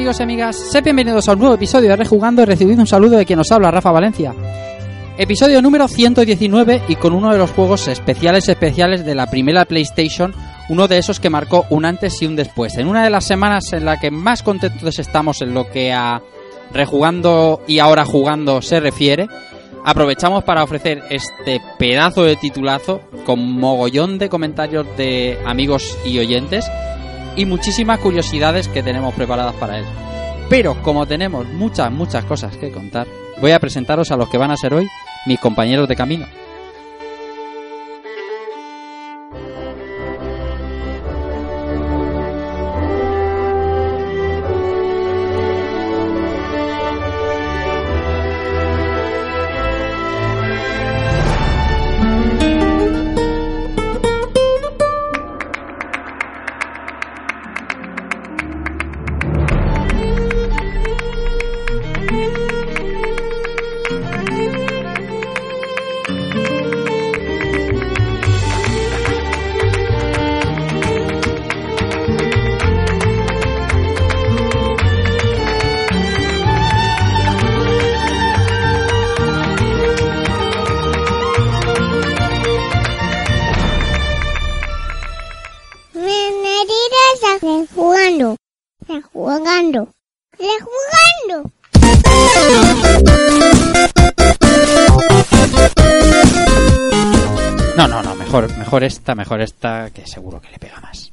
Amigos y amigas? Sed bienvenidos a un nuevo episodio de Rejugando y recibid un saludo de quien nos habla, Rafa Valencia. Episodio número 119 y con uno de los juegos especiales especiales de la primera PlayStation, uno de esos que marcó un antes y un después. En una de las semanas en la que más contentos estamos en lo que a Rejugando y ahora jugando se refiere, aprovechamos para ofrecer este pedazo de titulazo con mogollón de comentarios de amigos y oyentes y muchísimas curiosidades que tenemos preparadas para él. Pero como tenemos muchas, muchas cosas que contar, voy a presentaros a los que van a ser hoy mis compañeros de camino. Mejor esta, que seguro que le pega más.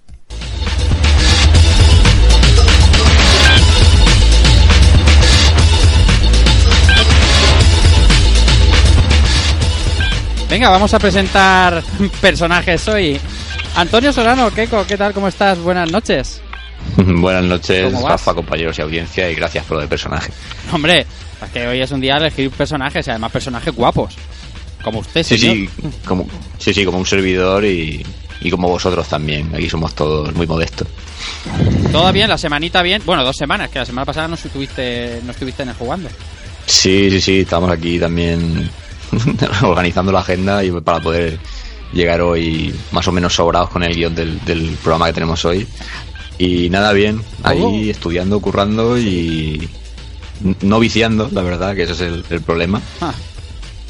Venga, vamos a presentar personajes hoy. Antonio Solano, Keiko, ¿qué tal? ¿Cómo estás? Buenas noches. Buenas noches. Rafa, compañeros y audiencia, y gracias por lo de personaje. Hombre, es que hoy es un día de elegir personajes y además personajes guapos. Como usted, Sí, señor. sí, como, sí, sí, como un servidor y, y como vosotros también. Aquí somos todos muy modestos. Todo bien, la semanita bien. Bueno, dos semanas, que la semana pasada no estuviste, no estuviste en el jugando. Sí, sí, sí, estamos aquí también organizando la agenda y para poder llegar hoy más o menos sobrados con el guion del, del programa que tenemos hoy. Y nada bien, ahí Oh. estudiando, currando y no viciando, la verdad, que ese es el, el problema. Ah.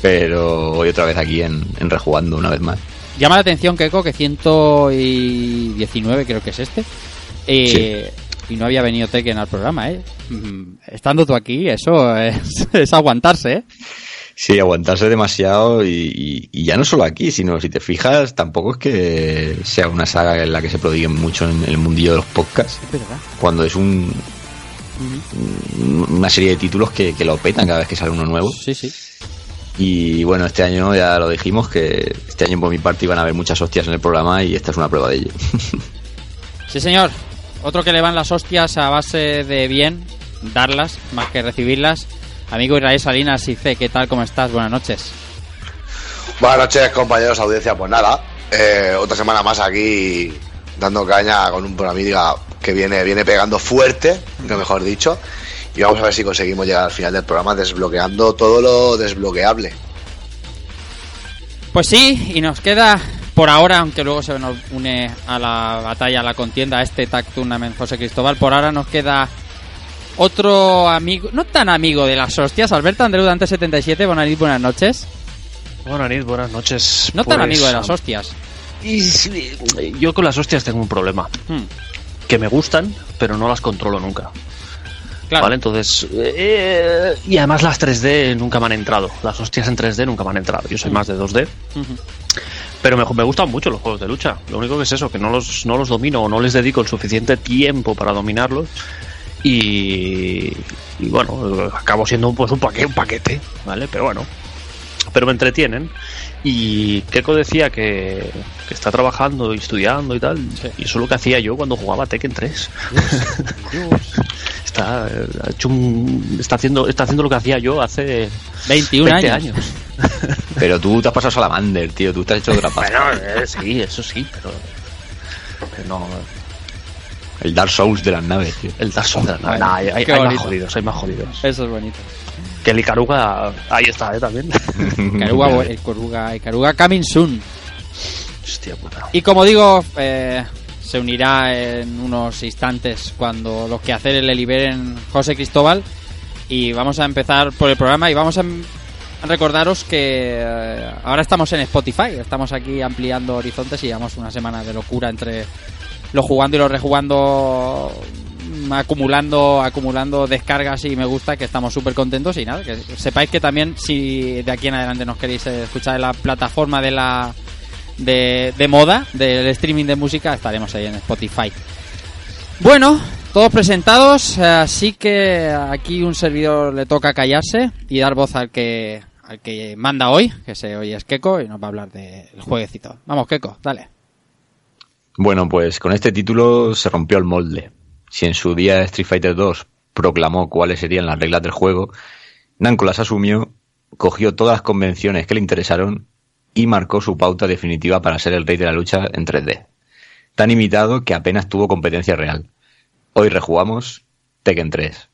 Pero hoy otra vez aquí en, en Rejugando una vez más. Llama la atención, Keiko, que 119 creo que es este. Eh, Y no había venido Tekken al programa, ¿eh? Mm, Estando tú aquí, eso es, es aguantarse, ¿eh? Sí, aguantarse demasiado y, y- y ya no solo aquí, sino si te fijas, tampoco es que sea una saga en la que se prodiguen mucho en el mundillo de los podcasts, Es verdad. cuando es un, una serie de títulos que, que lo petan cada vez que sale uno nuevo. Sí, sí. Y bueno, este año ya lo dijimos que este año por mi parte iban a haber muchas hostias en el programa y esta es una prueba de ello. Sí, señor. Otro que le van las hostias a base de bien, darlas, más que recibirlas. Amigo Israel Salinas y C, ¿qué tal? ¿Cómo estás? Buenas noches. Buenas noches, compañeros, audiencia. Pues nada, eh, otra semana más aquí dando caña con un programita que viene, viene pegando fuerte, que mejor dicho. Y vamos a ver si conseguimos llegar al final del programa desbloqueando todo lo desbloqueable. Pues sí, y nos queda por ahora, aunque luego se nos une a la batalla, a la contienda, a este Tag Tournament José Cristóbal, por ahora nos queda otro amigo, no tan amigo de las hostias, Alberto Andreu Dante 77, buenas, buenas noches. Buenas noches, buenas noches. No tan Pues, amigo de las hostias. y yo con las hostias tengo un problema. Hmm, Que me gustan, pero no las controlo nunca. Claro. ¿Vale? Entonces. eh, y además las 3D nunca me han entrado. Las hostias en 3D nunca me han entrado. Yo soy más de 2D. Ujú. Pero me, me gustan mucho los juegos de lucha. Lo único que es eso, que no los, no los domino o no les dedico el suficiente tiempo para dominarlos. Y, y bueno, acabo siendo pues un paquete, un paquete, ¿vale? Pero bueno, pero me entretienen. Y Keiko decía que, que está trabajando y estudiando y tal, y eso es lo que hacía yo cuando jugaba Tekken 3. está, ha hecho un- está, haciendo, está haciendo lo que hacía yo hace 21 20 años. años. Pero tú te has pasado Salamander, tío. Tú te has hecho otra parte. Bueno, eh, sí, eso sí, pero, pero no, El Dark Souls de las naves, tío. el Dark Souls de la nave. Nah, hay, hay- Qué hay más jodidos, hay más jodidos. Eso es bonito. Que el Icaruga, ahí está, ¿eh? También. Caruga, bu- el Caruga, el Caruga coming soon. Hostia puta. Y como digo, eh, se unirá en unos instantes cuando los quehaceres le liberen José Cristóbal. Y vamos a empezar por el programa y vamos a em- recordaros que eh, ahora estamos en Spotify. Estamos aquí ampliando horizontes y llevamos una semana de locura entre lo jugando y lo rejugando mm, acumulando acumulando descargas y me gusta que estamos súper contentos y nada que sepáis que también si de aquí en adelante nos queréis eh, escuchar en la plataforma de la de, de moda del streaming de música estaremos ahí en Spotify. Bueno todos presentados así que aquí un servidor le toca callarse y dar voz al que al que manda hoy que se hoy es Keko y nos va a hablar del jueguecito. Vamos Keko dale. Bueno, pues con este título se rompió el molde. Si en su día Street Fighter 2 proclamó cuáles serían las reglas del juego, Namco las asumió, cogió todas las convenciones que le interesaron y marcó su pauta definitiva para ser el rey de la lucha en 3D. Tan imitado que apenas tuvo competencia real. Hoy rejugamos Tekken 3.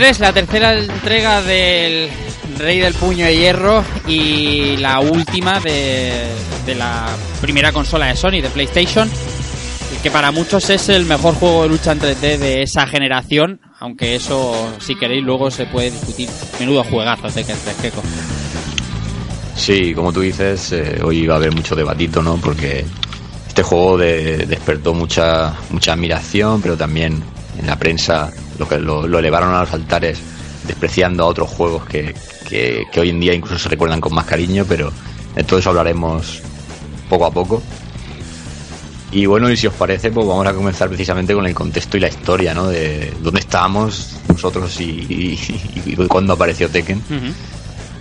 3, la tercera entrega del Rey del Puño de Hierro y la última de, de la primera consola de Sony, de PlayStation, que para muchos es el mejor juego de lucha en 3D de esa generación, aunque eso, si queréis, luego se puede discutir. Menudo juegazo Tekken 3, Keiko. Sí, como tú dices, eh, hoy va a haber mucho debatito, ¿no? Porque este juego de- despertó mucha mucha admiración, pero también en la prensa lo que lo, lo elevaron a los altares, despreciando a otros juegos que, que, que hoy en día incluso se recuerdan con más cariño, pero de todo eso hablaremos poco a poco. Y bueno, y si os parece, pues vamos a comenzar precisamente con el contexto y la historia, ¿no? De dónde estábamos nosotros y, y, y cuándo apareció Tekken.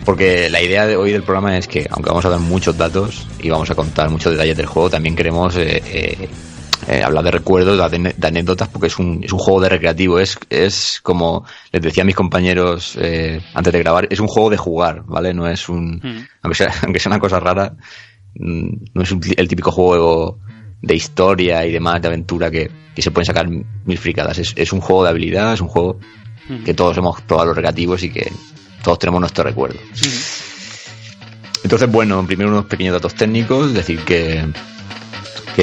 Porque la idea de hoy del programa es que, aunque vamos a dar muchos datos y vamos a contar muchos detalles del juego, también queremos eh, eh, eh, hablar de recuerdos, de, anécdotas, porque es un, es un juego de recreativo. Es, es como les decía a mis compañeros eh, antes de grabar, es un juego de jugar, ¿vale? No es un. Aunque, sea, aunque sea una cosa rara, mm, no es un el típico juego de historia y demás, de aventura, que, que se pueden sacar mil fricadas. Es, es un juego de habilidad, es un juego que todos hemos probado los recreativos y que todos tenemos nuestro recuerdo. Entonces, bueno, primero unos pequeños datos técnicos, decir que,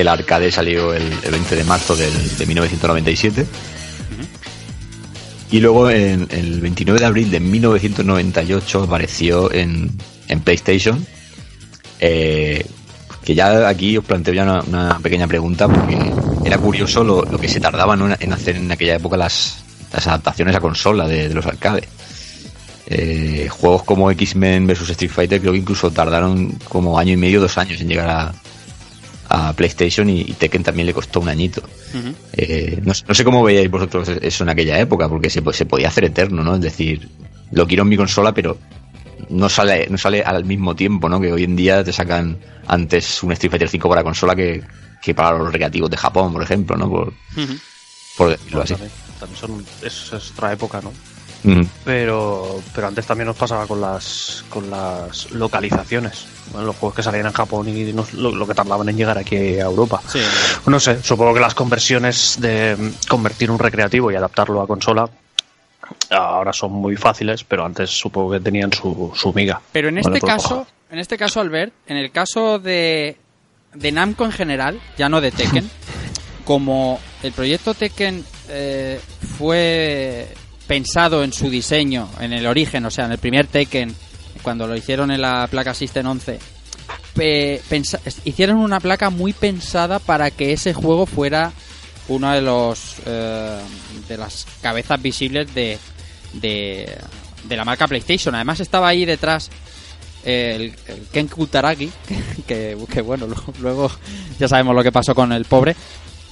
el arcade salió el, el 20 de marzo del- de 1997. Y luego en el 29 de abril de 1998 apareció en, en PlayStation. eh, que ya aquí os planteo ya una, pequeña pregunta porque era curioso lo, lo que se tardaba en hacer en aquella época las, adaptaciones a consola de, de los arcades. Eh, juegos como X-Men vs Street Fighter creo que incluso tardaron como año y medio, dos años en llegar a, a PlayStation y, y Tekken también le costó un añito. Eh, no, no sé cómo veíais vosotros eso en aquella época, porque se, se podía hacer eterno, ¿no? Es decir, lo quiero en mi consola, pero no sale, no sale al mismo tiempo, ¿no? Que hoy en día te sacan antes un Street Fighter 5 para consola que, que para los recreativos de Japón, por ejemplo, ¿no? Por, por decirlo así. También, también son, es, es otra época, ¿no? Pero, pero antes también nos pasaba con las con las localizaciones. Bueno, los juegos que salían en Japón y nos- lo, lo que tardaban en llegar aquí a Europa. Sí. No sé, supongo que las conversiones de convertir un recreativo y adaptarlo a consola ahora son muy fáciles, pero antes supongo que tenían su, su miga. Pero en este pues, caso, en este caso, Albert, en el caso de, de Namco en general, ya no de Tekken, como el proyecto Tekken eh, fue pensado en su diseño, en el origen, o sea, en el primer Tekken, cuando lo hicieron en la placa System 11, pe- pensa- hicieron una placa muy pensada para que ese juego fuera uno de los eh, de las cabezas visibles de, de, de la marca PlayStation. Además estaba ahí detrás el, el Ken Kutaragi, que, bueno, luego ya sabemos lo que pasó con el pobre.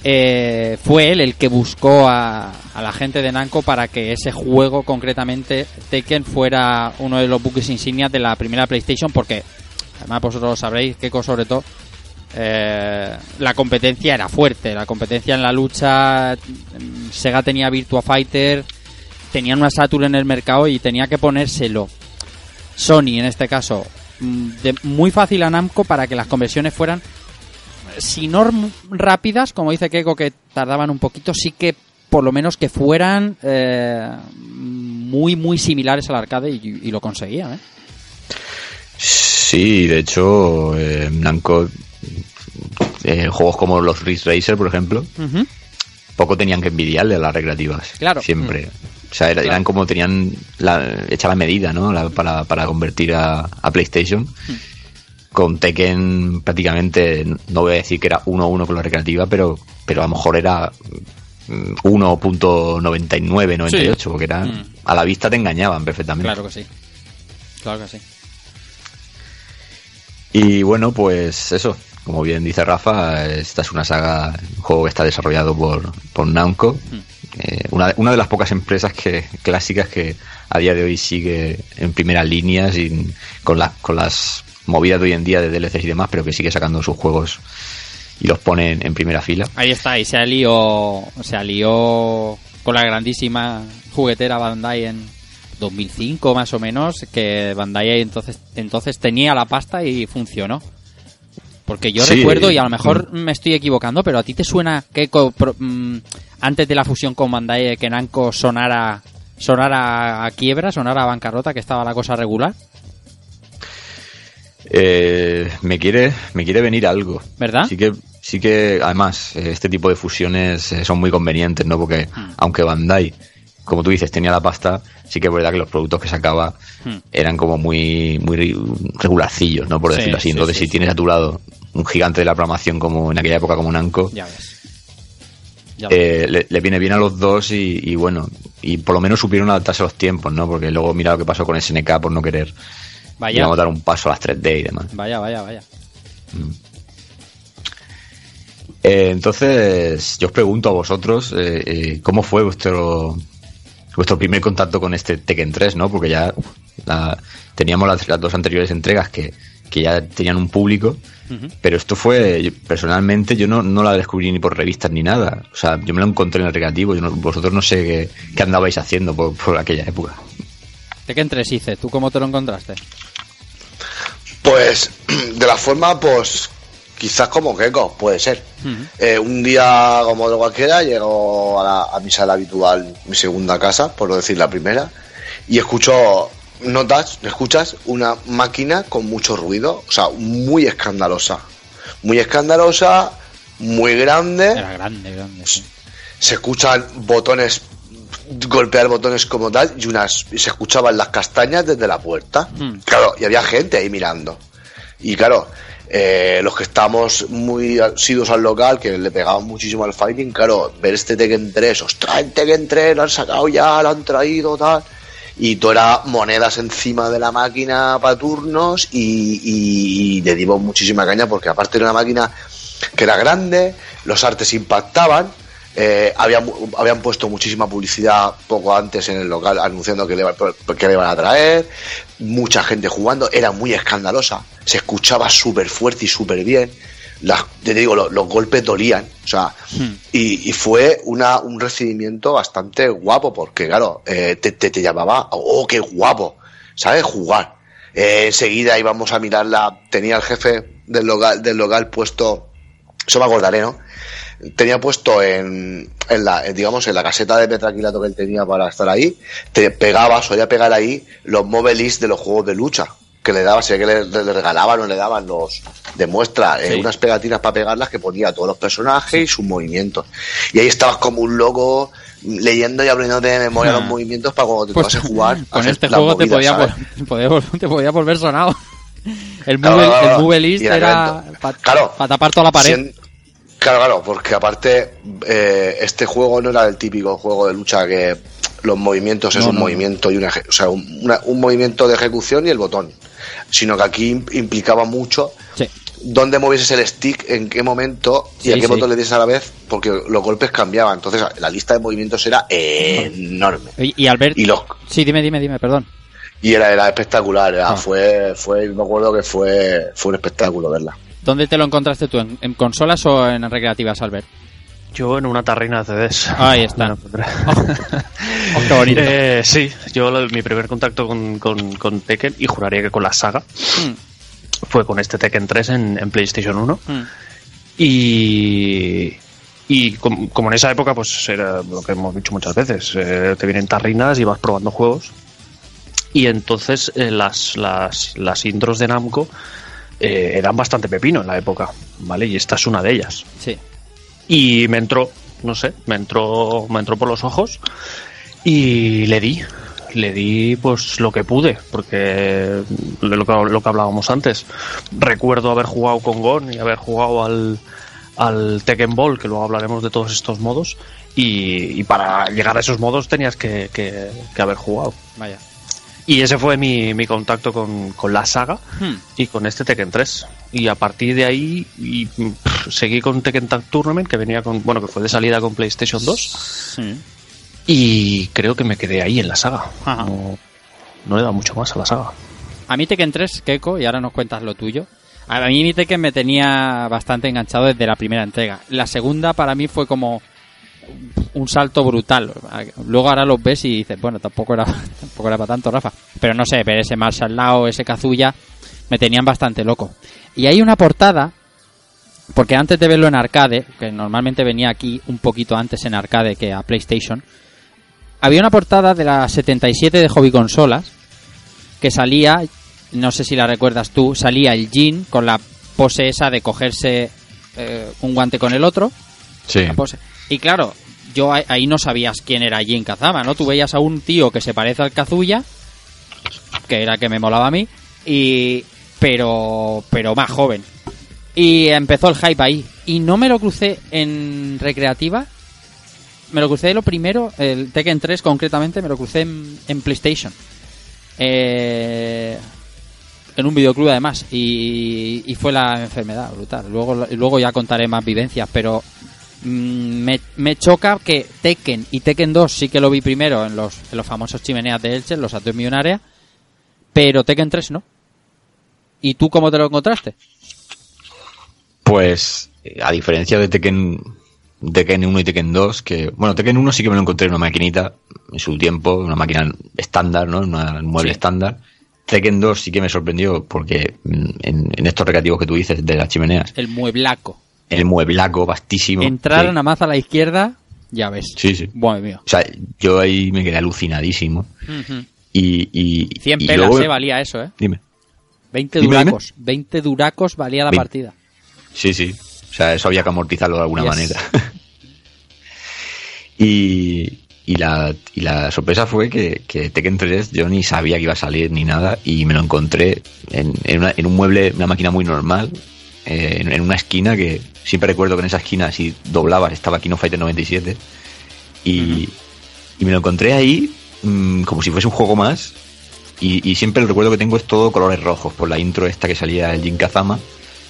Eh, fue él el que buscó a, la gente de Namco para que ese juego, concretamente Tekken, fuera uno de los buques insignias de la primera PlayStation, porque además vosotros sabréis, Keiko sobre todo, eh, la competencia era fuerte, la competencia en la lucha, mm, Sega tenía Virtua Fighter, tenían una Saturn en el mercado y tenía que ponérselo. Sony en este caso mm, de- muy fácil a Namco para que las conversiones fueran si no rápidas como dice Keiko que tardaban un poquito sí que por lo menos que fueran eh, muy muy similares al arcade y, y lo conseguían ¿eh? Sí, de hecho, eh, Namco, eh, juegos como los Ridge Racer, por ejemplo, poco tenían que envidiarle a las recreativas. Claro. Siempre. O sea, Claro. eran como tenían la, hecha la medida, ¿no? La- para, para convertir a, a PlayStation. Hmm. Con Tekken prácticamente, no voy a decir que era 1-1 con la recreativa, pero, pero a lo mejor era mm, 1.99, 98, Sí. porque era, Mm. a la vista te engañaban perfectamente. claro que sí claro que sí Y bueno, pues eso, como bien dice Rafa, esta es una saga, un juego que está desarrollado por, por Namco, eh, una, una de las pocas empresas que clásicas que a día de hoy sigue en primera línea sin, con, la- con las movidas de hoy en día de DLCs y demás, pero que sigue sacando sus juegos y los pone en, en primera fila. Ahí está, y se alió, se alió con la grandísima juguetera Bandai en 2005 más o menos, que Bandai entonces, entonces tenía la pasta y funcionó. Porque yo Sí. recuerdo, y a lo mejor me estoy equivocando, pero a ti te suena que mm, antes de la fusión con Bandai que Namco sonara, sonara a quiebra, sonara a bancarrota, que estaba la cosa regular, Eh, me quiere me quiere venir algo. ¿verdad? Sí que, sí que además, eh, este tipo de fusiones eh, son muy convenientes, ¿no? Porque Hmm. aunque Bandai, como tú dices, tenía la pasta, sí que es verdad que los productos que sacaba Hmm. eran como muy, muy re- regularcillos, ¿no? Por Sí, decirlo así. sí, Entonces, sí, si tienes a tu lado un gigante de la programación como en aquella época como Namco, Ya ves. Ya ves. eh, le, le viene bien a los dos y, y bueno, y por lo menos supieron adaptarse a los tiempos, ¿no? Porque luego mira lo que pasó con SNK por no querer, vaya, digamos, dar un paso a las 3D y demás. vaya, vaya, vaya. Eh, entonces, yo os pregunto a vosotros, eh, eh, ¿cómo fue vuestro vuestro primer contacto con este Tekken 3, no? Porque ya la- teníamos las, las dos anteriores entregas que, que ya tenían un público, pero esto fue, personalmente, yo no, no la descubrí ni por revistas ni nada. O sea, yo me lo encontré en el recreativo, yo no- vosotros no sé qué, qué andabais haciendo por, por aquella época. Tekken 3 hice, ¿tú cómo te lo encontraste? Pues de la forma, pues quizás como Gecko, puede ser. Eh, un día como otro cualquiera llego a, la- a mi sala habitual, mi segunda casa, por no decir la primera, y escucho, notas, escuchas una máquina con mucho ruido, o sea, muy escandalosa. Muy escandalosa, muy grande, Era grande, grande. sí. se escuchan botones, golpear botones como tal, y unas, y se escuchaban las castañas desde la puerta. Hmm. Claro, y había gente ahí mirando. Y claro, eh, los que estamos muy asiduos al local, que le pegaban muchísimo al fighting, claro, ver este Tekken 3, ostras, el Tekken 3 lo han sacado ya, lo han traído, tal. Y todo era monedas encima de la máquina para turnos y, y- y le dimos muchísima caña porque aparte era una máquina que era grande, los artes impactaban, eh, habían, habían puesto muchísima publicidad poco antes en el local anunciando que le, que le iban a traer, mucha gente jugando, era muy escandalosa, se escuchaba súper fuerte y súper bien, las, te digo, lo- los, golpes dolían, o sea, y, y fue una, un recibimiento bastante guapo, porque claro, eh, te, te, te llamaba, oh, qué guapo, ¿sabes? Jugar. Eh, enseguida íbamos a mirarla, tenía el jefe del local, del local puesto eso me acordaré, ¿no? Tenía puesto en, en la, en, digamos, en la caseta de metraquilato que él tenía para estar ahí, te pegaba, solía pegar ahí los movelis de los juegos de lucha que le daba, sé que le, le regalaban o le daban los de muestra eh, unas pegatinas para pegarlas que ponía todos los personajes y sus movimientos. Y ahí estabas como un loco leyendo y aprendiéndote de memoria Ah. los movimientos para cuando te Pues vas a jugar. con hacer este juego te movidas, podía, vol- te podía volver sonado. El Claro, move, claro, el move list era para Claro. tapar toda la pared. Claro, claro, porque aparte eh, este juego no era el típico juego de lucha que los movimientos es un no, movimiento y una, o sea, un, una- un movimiento de ejecución y el botón, sino que aquí im- implicaba mucho Sí. dónde movieses el stick, en qué momento y a qué sí. botón le dieses a la vez, porque los golpes cambiaban. Entonces la lista de movimientos era enorme. Y, y Albert, Y los sí, dime, dime, dime, perdón. y era, era espectacular, era- Ah. fue, fue, me acuerdo que fue, fue un espectáculo verla. ¿Dónde te lo encontraste tú? ¿En, en consolas o en recreativas, Albert? Yo en una tarrina de CDs. Ahí está. Oh, qué bonito. Eh, sí, yo mi primer contacto con, con, con Tekken, y juraría que con la saga, Mm, fue con este Tekken 3 en, en PlayStation 1. mm. Y, y com- como en esa época, pues era lo que hemos dicho muchas veces, eh, te vienen tarrinas y vas probando juegos. Y entonces eh, las, las, las intros de Namco eh, eran bastante pepino en la época, ¿vale? Y esta es una de ellas. Sí. Y me entró, no sé, me entró, me entró por los ojos y le di, le di pues lo que pude, porque lo que, lo que hablábamos antes. Recuerdo haber jugado con Gon y haber jugado al, al Tekken Ball, que luego hablaremos de todos estos modos, y, y para llegar a esos modos tenías que, que- que haber jugado. Vaya. Y ese fue mi, mi contacto con, con la saga Hmm. y con este Tekken 3. Y a partir de ahí y, pff, seguí con Tekken Tag Tournament, que venía con, bueno, que fue de salida con PlayStation 2. Sí. Y creo que me quedé ahí en la saga. No, no le dado mucho más a la saga. A mí Tekken 3, Keiko, y ahora nos cuentas lo tuyo. A mí mi Tekken me tenía bastante enganchado desde la primera entrega. La segunda para mí fue como un salto brutal. Luego ahora los ves y dices, bueno, tampoco era, tampoco era para tanto, Rafa. Pero no sé, ver ese Marshall Lao, ese Kazuya, me tenían bastante loco. Y hay una portada, porque antes de verlo en arcade, que normalmente venía aquí un poquito antes en arcade que a PlayStation, había una portada de la 77 de Hobby Consolas, que salía, no sé si la recuerdas tú, salía el Jin con la pose esa de cogerse eh, un guante con el otro. Sí. la pose. Y claro, yo ahí- no sabías quién era Jin Kazama, ¿no? Tú veías a un tío que se parece al Kazuya, que era que me molaba a mí, y pero pero más joven. Y empezó el hype ahí. Y no me lo crucé en recreativa. Me lo crucé lo primero, el Tekken 3 concretamente, me lo crucé en, PlayStation. Eh, en un videoclub además. Y, y fue la enfermedad brutal. Luego, luego ya contaré más vivencias, pero me, me choca que Tekken y Tekken 2 sí que lo vi primero en los, en los famosos chimeneas de Elche, en los Atos Millonarias, pero Tekken 3 no. ¿Y tú cómo te lo encontraste? Pues, a diferencia de Tekken, Tekken 1 y Tekken 2, que, bueno, Tekken 1 sí que me lo encontré en una maquinita, en su tiempo, una máquina estándar, ¿no? Una- un mueble Sí. estándar. Tekken 2 sí que me sorprendió porque mm, en, en estos recreativos que tú dices de las chimeneas, El mueblaco. El mueblaco vastísimo. Entrar nada más a la izquierda, ya ves. Sí, sí. Bueno, mío. O sea, yo ahí me quedé alucinadísimo. Y, y, 100 y pelas, luego- eh, valía eso, eh. Dime. 20 Dime, duracos. 20 duracos valía la partida. Sí, sí. O sea, eso había que amortizarlo de alguna Yes. manera. y, y, la, y la sorpresa fue que, que Tekken 3 yo ni sabía que iba a salir ni nada y me lo encontré en, en, una- en un mueble, una máquina muy normal, eh, en, en una esquina que siempre recuerdo que en esa esquina si doblabas estaba Kino Fighter 97 y, y me lo encontré ahí mm, como si fuese un juego más y, y siempre el recuerdo que tengo es todo colores rojos por la intro esta que salía el Jin Kazama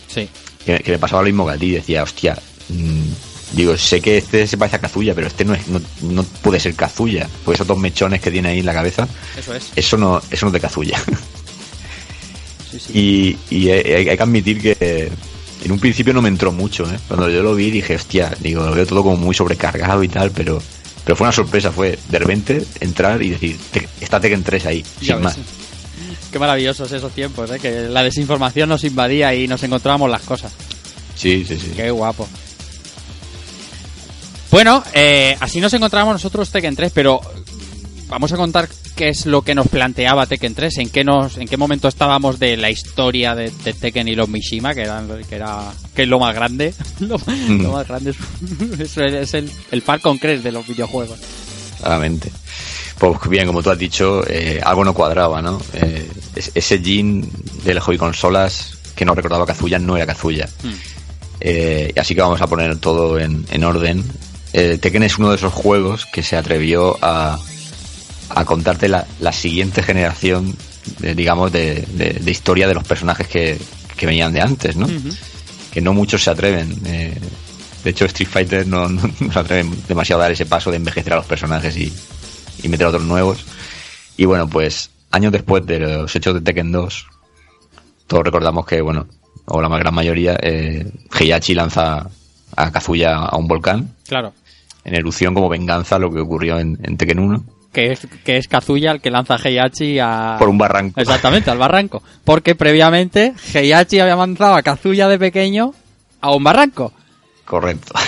Sí. que, que me pasaba lo mismo que a ti, decía, hostia, mm, digo, sé que este se parece a Kazuya, pero este no, es, no, no puede ser Kazuya, porque esos dos mechones que tiene ahí en la cabeza, Eso es. eso no, eso no es de Kazuya. Sí, sí. y y hay, hay que admitir que en un principio no me entró mucho, ¿eh? cuando yo lo vi dije, hostia, digo, lo veo todo como muy sobrecargado y tal, pero pero fue una sorpresa, fue de repente entrar y decir, "Te- está Tekken 3 ahí, Ya sin ves. más. Qué maravillosos esos tiempos, ¿eh? Que la desinformación nos invadía y nos encontrábamos las cosas. Sí, sí, sí. Qué guapo. Bueno, eh, así nos encontramos nosotros Tekken 3, pero vamos a contar qué es lo que nos planteaba Tekken 3, en qué nos, en qué momento estábamos de la historia de, de Tekken y los Mishima, que eran, que era, que es lo más grande, lo, lo más grande es, es el- es el, el Falcon Crest de los videojuegos. Claramente. Pues bien, como tú has dicho, eh, algo no cuadraba, ¿no? Eh, es- ese Jin de las hobby consolas que no recordaba Kazuya no era Kazuya. Eh, así que vamos a poner todo en, en orden. Eh, Tekken es uno de esos juegos que se atrevió a, a contarte la, la siguiente generación, de, digamos, de, de- de historia de los personajes que, que venían de antes, ¿no? Que no muchos se atreven. eh, de hecho, Street Fighter no, no- no se atreven demasiado a dar ese paso de envejecer a los personajes y, y meter otros nuevos. Y bueno, pues años después de los hechos de Tekken 2, todos recordamos que, bueno, o la más gran mayoría, eh, Heihachi lanza a Kazuya a un volcán Claro. en erupción como venganza a lo que ocurrió en, en Tekken 1 Que es, que es Kazuya el que lanza a Heihachi a... por un barranco. Exactamente, al barranco. Porque previamente Heihachi había mandado a Kazuya de pequeño a un barranco. Correcto.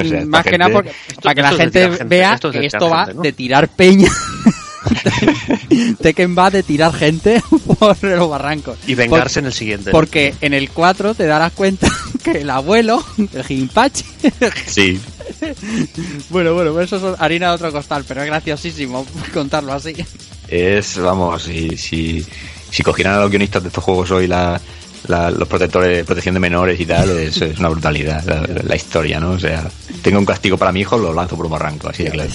O sea, Más que gente- nada porque, para que la gente, vea esto es de que esto va gente, ¿no? de tirar peña. Tekken va de tirar gente por los barrancos. Y vengarse en el siguiente. Porque en el 4 te darás cuenta que el abuelo, el Jinpachi, Sí, bueno, bueno, eso es harina de otro costal, pero es graciosísimo contarlo así. es, vamos, si, si, si cogieran a los guionistas de estos juegos hoy la, los protectores protección de menores y tal, es, una brutalidad la, historia, ¿no? O sea, tengo un castigo para mi hijo, lo lanzo por un barranco, así de claro.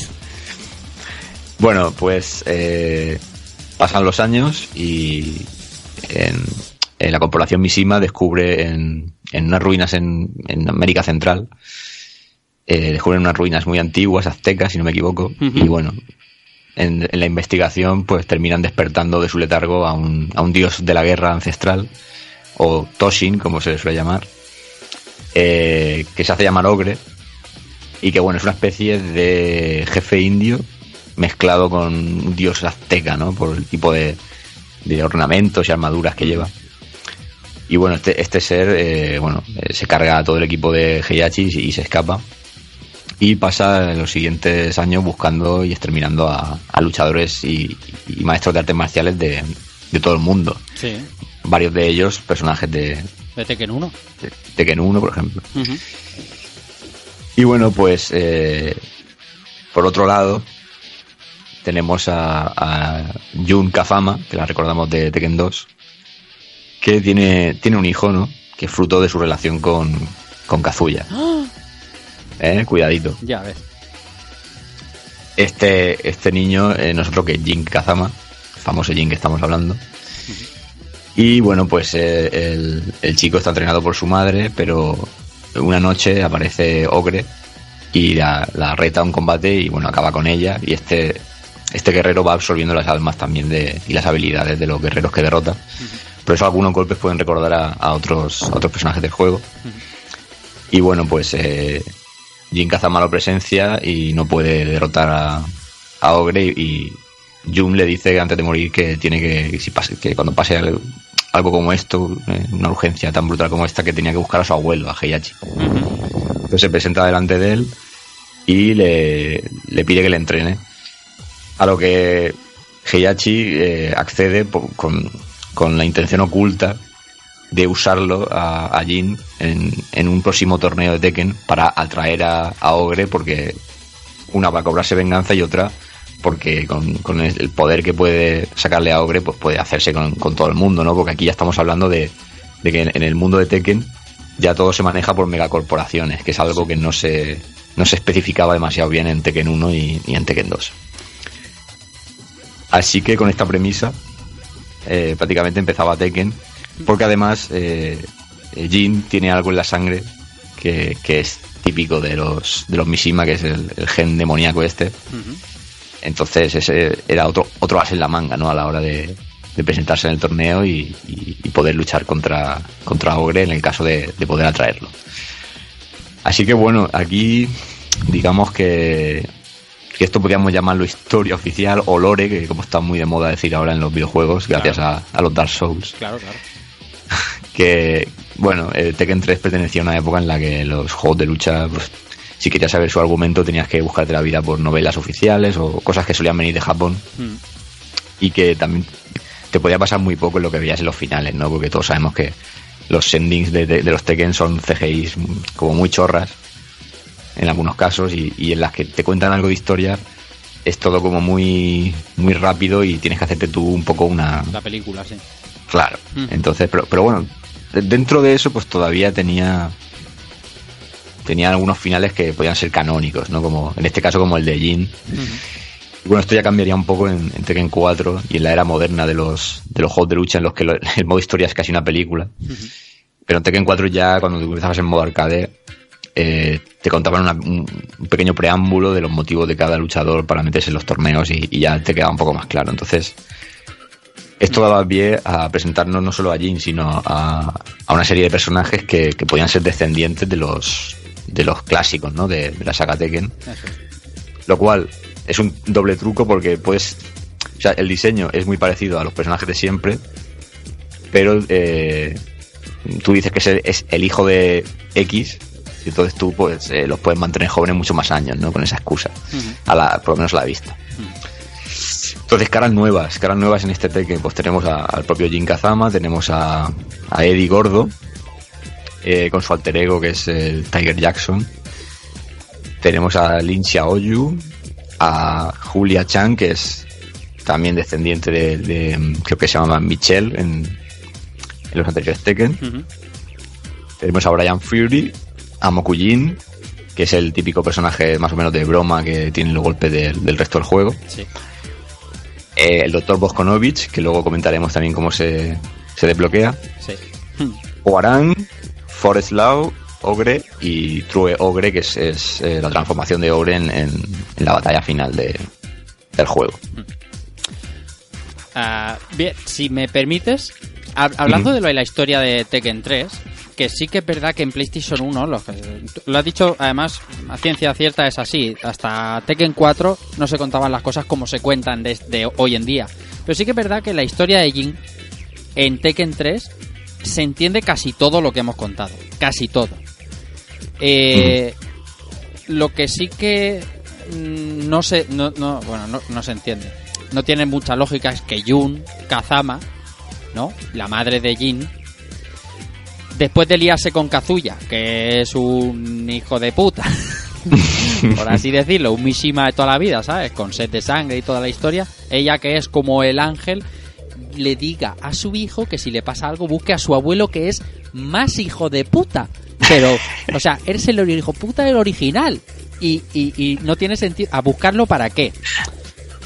Bueno, pues eh, pasan los años y en, la corporación Mishima descubre en, en unas ruinas en América Central, eh, descubren unas ruinas muy antiguas, aztecas, si no me equivoco, y bueno, en, en la investigación pues terminan despertando de su letargo a un, a un dios de la guerra ancestral, o Toshin, como se le suele llamar, eh, que se hace llamar Ogre, y que bueno, es una especie de jefe indio mezclado con un dios azteca, ¿no? Por el tipo de, de ornamentos y armaduras que lleva. Y bueno, este, este ser, eh, bueno, se carga a todo el equipo de Heihachi y, y se escapa. Y pasa los siguientes años buscando y exterminando a, a luchadores y, y maestros de artes marciales de, de todo el mundo. Sí, Varios de ellos personajes de, de Tekken 1. de Tekken 1, por ejemplo. Y bueno, pues eh, por otro lado tenemos a, a Jun Kazama, que la recordamos de Tekken 2, que tiene, tiene un hijo, ¿no? Que es fruto de su relación con, con Kazuya. ¿Eh? Cuidadito. Ya ves. Este, este niño, eh, nosotros que es Jin Kazama, famoso Jin que estamos hablando. Y bueno, pues eh, el, el chico está entrenado por su madre, pero una noche aparece Ogre y la, la reta a un combate y bueno, acaba con ella. Y este, este guerrero va absorbiendo las almas también de, y las habilidades de los guerreros que derrota. Por eso algunos golpes pueden recordar a, a otros, a otros personajes del juego. Y bueno, pues eh, Jin Kazama lo presencia y no puede derrotar a, Ogre y Jun le dice antes de morir que tiene que, si que cuando pase algo, como esto, eh, una urgencia tan brutal como esta, que tenía que buscar a su abuelo, a Heihachi. Entonces se presenta delante de él y le, pide que le entrene. A lo que Heihachi eh, accede con, con la intención oculta de usarlo a, a Jin en, un próximo torneo de Tekken para atraer a, a Ogre porque una para cobrarse venganza y otra porque con, el poder que puede sacarle a Ogre pues puede hacerse con, todo el mundo, ¿no? Porque aquí ya estamos hablando de, de que en, el mundo de Tekken ya todo se maneja por megacorporaciones, que es algo que no se, no se especificaba demasiado bien en Tekken 1 y, y en Tekken 2. Así que con esta premisa eh, prácticamente empezaba Tekken, porque además eh, eh, Jin tiene algo en la sangre que, que es típico de los, de los Mishima, que es el, el gen demoníaco este. Entonces ese era otro, otro as en la manga, ¿no? A la hora de, de presentarse en el torneo y, y- y poder luchar contra, contra Ogre en el caso de, de poder atraerlo. Así que bueno, aquí digamos que, que esto podríamos llamarlo historia oficial o lore, que como está muy de moda decir ahora en los videojuegos, gracias a, a los Dark Souls Claro, claro. Que, bueno, eh, Tekken 3 pertenecía a una época en la que los juegos de lucha, pues, si querías saber su argumento, tenías que buscarte la vida por novelas oficiales o cosas que solían venir de Japón Mm. y que también te podía pasar muy poco en lo que veías en los finales, ¿no? Porque todos sabemos que los endings de, de- de los Tekken son CGIs como muy chorras en algunos casos y, y en las que te cuentan algo de historia es todo como muy muy rápido y tienes que hacerte tú un poco una La película, sí. claro Mm. entonces pero, pero bueno dentro de eso pues todavía tenía tenía algunos finales que podían ser canónicos no como en este caso como el de Jin bueno, esto ya cambiaría un poco en, en Tekken 4 y en la era moderna de los, de los juegos de lucha en los que lo- el modo historia es casi una película. Pero en Tekken 4 ya, cuando tú empezabas en modo arcade, eh, te contaban una- un, un pequeño preámbulo de los motivos de cada luchador para meterse en los torneos y, y ya te quedaba un poco más claro. Entonces, esto daba pie a presentarnos no solo a Jin, sino a, a una serie de personajes que, que podían ser descendientes de los, de los clásicos, ¿no? De, de la saga Tekken. Es. lo cual es un doble truco porque puedes o sea el diseño es muy parecido a los personajes de siempre pero eh, tú dices que es el, es el hijo de X y entonces tú pues eh, los puedes mantener jóvenes mucho más años no con esa excusa. A la por lo menos a la vista entonces caras nuevas caras nuevas en este Tekken pues tenemos a- al propio Jin Kazama tenemos a, a Eddie Gordo eh, con su alter ego que es el Tiger Jackson tenemos a Lin Xiaoyu, a Julia Chan, que es también descendiente de, de, creo que se llama Michelle en, en los anteriores Tekken. Tenemos a Brian Fury, a Mokujin, que es el típico personaje más o menos de broma que tiene el golpe del, del resto del juego. Sí. Eh, el Dr. Boskonovich, que luego comentaremos también cómo se, se desbloquea. Sí. Huarang, Forest Law, Ogre y True Ogre, que es, es, eh, la transformación de Ogre en, en- en la batalla final de, del juego. Ah, bien, si me permites, hab- hablando de lo de la historia de Tekken 3, que sí que es verdad que en PlayStation 1, lo, lo has dicho además, a ciencia cierta es así, hasta Tekken 4 no se contaban las cosas como se cuentan desde hoy en día. Pero sí que es verdad que la historia de Jin en Tekken 3 se entiende casi todo lo que hemos contado, casi todo. Eh, Lo que sí que mm, no se, no, no, bueno, no, no se entiende. No tiene mucha lógica es que Jun Kazama, ¿no? La madre de Jin, después de liarse con Kazuya, que es un hijo de puta, por así decirlo, un Mishima de toda la vida, ¿sabes? Con sed de sangre y toda la historia, ella que es como el ángel, le diga a su hijo que si le pasa algo busque a su abuelo que es más hijo de puta. Pero, o sea, eres el hijo puta del original. Y, y, y no tiene sentido. ¿A buscarlo para qué?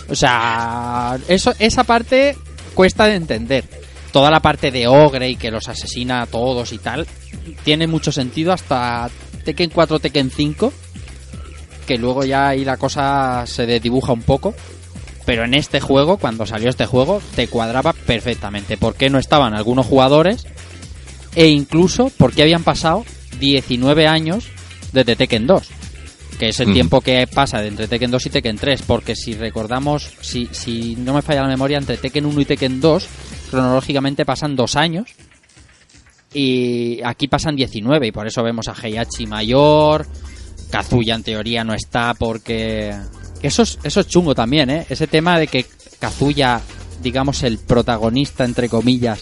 O sea, eso, esa parte cuesta de entender. Toda la parte de Ogre y que los asesina a todos y tal, tiene mucho sentido hasta Tekken 4, Tekken 5, que luego ya ahí la cosa se desdibuja un poco. Pero en este juego, cuando salió este juego, te cuadraba perfectamente. ¿Por qué no estaban algunos jugadores? E incluso porque habían pasado 19 años desde Tekken 2 que es el Mm. tiempo que pasa de entre Tekken 2 y Tekken 3, porque si recordamos, si, si no me falla la memoria, entre Tekken 1 y Tekken 2, cronológicamente pasan dos años, y aquí pasan 19, y por eso vemos a Heihachi mayor, Kazuya en teoría no está porque... Eso es, eso es chungo también, ¿eh? Ese tema de que Kazuya, digamos, el protagonista, entre comillas,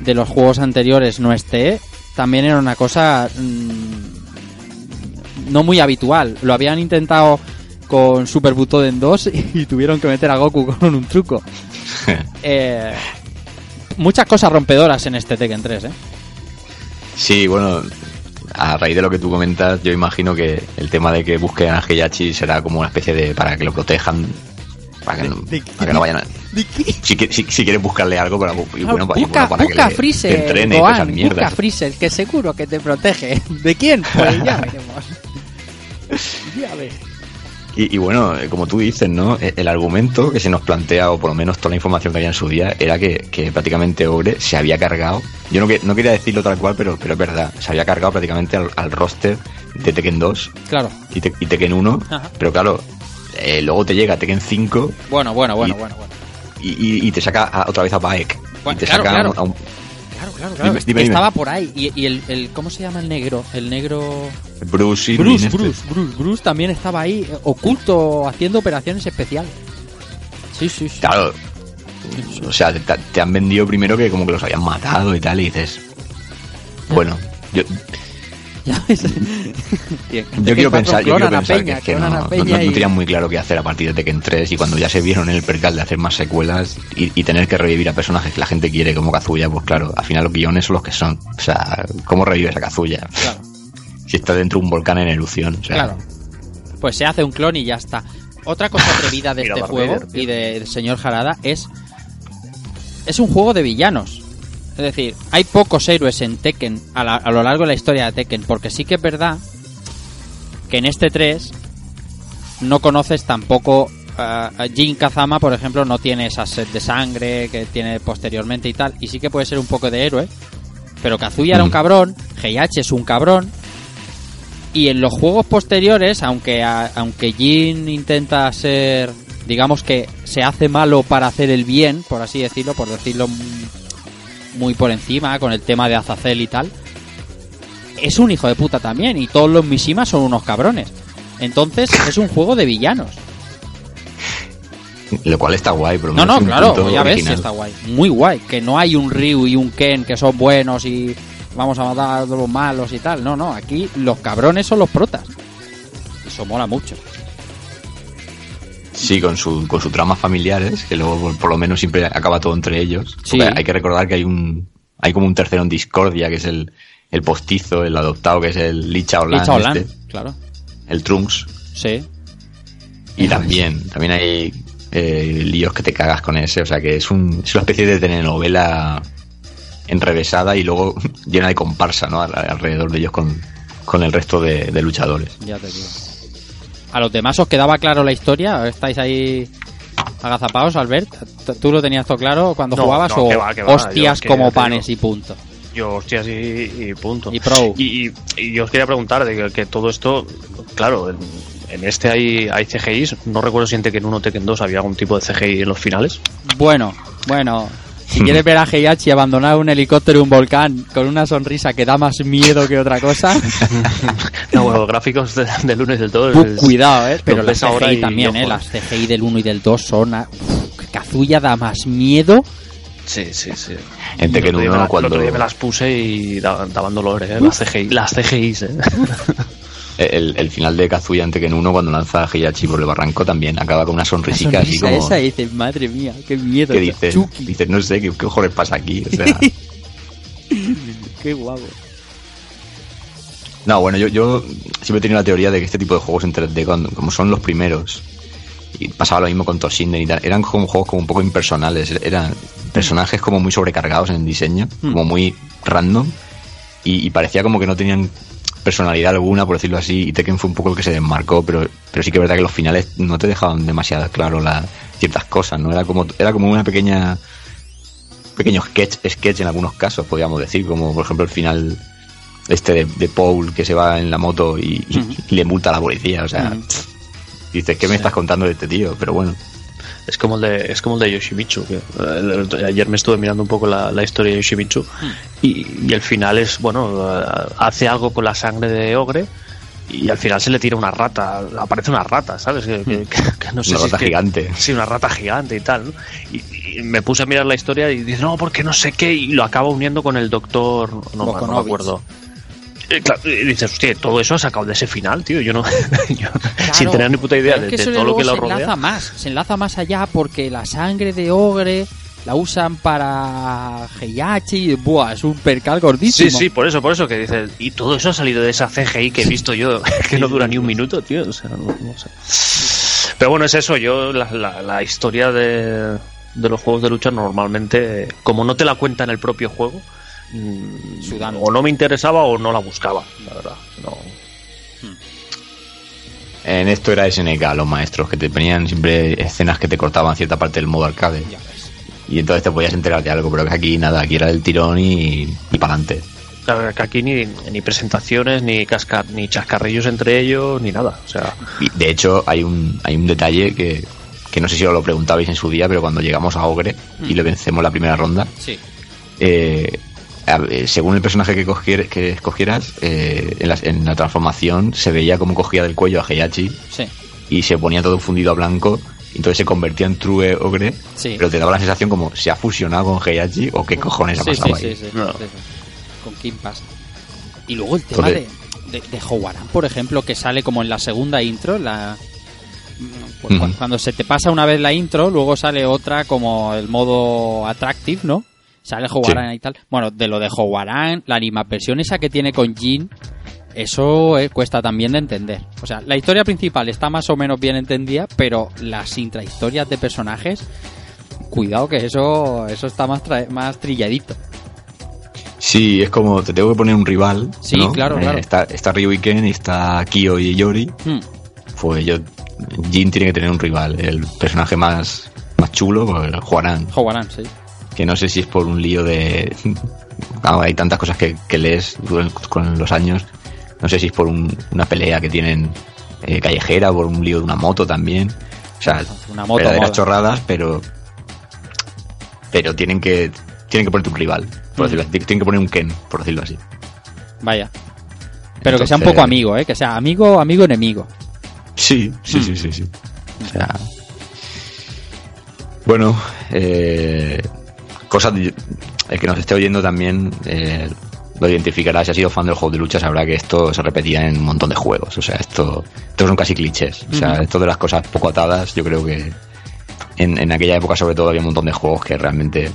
de los juegos anteriores no esté, también era una cosa... mm, no muy habitual. Lo habían intentado con Super Butoden 2 y tuvieron que meter a Goku con un truco. Eh, muchas cosas rompedoras en este Tekken 3, ¿eh? Sí, bueno, a raíz de lo que tú comentas, yo imagino que el tema de que busquen a Heihachi será como una especie de para que lo protejan, para que no, para que no vayan a... Si, si, si quieres buscarle algo para, bueno, para, y busca bueno, para busca que le- Freezer, te entrene y todas esas Gohan, mierdas. busca Freezer, que seguro que te protege. ¿De quién? Pues ya veremos. Ya ves. Y, y bueno, eh, como tú dices, ¿no? E- El argumento que se nos plantea, o por lo menos toda la información que había en su día, era que, que prácticamente Ogre se había cargado. Yo no, que- no quería decirlo tal cual, pero, pero es verdad. Se había cargado prácticamente al, al roster de Tekken 2 Claro. y, Te- y Tekken 1. Ajá. Pero claro, eh, luego te llega Tekken 5 Bueno, bueno, bueno, Y- bueno, bueno. y, y- y te saca a- otra vez a Baek. Bueno, y te claro, saca claro. A, un, Claro, claro, claro. Dime, dime, que dime. estaba por ahí. Y, y el, el- ¿Cómo se llama el negro? El negro... Bruce Bruce, este. Bruce, Bruce, Bruce también estaba ahí, eh, oculto, haciendo operaciones especiales. Sí, sí, sí. Claro. O sea, te, te han vendido primero que como que los habían matado y tal, y dices. Bueno, yo. yo quiero pensar, yo quiero pensar Peña, que, que no, no- no y- tenían muy claro qué hacer a partir de Tekken 3 y cuando ya se vieron en el percal de hacer más secuelas y, y tener que revivir a personajes que la gente quiere como Kazuya, pues claro, al final los guiones son los que son. O sea, ¿cómo revives a Kazuya? Claro, Si está dentro de un volcán en erupción. O sea, claro. Pues se hace un clon y ya está. Otra cosa atrevida de este juego y del señor Harada es. Es un juego de villanos. Es decir, hay pocos héroes en Tekken a, la- a lo largo de la historia de Tekken, porque sí que es verdad que en este 3 no conoces tampoco. a Jin Kazama, por ejemplo, no tiene esa sed de sangre que tiene posteriormente y tal, y sí que puede ser un poco de héroe. Pero Kazuya era un Mm. cabrón, Heihachi es un cabrón, y en los juegos posteriores, aunque a- aunque Jin intenta ser, digamos que se hace malo para hacer el bien, por así decirlo, por decirlo muy por encima, con el tema de Azazel y tal, es un hijo de puta también, y todos los Mishimas son unos cabrones. Entonces es un juego de villanos. Lo cual está guay, pero No, no, claro, ya ves, original. sí está guay. Muy guay, que no hay un Ryu y un Ken que son buenos y vamos a matar a los malos y tal. No, no, aquí los cabrones son los protas. Eso mola mucho. Sí, con su, con sus tramas familiares, que luego por, lo menos siempre acaba todo entre ellos. Sí. Hay que recordar que hay un hay como un tercero en discordia, que es el, el postizo, el adoptado, que es el Licha Olan, Licha este, claro. el Trunks. Sí. Y también, también hay eh, líos que te cagas con ese, o sea que es, un, es una especie de telenovela enrevesada y luego llena de comparsa, ¿no? Al- Alrededor de ellos con, con el resto de, de luchadores. Ya te digo. ¿A los demás os quedaba claro la historia? ¿Estáis ahí agazapados, Albert? ¿T- ¿Tú lo tenías todo claro cuando No, jugabas no, o que va, que va. hostias Yo como panes digo. y punto? Yo, hostias, y, y punto. Y pro. Y, y- y yo os quería preguntar de que, que todo esto, claro, en, en este hay, hay CGIs. No recuerdo si en Tekken 1 o Tekken 2 había algún tipo de CGI en los finales. Bueno, bueno. Si quieres ver a Heihachi abandonar un helicóptero y un volcán con una sonrisa que da más miedo que otra cosa, No, bueno, los gráficos de- del lunes del todo. pu- es- cuidado, ¿eh? Pero las CGI y también, ¿eh? Las CGI del 1 y del 2 son... a- Uf, Kazuya da más miedo. Sí, sí, sí. En El Tekken otro día 1 me la- cuando- El otro día me las puse y da- daban dolor, ¿eh? Las CGI. Las CGIs, ¿eh? El, el final de Kazuya en Tekken 1 cuando lanza a Heihachi por el barranco también acaba con una La sonrisica así como... esa y dices, madre mía, qué miedo. que dices, dices, no sé, ¿qué, qué cojones pasa aquí? O sea, qué guapo. no, bueno, yo, yo siempre he tenido la teoría de que este tipo de juegos en 3D, cuando- como son los primeros, y pasaba lo mismo con Toshinden y tal, eran como juegos como un poco impersonales, eran personajes como muy sobrecargados en el diseño, Hmm. como muy random, y, y parecía como que no tenían personalidad alguna, por decirlo así, y Tekken fue un poco el que se desmarcó, pero, pero sí que es verdad que los finales no te dejaban demasiado claro la, ciertas cosas, ¿no? Era como, era como una pequeña pequeño sketch, sketch en algunos casos, podríamos decir, como por ejemplo el final este de, de Paul que se va en la moto y, y- Ujú. y le multa a la policía, o sea, dices, ¿qué me Sí. estás contando de este tío? Pero bueno, Es como el de, es como el de Yoshimitsu. Que, eh, ayer me estuve mirando un poco la, la historia de Yoshimitsu y, y el final es, bueno, hace algo con la sangre de Ogre y al final se le tira una rata, aparece una rata, ¿sabes? Que, que- que- que no sé una si rata gigante. Sí, una rata gigante y tal. ¿no? Y, y me puse a mirar la historia y dice, no, porque no sé qué, y lo acaba uniendo con el doctor, no, no me acuerdo. Eh, claro, y dices, hostia, todo eso ha sacado de ese final, tío. Yo no, yo- sin tener ni puta idea de, es que de eso todo lo que lo se enlaza rodea. más, se enlaza más allá porque la sangre de ogre la usan para Heihachi y buah, es un percal gordísimo. Sí, sí, por eso, por eso que dices, y todo eso ha salido de esa CGI que he visto yo, que no dura ni un minuto, tío, o sea, no, no sé. Pero bueno, es eso, yo la, la- la historia de, de los juegos de lucha normalmente, como no te la cuenta en el propio juego, mm, Sudando. o no me interesaba o no la buscaba, la verdad. No. En esto era SNK, los maestros, que te ponían siempre escenas que te cortaban cierta parte del modo arcade. Ya ves. Y entonces te podías enterar de algo, pero que aquí nada, aquí era del tirón y, y para adelante. Claro, que aquí ni, ni presentaciones, ni casca, ni chascarrillos entre ellos, ni nada. O sea, Y de hecho, hay un, hay un detalle que, que no sé si os lo preguntabais en su día, pero cuando llegamos a Ogre y le vencemos la primera ronda, Sí. eh, según el personaje que, cogier- que escogieras, eh, en, la, en la transformación se veía como cogía del cuello a Heihachi Sí. y se ponía todo fundido a blanco. y Entonces se convertía en True Ogre, Sí. pero te daba la sensación como se ha fusionado con Heihachi o qué cojones ha pasado sí, ahí. sí, sí, No. Con Kim Pass. Y luego el tema Entonces- de, de, de Howaran, por ejemplo, que sale como en la segunda intro, la pues, cuando se te pasa una vez la intro, luego sale otra como el modo attractive, ¿no? Sale Howaran y tal. Bueno, de lo de Howaran, la animación esa que tiene con Jin, eso eh, cuesta también de entender. O sea, la historia principal está más o menos bien entendida, pero las intrahistorias de personajes, cuidado que eso eso está más, más trilladito. Sí, es como te tengo que poner un rival. Sí, ¿no? claro, Eh, claro. Está, está Ryuiken y está Kyo y Yori. Hmm. Pues yo. Jin tiene que tener un rival. El personaje más, más chulo, pues, el Juanan. Howaran, sí. Que no sé si es por un lío de. Hay tantas cosas que, que lees con, los años. No sé si es por un- una pelea que tienen eh, callejera, por un lío de una moto también. O sea, Una moto verdaderas chorradas, pero. Pero tienen que. Tienen que ponerte un rival, por Mm. decirlo así. Tienen que poner un Ken, por decirlo así. Vaya. Pero que sea un poco amigo, ¿eh? Que sea amigo, amigo, enemigo. Sí, sí, Mm. sí, sí, sí. O sea. Bueno, eh, cosas. El que nos esté oyendo también eh, lo identificará. Si ha sido fan del juego de lucha, sabrá que esto se repetía en un montón de juegos. O sea, esto, esto son casi clichés. O sea, esto de las cosas poco atadas, yo creo que en, en aquella época, sobre todo, había un montón de juegos que realmente.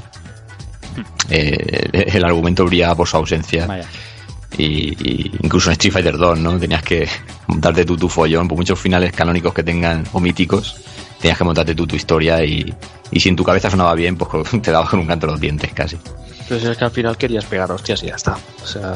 eh, el argumento brillaba por su ausencia Vaya. y, y incluso en Street Fighter 2, ¿no? Tenías que montarte tú tu follón, por muchos finales canónicos que tengan o míticos, tenías que montarte tú tu historia y, y si en tu cabeza sonaba bien, pues te dabas con un canto a los dientes casi. Pero si es que al final querías pegar hostias y ya está. O sea,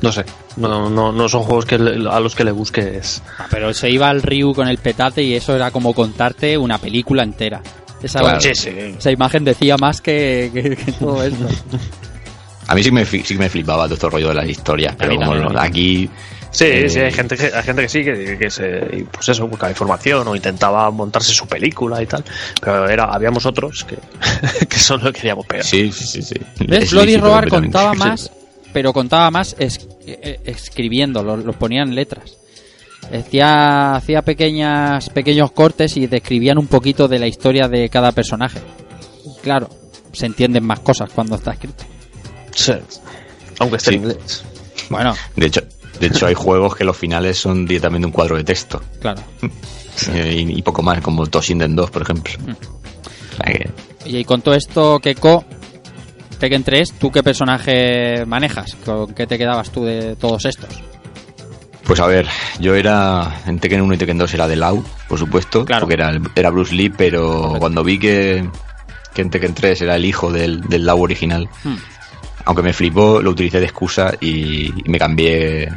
no sé. No, no, no son juegos que le- a los que le busques. Ah, Pero se iba al Ryu con el petate y eso era como contarte una película entera. Esa, Claro. Sí, sí. esa imagen decía más que, que- que todo esto. A mí sí me, sí que me flipaba todo este rollo de las historias, pero mí como aquí... Sí, eh, sí, hay gente que, hay gente que sí, que, que se, pues eso, buscaba información o intentaba montarse su película y tal. Pero era, habíamos otros que, que solo queríamos pegar. Sí, sí, sí. sí. ¿Ves? Es Bloody Roar contaba más, pero contaba más es- eh, escribiendo, lo, lo ponía en letras. Hacía, hacía pequeñas, pequeños cortes y describían un poquito de la historia de cada personaje. Claro, se entienden más cosas cuando está escrito. Sí. Aunque esté Sí. en inglés. Bueno, De hecho, de hecho hay juegos que los finales son directamente un cuadro de texto. claro. Y, y poco más, como Toshinden 2, por ejemplo. Mm. Y con todo esto, Keko, Tekken 3, ¿tú qué personaje manejas? ¿Con qué te quedabas tú de todos estos? Pues a ver, yo era en Tekken 1 y Tekken 2 era de Lau, por supuesto, Claro. porque era, era Bruce Lee, pero cuando vi que, que en Tekken 3 era el hijo del, del Lau original, Hmm. Aunque me flipó, lo utilicé de excusa y, y me cambié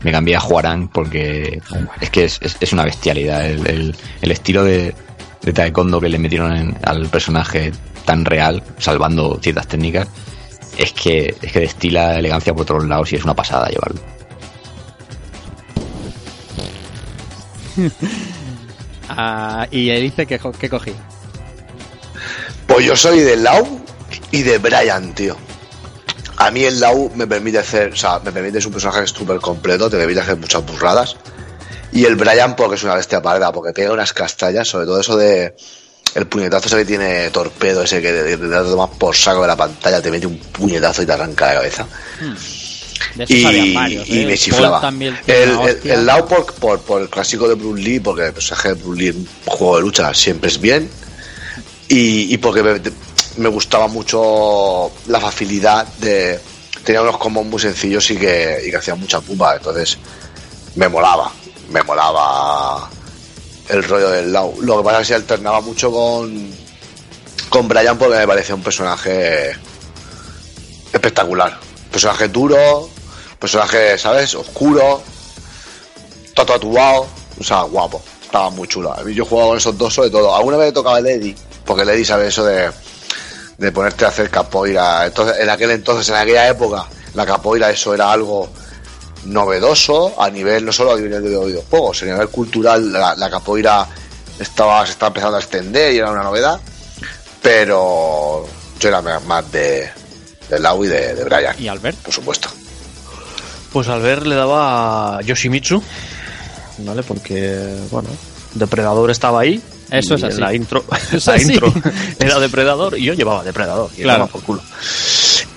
me cambié a Juarán porque es que es, es- es una bestialidad el, el- el estilo de, de taekwondo que le metieron en- al personaje tan real, salvando ciertas técnicas, es que, es que destila elegancia por todos lados y es una pasada llevarlo. Ah, y él dice que, que cogí. Pues yo soy de Lau y de Brian, tío. A mí el Lau me permite hacer, o sea, me permite, es un personaje súper completo, te permite hacer muchas burradas. Y el Brian porque es una bestia parda, porque pega unas castallas, sobre todo eso de el puñetazo ese que tiene torpedo, ese que te, te tomas por saco de la pantalla, te mete un puñetazo y te arranca la cabeza. Esos Y, había varios. y ¿eh? me chiflaba. El, el, el Lau por, por, por el clásico de Bruce Lee, porque el personaje de Bruce Lee un juego de lucha siempre es bien. Y, y porque me, me gustaba mucho la facilidad de. Tenía unos combos muy sencillos y que, y que hacían mucha pupa. Entonces me molaba. Me molaba el rollo del Lau. Lo que pasa es que se alternaba mucho con. Con Brian porque me parecía un personaje espectacular. Personaje duro, personaje, ¿sabes? Oscuro, todo tatuado, o sea, guapo. Estaba muy chulo. Yo jugaba con esos dos sobre todo. Alguna vez tocaba Eddie, porque Eddie sabe eso de, de ponerte a hacer capoeira. Entonces, en aquel entonces, en aquella época, la capoeira eso era algo novedoso a nivel, no solo a nivel de videojuegos, a nivel cultural, la, la capoeira estaba, se estaba empezando a extender y era una novedad. Pero yo era más de, de Lau y de, de Brian, ¿Y Albert? por supuesto. Pues al ver le daba Yoshimitsu, ¿vale? Porque, bueno, Depredador estaba ahí. Eso es así. La intro, la así. intro era Depredador y yo llevaba Depredador. Y Claro. por culo.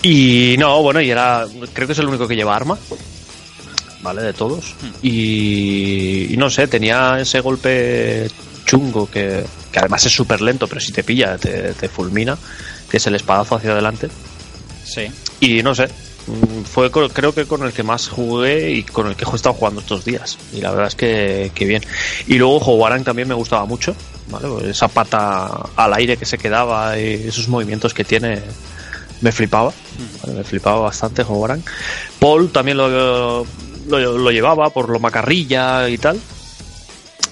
Y no, bueno, y era. Creo que es el único que lleva arma. ¿Vale? De todos. Hmm. Y, y no sé, tenía ese golpe chungo que, que además es súper lento, pero si te pilla, te, te fulmina. Que es el espadazo hacia adelante. Sí. Y no sé, mm, fue con- creo que con el que más jugué y con el que he estado jugando estos días. Y la verdad es que, que bien. Y luego Howarang también me gustaba mucho. ¿Vale? Pues Esa pata al aire que se quedaba y esos movimientos que tiene me flipaba. ¿vale? Me flipaba bastante Howarang. Paul también lo, lo, lo llevaba por lo macarrilla y tal.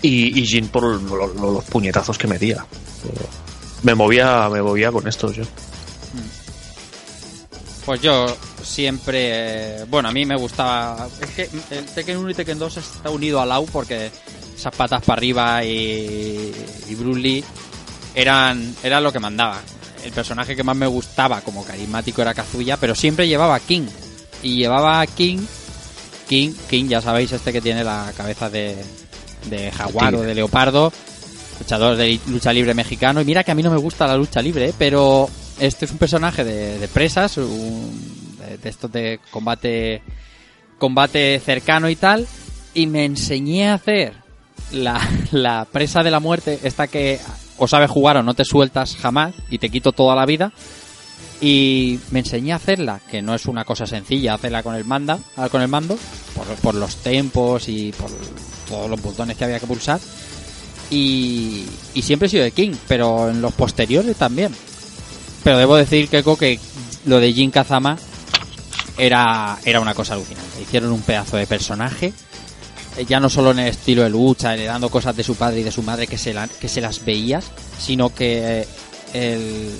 Y, y Jin por lo- lo- los puñetazos que metía. Me movía, me movía con estos yo. Pues yo siempre. bueno, a mí me gustaba. Es que el Tekken 1 y Tekken 2 está unido a Lau porque esas patas para arriba y, y Bruce Lee eran, eran lo que mandaba. El personaje que más me gustaba como carismático era Kazuya, pero siempre llevaba a King. Y llevaba a King. King, King, ya sabéis, este que tiene la cabeza de, de jaguar o de leopardo. Luchador de lucha libre mexicano. Y mira que a mí no me gusta la lucha libre, ¿eh? pero este es un personaje de, presas, un- de, de estos de combate combate cercano y tal, y me enseñé a hacer la, presa de la muerte, esta que o sabes jugar o no te sueltas jamás y te quito toda la vida. Y me enseñé a hacerla, que no es una cosa sencilla hacerla con el manda, con el mando, por, los tempos y por todos los botones que había que pulsar. Y siempre he sido de King, pero en los posteriores también. Pero debo decir, Keiko, que lo de Jin Kazama era, era una cosa alucinante. Hicieron un pedazo de personaje, eh, ya no solo en el estilo de lucha, heredando cosas de su padre y de su madre que se, que se las veías, sino que eh, el...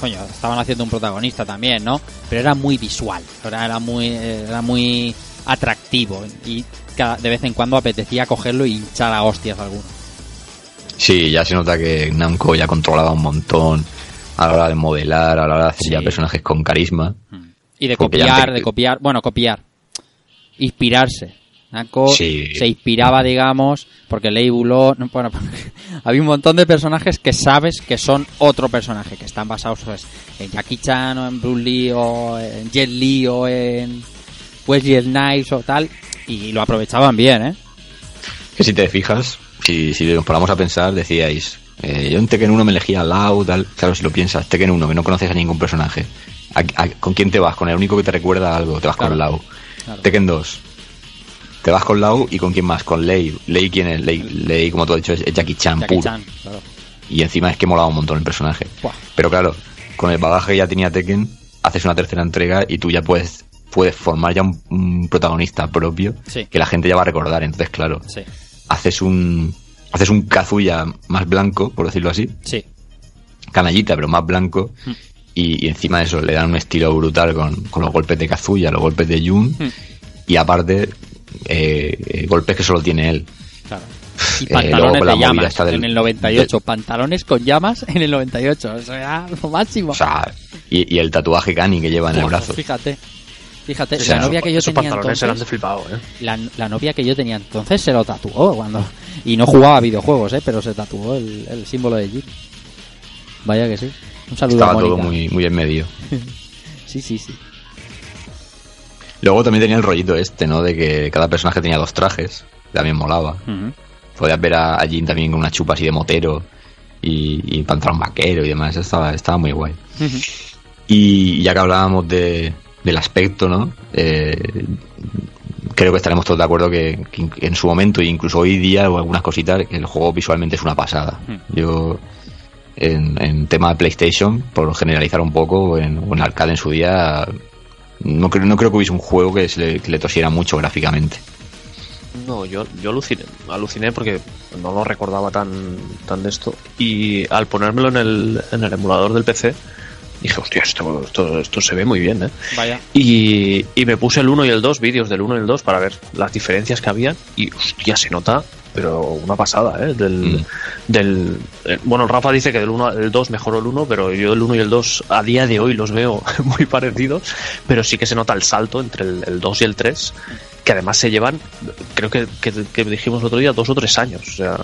Coño, estaban haciendo un protagonista también, ¿no? Pero era muy visual, era, era muy, era muy atractivo y cada, de vez en cuando apetecía cogerlo y hinchar a hostias alguno. Sí, ya se nota que Namco ya controlaba un montón a la hora de modelar, a la hora de hacer Sí. ya personajes con carisma. Y de copiar, de copiar, bueno, copiar. Inspirarse. Namco Sí. se inspiraba, digamos, porque no, bueno, había un montón de personajes que sabes que son otro personaje, que están basados pues, en Jackie Chan o en Bruce Lee o en Jet Li o en Wesley Snipes o tal, y lo aprovechaban bien, ¿eh? Que si te fijas, si, si nos ponemos a pensar, decíais, eh, yo en Tekken 1 me elegía a Lau, tal. Claro, si lo piensas, Tekken 1, que no conoces a ningún personaje. ¿A- a- con quién te vas? ¿Con el único que te recuerda algo? Te vas Claro. con Lau. Claro. Tekken 2. Te vas con Lau y con quién más? Con Lei. Lei, ¿quién es? Lei, Lei como tú has dicho, es Jackie Chan Jackie puro. Chan, claro. Y encima es que molaba un montón el personaje. Buah. Pero claro, con el bagaje que ya tenía Tekken, haces una tercera entrega y tú ya puedes, puedes formar ya un, un protagonista propio Sí. que la gente ya va a recordar. Entonces, claro, Sí, haces un haces un Kazuya más blanco, por decirlo así, sí. canallita, pero más blanco. Mm. Y, y encima de eso le dan un estilo brutal con, con los golpes de Kazuya, los golpes de Jun. Mm. Y aparte, eh, golpes que solo tiene él. Claro. Y Eh, pantalones con la de llamas del- en el 98. Pantalones con llamas en el 98. Eso era lo máximo. O sea, y, y el tatuaje Kani que lleva en el brazo. Fíjate. Fíjate, la novia que yo tenía de entonces, flipado, ¿eh? la, la novia que yo tenía entonces se lo tatuó cuando y no jugaba a videojuegos, eh, pero se tatuó el, el símbolo de Jin. Vaya que sí. Un saludo Estaba a todo muy, muy en medio. Sí, sí, sí. Luego también tenía el rollito este, ¿no? De que cada personaje tenía dos trajes. También molaba. Ujú. Podías ver a, Jin también con una chupa así de motero y, y pantalón vaquero y demás. Estaba, estaba muy guay. Y ya que hablábamos de, del aspecto, ¿no? Eh, creo que estaremos todos de acuerdo que, que en su momento, e incluso hoy día, o algunas cositas, el juego visualmente es una pasada. Hmm. Yo, en, en tema de PlayStation, por generalizar un poco, o en, en arcade en su día, no creo, no creo que hubiese un juego que, se le, que le tosiera mucho gráficamente. No, yo, yo aluciné, aluciné porque no lo recordaba tan, tan de esto. Y al ponérmelo en el, en el emulador del PC, dije, hostia, esto, esto, esto se ve muy bien, ¿eh? Vaya. Y, y me puse el 1 y el 2, vídeos del 1 y el 2 para ver las diferencias que había. Y hostia, se nota pero una pasada, ¿eh? Del, Mm. del, eh, bueno, Rafa dice que del 1 al 2 mejoró el 1, pero yo el 1 y el 2 a día de hoy los veo muy parecidos, pero sí que se nota el salto entre el, el 2 y el 3, que además se llevan, creo que, que, que dijimos el otro día, dos o tres años, o sea,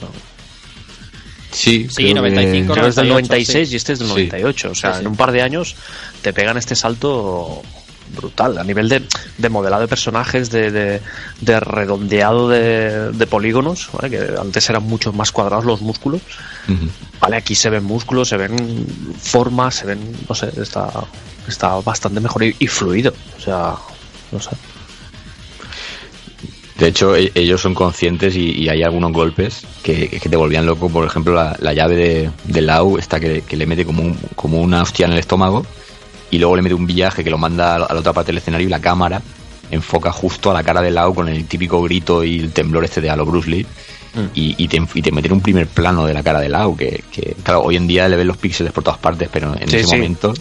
Sí, Sí, 95, creo que es del 98, 96 sí. y este es del Sí. 98, o sea, Sí, sí. en un par de años te pegan este salto brutal a nivel de, de modelado de personajes, de, de, de redondeado de, de polígonos, ¿vale? que antes eran mucho más cuadrados los músculos. Vale, aquí se ven músculos, se ven formas, se ven, no sé, está, está bastante mejor y, y fluido. O sea, no sé. De hecho, e- ellos son conscientes y, y hay algunos golpes que, que te volvían loco. Por ejemplo, la, la llave de, de Lau, esta que, que le mete como, un- como una hostia en el estómago y luego le mete un viaje que lo manda a la, a la otra parte del escenario y la cámara enfoca justo a la cara de Lau con el típico grito y el temblor este de a lo Bruce Lee. Mm. Y, y te, y te meten un primer plano de la cara de Lau, que, que, claro, hoy en día le ven los píxeles por todas partes, pero en Sí, ese sí. momento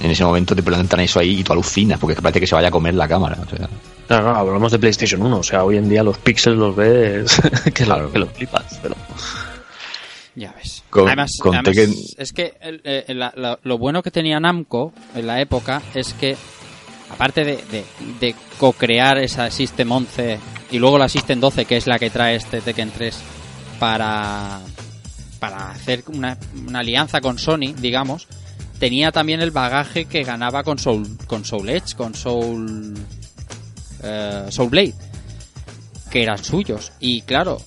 en ese momento te plantan eso ahí y tú alucinas porque parece que se vaya a comer la cámara. O sea, Claro, claro, hablamos de PlayStation 1, o sea, hoy en día los píxeles los ves que, lo- Claro. que los flipas. Pero... Ya ves. Con- además, con además, Tekken- es que el- el- la- la- lo bueno que tenía Namco en la época es que, aparte de, de, de co-crear esa System 11 y luego la System 12, que es la que trae este Tekken 3, para, para hacer una, una alianza con Sony, digamos, tenía también el bagaje que ganaba con Soul, con Soul Edge, con Soul, eh, Soul Blade, que eran suyos. Y claro,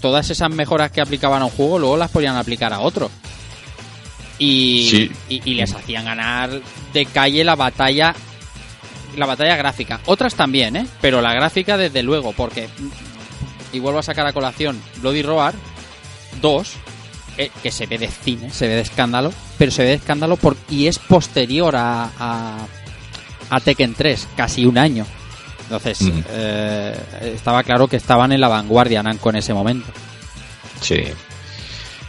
todas esas mejoras que aplicaban a un juego luego las podían aplicar a otro. Y, Sí. y, y les hacían ganar de calle la batalla la batalla gráfica. Otras también, ¿eh? Pero la gráfica desde luego, porque mm, y vuelvo a sacar a colación Bloody Roar 2 eh, que se ve de cine, se ve de escándalo, pero se ve de escándalo por, y es posterior a, a, a Tekken 3, casi un año. Entonces, eh, estaba claro que estaban en la vanguardia Namco en ese momento. Sí.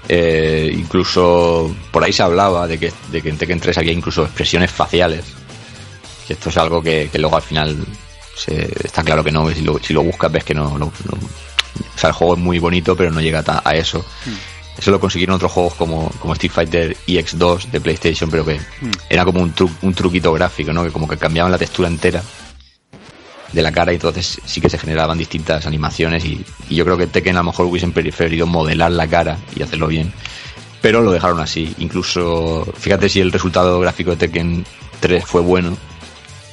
Eh, incluso por ahí se hablaba de que, de que en Tekken 3 había incluso expresiones faciales. Que esto es algo que, que luego al final se- está claro que no. Si lo, si lo buscas ves que no, no- no- O sea, el juego es muy bonito, pero no llega ta- a eso. Eso lo consiguieron otros juegos como, como Street Fighter EX2 de PlayStation, pero que era como un, tru- un truquito gráfico, ¿no? Que como que cambiaban la textura entera de la cara y entonces sí que se generaban distintas animaciones y, y yo creo que Tekken a lo mejor hubiesen preferido modelar la cara y hacerlo bien pero lo dejaron así incluso fíjate si el resultado gráfico de Tekken 3 fue bueno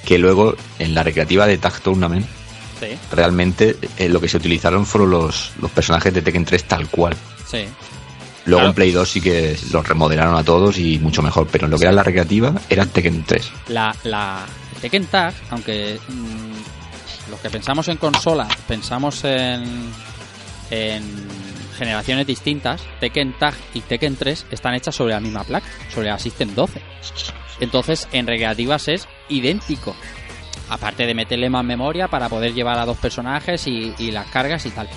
que luego en la recreativa de Tag Tournament Sí, realmente eh, lo que se utilizaron fueron los, los personajes de Tekken 3 tal cual sí. luego Claro. en Play 2 sí que los remodelaron a todos y mucho mejor pero en lo que era la recreativa era Tekken 3 La, la Tekken Tag, aunque mm, los que pensamos en consola, pensamos en, en generaciones distintas, Tekken Tag y Tekken 3 están hechas sobre la misma placa, sobre la System 12. Entonces, en recreativas es idéntico. Aparte de meterle más memoria para poder llevar a dos personajes y, las cargas y tal.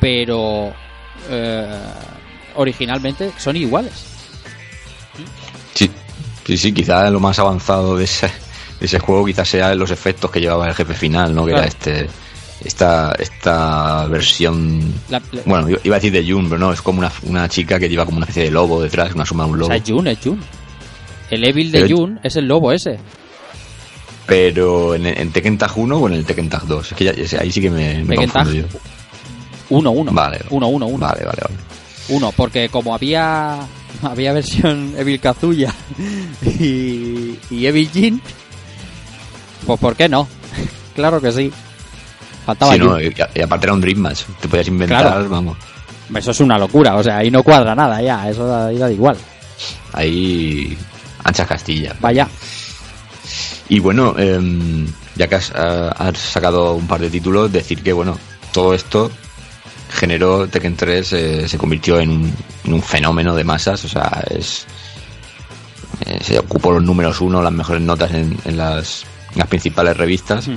Pero eh, originalmente son iguales. Sí, sí, sí, quizás lo más avanzado de ese, ese juego quizás sea los efectos que llevaba el jefe final, ¿no? Que Claro. era este esta esta versión La- la- bueno, iba a decir de Jun, pero no, es como una, una chica que lleva como una especie de lobo detrás, una suma de un O lobo. sea, es Jun, es Jun. El Evil de Pero- Jun es el lobo ese. Pero en, en Tekken Tag 1 o en el Tekken Tag 2, es que ya- ahí sí que me, me Tekken confundo Tag yo. 1, 1. Vale. 1, 1, 1. Vale, vale, vale. 1, porque como había había versión Evil Kazuya y, y Evil Jin, pues ¿por qué no? claro que sí. Faltaba Sí, no, y, y aparte era un Dream Match, te podías inventar, Claro. vamos. Eso es una locura, o sea, ahí no cuadra nada ya, eso da, ahí da igual. Ahí anchas Castilla. Vaya. Y bueno, em, ya que has, ah, has sacado un par de títulos, decir que bueno, todo esto generó Tekken 3, eh, se convirtió en un, en un fenómeno de masas, o sea, es eh, se ocupó los números uno, las mejores notas en, en las, las principales revistas,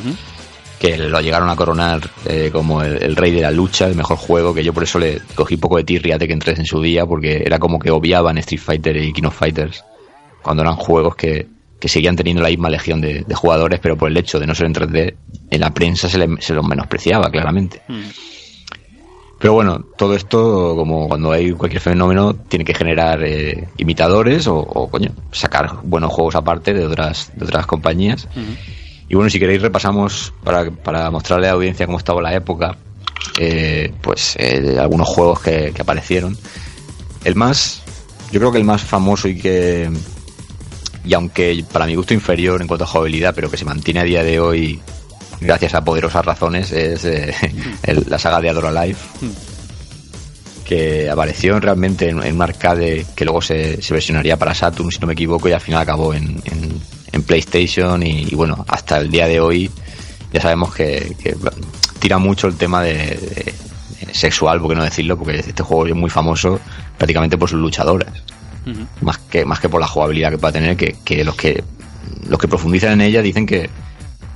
que lo llegaron a coronar eh, como el, el rey de la lucha, el mejor juego, que yo por eso le cogí poco de tirria a Tekken 3 en su día, porque era como que obviaban Street Fighter y King of Fighters, cuando eran juegos que, que seguían teniendo la misma legión de, de jugadores, pero por el hecho de no ser en 3D, en la prensa se, le- se los menospreciaba claramente. Mm. Pero bueno, todo esto, como cuando hay cualquier fenómeno, tiene que generar eh, imitadores o, o, coño, sacar buenos juegos aparte de otras, de otras compañías. Y bueno, si queréis repasamos para, para mostrarle a la audiencia cómo estaba la época, eh, pues eh, algunos juegos que, que aparecieron. El más, yo creo que el más famoso y que, y aunque para mi gusto inferior en cuanto a jugabilidad, pero que se mantiene a día de hoy gracias a poderosas razones, es eh, el- la saga de Adora Life, que apareció realmente en, en un arcade que luego se, se versionaría para Saturn, si no me equivoco, y al final acabó en, en- en PlayStation y, y bueno, hasta el día de hoy ya sabemos que, que tira mucho el tema de, sexual, por qué no decirlo, porque este juego es muy famoso prácticamente por sus luchadoras. Más que más que por la jugabilidad que pueda tener que, que los que los que profundizan en ella dicen que,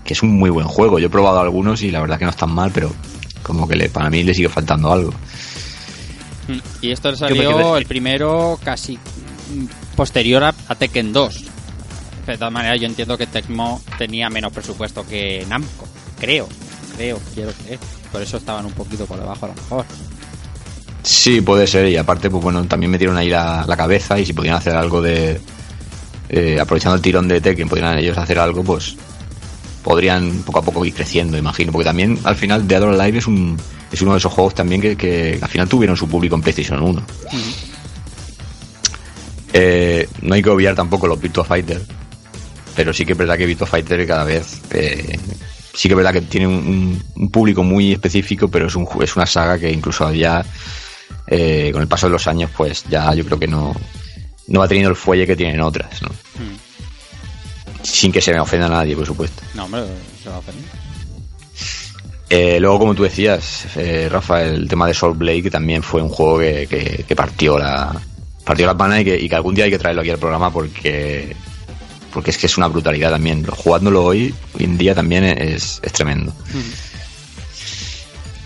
que es un muy buen juego yo he probado algunos y la verdad que no están mal pero como que le, para mí le sigue faltando algo. Y esto le salió el primero casi posterior a, a Tekken 2. De todas maneras, yo entiendo que Tecmo tenía menos presupuesto que Namco. Creo, creo, quiero creer. Por eso estaban un poquito por debajo a lo mejor. sí puede ser y aparte pues bueno también metieron ahí la, la cabeza y si podían hacer algo de eh, aprovechando el tirón de Tekken podrían ellos hacer algo pues podrían poco a poco ir creciendo imagino porque también al final Dead or Alive es un es uno de esos juegos también que, que al final tuvieron su público en PlayStation 1 Eh, no hay que obviar tampoco los Virtua Fighter, pero sí que es verdad que Virtua Fighter cada vez eh, sí que es verdad que tiene un, público muy específico, pero es, un, es una saga que incluso ya eh, con el paso de los años, pues ya yo creo que no, no va teniendo el fuelle que tienen otras, ¿no? Sin que se me ofenda a nadie, por supuesto. No, hombre, se va a ofender. Eh, luego, como tú decías, eh, Rafa, el tema de Soul Blade, que también fue un juego que, que- que partió la partió la pana y que, y que algún día hay que traerlo aquí al programa porque porque es que es una brutalidad también. Jugándolo hoy, hoy en día también es, es tremendo.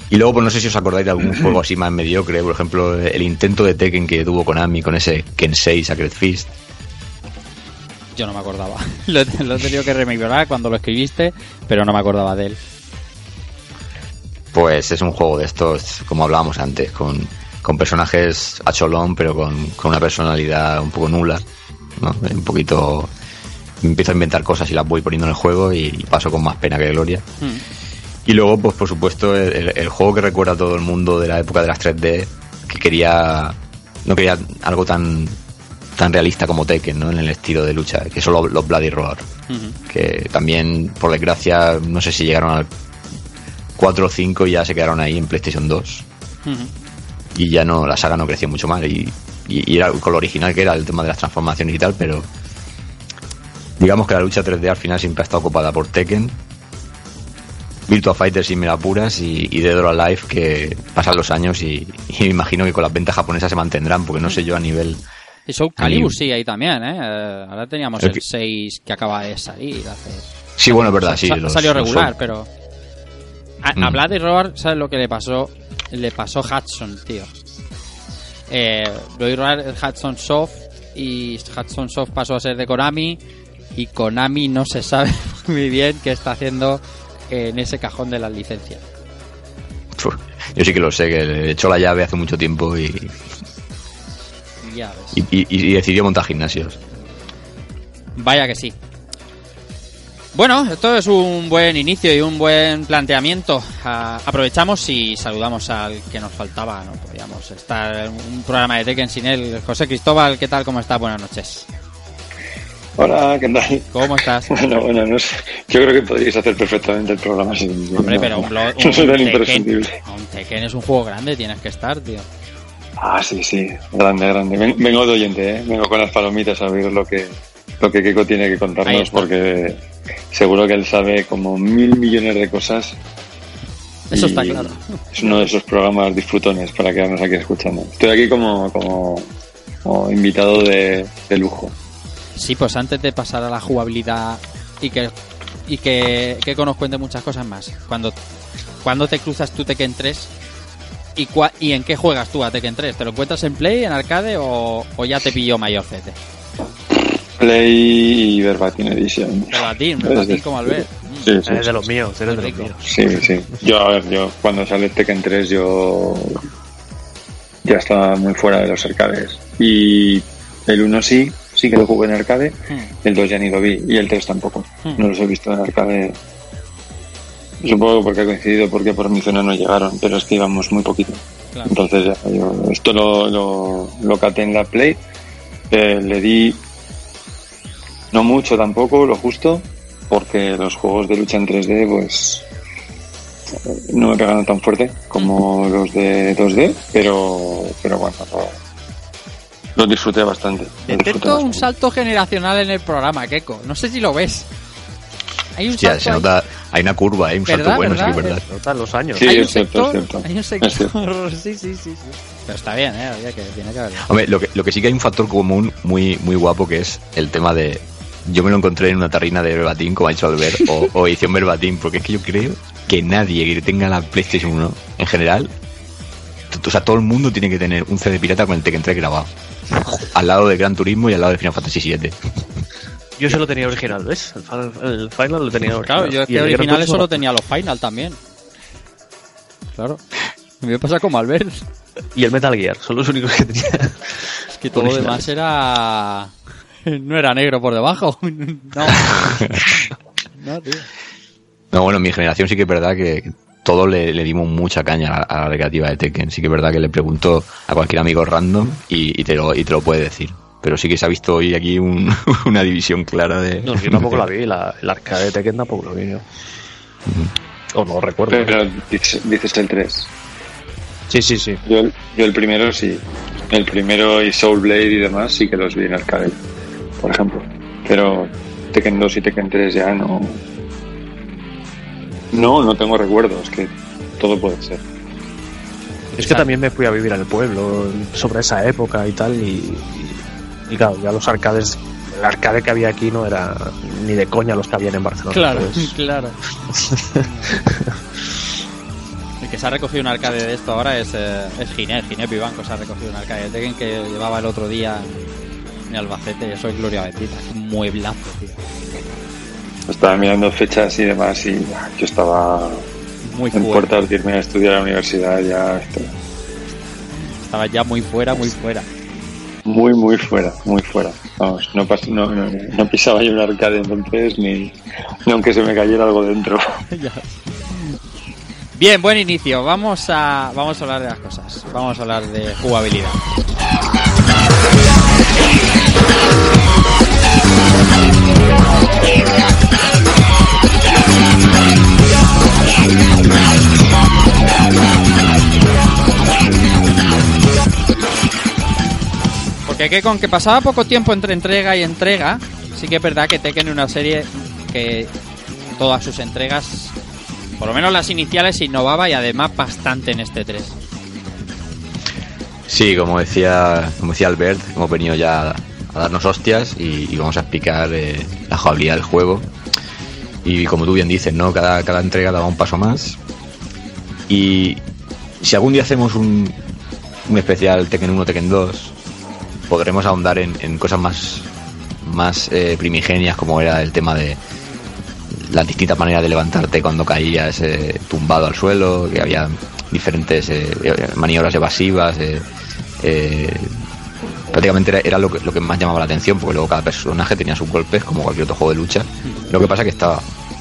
Y luego, pues no sé si os acordáis de algún juego así más mediocre, por ejemplo, el intento de Tekken que tuvo Konami con ese Kensei Sacred Fist. Yo no me acordaba. lo, he- lo he tenido que rememorar cuando lo escribiste, pero no me acordaba de él. Pues es un juego de estos, como hablábamos antes, con, con personajes a cholón, pero con, con una personalidad un poco nula. ¿no? Un poquito. Empiezo a inventar cosas y las voy poniendo en el juego y, paso con más pena que gloria. Y luego, pues por supuesto, el, el- el juego que recuerda a todo el mundo de la época de las 3D, que quería. No quería algo tan tan realista como Tekken, ¿no? En el estilo de lucha, que son los, los Bloody Roar. Que también, por desgracia, no sé si llegaron al 4 o 5 y ya se quedaron ahí en PlayStation 2 y ya no la saga no creció mucho más. Y, y- y era con lo original que era el tema de las transformaciones y tal pero digamos que la lucha 3D al final siempre ha estado ocupada por Tekken. Virtua Fighter si me la apuras y, y Dead or Alive que pasan los años y, y me imagino que con las ventas japonesas se mantendrán porque no sé yo a nivel Y Soul Calibur sí, ahí también, ¿eh? Eh, Ahora teníamos El el que- 6 que acaba de salir hace... sí bueno es verdad sí Sa- los- salió regular, pero... A, Mm. a Bloody Roar, ¿sabes lo que le pasó? Le pasó Hudson, tío. Eh, Bloody Roar es Hudson Soft y Hudson Soft pasó a ser de Konami y Konami no se sabe muy bien qué está haciendo en ese cajón de las licencias. Yo sí que lo sé que le echó la llave hace mucho tiempo y, Ya ves. y, y- y decidió montar gimnasios Vaya que sí. Bueno, esto es un buen inicio y un buen planteamiento. Ah, aprovechamos y saludamos al que nos faltaba. No podíamos estar en un programa de Tekken sin él. José Cristóbal, ¿qué tal? ¿Cómo estás? Buenas noches. Hola, ¿qué tal? ¿Cómo estás? Bueno, bueno, no sé. Yo creo que podríais hacer perfectamente el programa sin Hombre, no, pero no, un, blog, no soy un tan Tekken, imprescindible. un Tekken es un juego grande, tienes que estar, tío. Ah, sí, sí, grande, grande. Ven- Vengo de oyente, ¿eh? Vengo con las palomitas a oír lo que, lo que Keiko tiene que contarnos porque seguro que él sabe como mil millones de cosas. Eso está claro. Es uno de esos programas disfrutones para quedarnos aquí escuchando. Estoy aquí como, como, como invitado de, de lujo. Sí, pues antes de pasar a la jugabilidad y que y que, que cuente muchas cosas más. Cuando, cuando te cruzas tu Tekken 3 y, cua- y en qué juegas tú a Tekken 3? ¿Te lo encuentras en Play, en arcade o, o ya te pilló mayor CT? Play y Verbatim Edition. Verbatim, verbatim como Albert. Sí, sí, Eres de los míos, eres de los Rico. míos. Sí, sí. Yo, a ver, yo cuando sale Tekken 3 yo ya estaba muy fuera de los arcades. Y el 1 sí, sí que lo jugué en arcade, el 2 ya ni lo vi, y el 3 tampoco. Hmm. No los he visto en arcade. Supongo porque ha coincidido, porque por mi zona no llegaron, pero es que íbamos muy poquito. Claro. Entonces ya, yo esto lo, lo, lo caté en la Play, eh, le di no mucho tampoco, lo justo, porque los juegos de lucha en 3D pues eh, no me pegaron tan fuerte como los de 2D, pero, pero bueno, lo- disfruté bastante. Detecto un salto generacional en el programa, Keiko. No sé si lo ves. Hay un Hostia, se nota, hay una curva, hay un salto ¿Verdad, bueno, sí que es verdad? Notan los años. Sí, hay un es cierto, es sector, cierto. hay un sector, sí, sí, sí, sí. Pero está bien, eh, había que, tiene que haber. Hombre, lo que, lo que sí que hay un factor común muy, muy guapo que es el tema de. Yo me lo encontré en una tarrina de verbatim, como ha dicho Albert, o, o edición verbatim, porque es que yo creo que nadie que tenga la PlayStation 1 en general, o sea, todo el mundo tiene que tener un CD pirata con el Tekken 3 grabado. Al lado de Gran Turismo y al lado de Final Fantasy 7. Yo se lo tenía original, ¿ves? El final, el final lo tenía original. Claro, yo es Y que originales solo no. tenía los Final también. Claro. Me pasa como Albert. Y el Metal Gear, son los únicos que tenía. Es que todo lo demás era. No era negro por debajo. No. No, tío. No, bueno, en mi generación sí que es verdad que todos le, le dimos mucha caña a la, a la recreativa de Tekken. Sí que es verdad que le pregunto a cualquier amigo random y, y te, lo, y te lo puede decir. Pero sí que se ha visto hoy aquí un- una división clara de... No, yo tampoco la vi, la, el arcade de Tekken tampoco lo vi. ¿no? O no recuerdo. Pero dices, dices el 3. Sí, sí, sí. Yo, el- yo el primero sí. El primero y Soul Blade y demás sí que los vi en arcade, por ejemplo. Pero Tekken 2 y Tekken 3 ya no. No, no tengo recuerdos, que todo puede ser. Es que también me fui a vivir al pueblo sobre esa época y tal, y, y, claro, ya los arcades, el arcade que había aquí no era ni de coña los que habían en Barcelona. Claro, Entonces, claro. El que se ha recogido un arcade de esto ahora es, eh, es Ginés, Ginés Vivanco se ha recogido un arcade de Tekken que llevaba el otro día en Albacete, eso es gloria bendita, es un mueblazo, tío. Estaba mirando fechas y demás y yo estaba Muy en puertas de irme a estudiar a la universidad ya estaba ya muy fuera, muy fuera. Muy, muy fuera, muy fuera. Vamos, no, no, no, pisaba yo un arcade entonces ni, ni aunque se me cayera algo dentro. Bien, buen inicio. Vamos a, vamos a hablar de las cosas. Vamos a hablar de jugabilidad. Que con que pasaba poco tiempo entre entrega y entrega, sí que es verdad que Tekken es una serie que todas sus entregas, por lo menos las iniciales, innovaba y además bastante en este 3. Sí, como decía, como decía Albert, hemos venido ya a darnos hostias y, y vamos a explicar eh, la jugabilidad del juego. Y como tú bien dices, ¿no? Cada, cada entrega daba un paso más. Y si algún día hacemos un, un especial Tekken 1, Tekken 2, podremos ahondar en, en cosas más, más eh, primigenias, como era el tema de las distintas maneras de levantarte cuando caías eh, tumbado al suelo, que había diferentes eh, maniobras evasivas. prácticamente era, era lo, que, lo que más llamaba la atención, porque luego cada personaje tenía sus golpes, como cualquier otro juego de lucha. Lo que pasa que estaba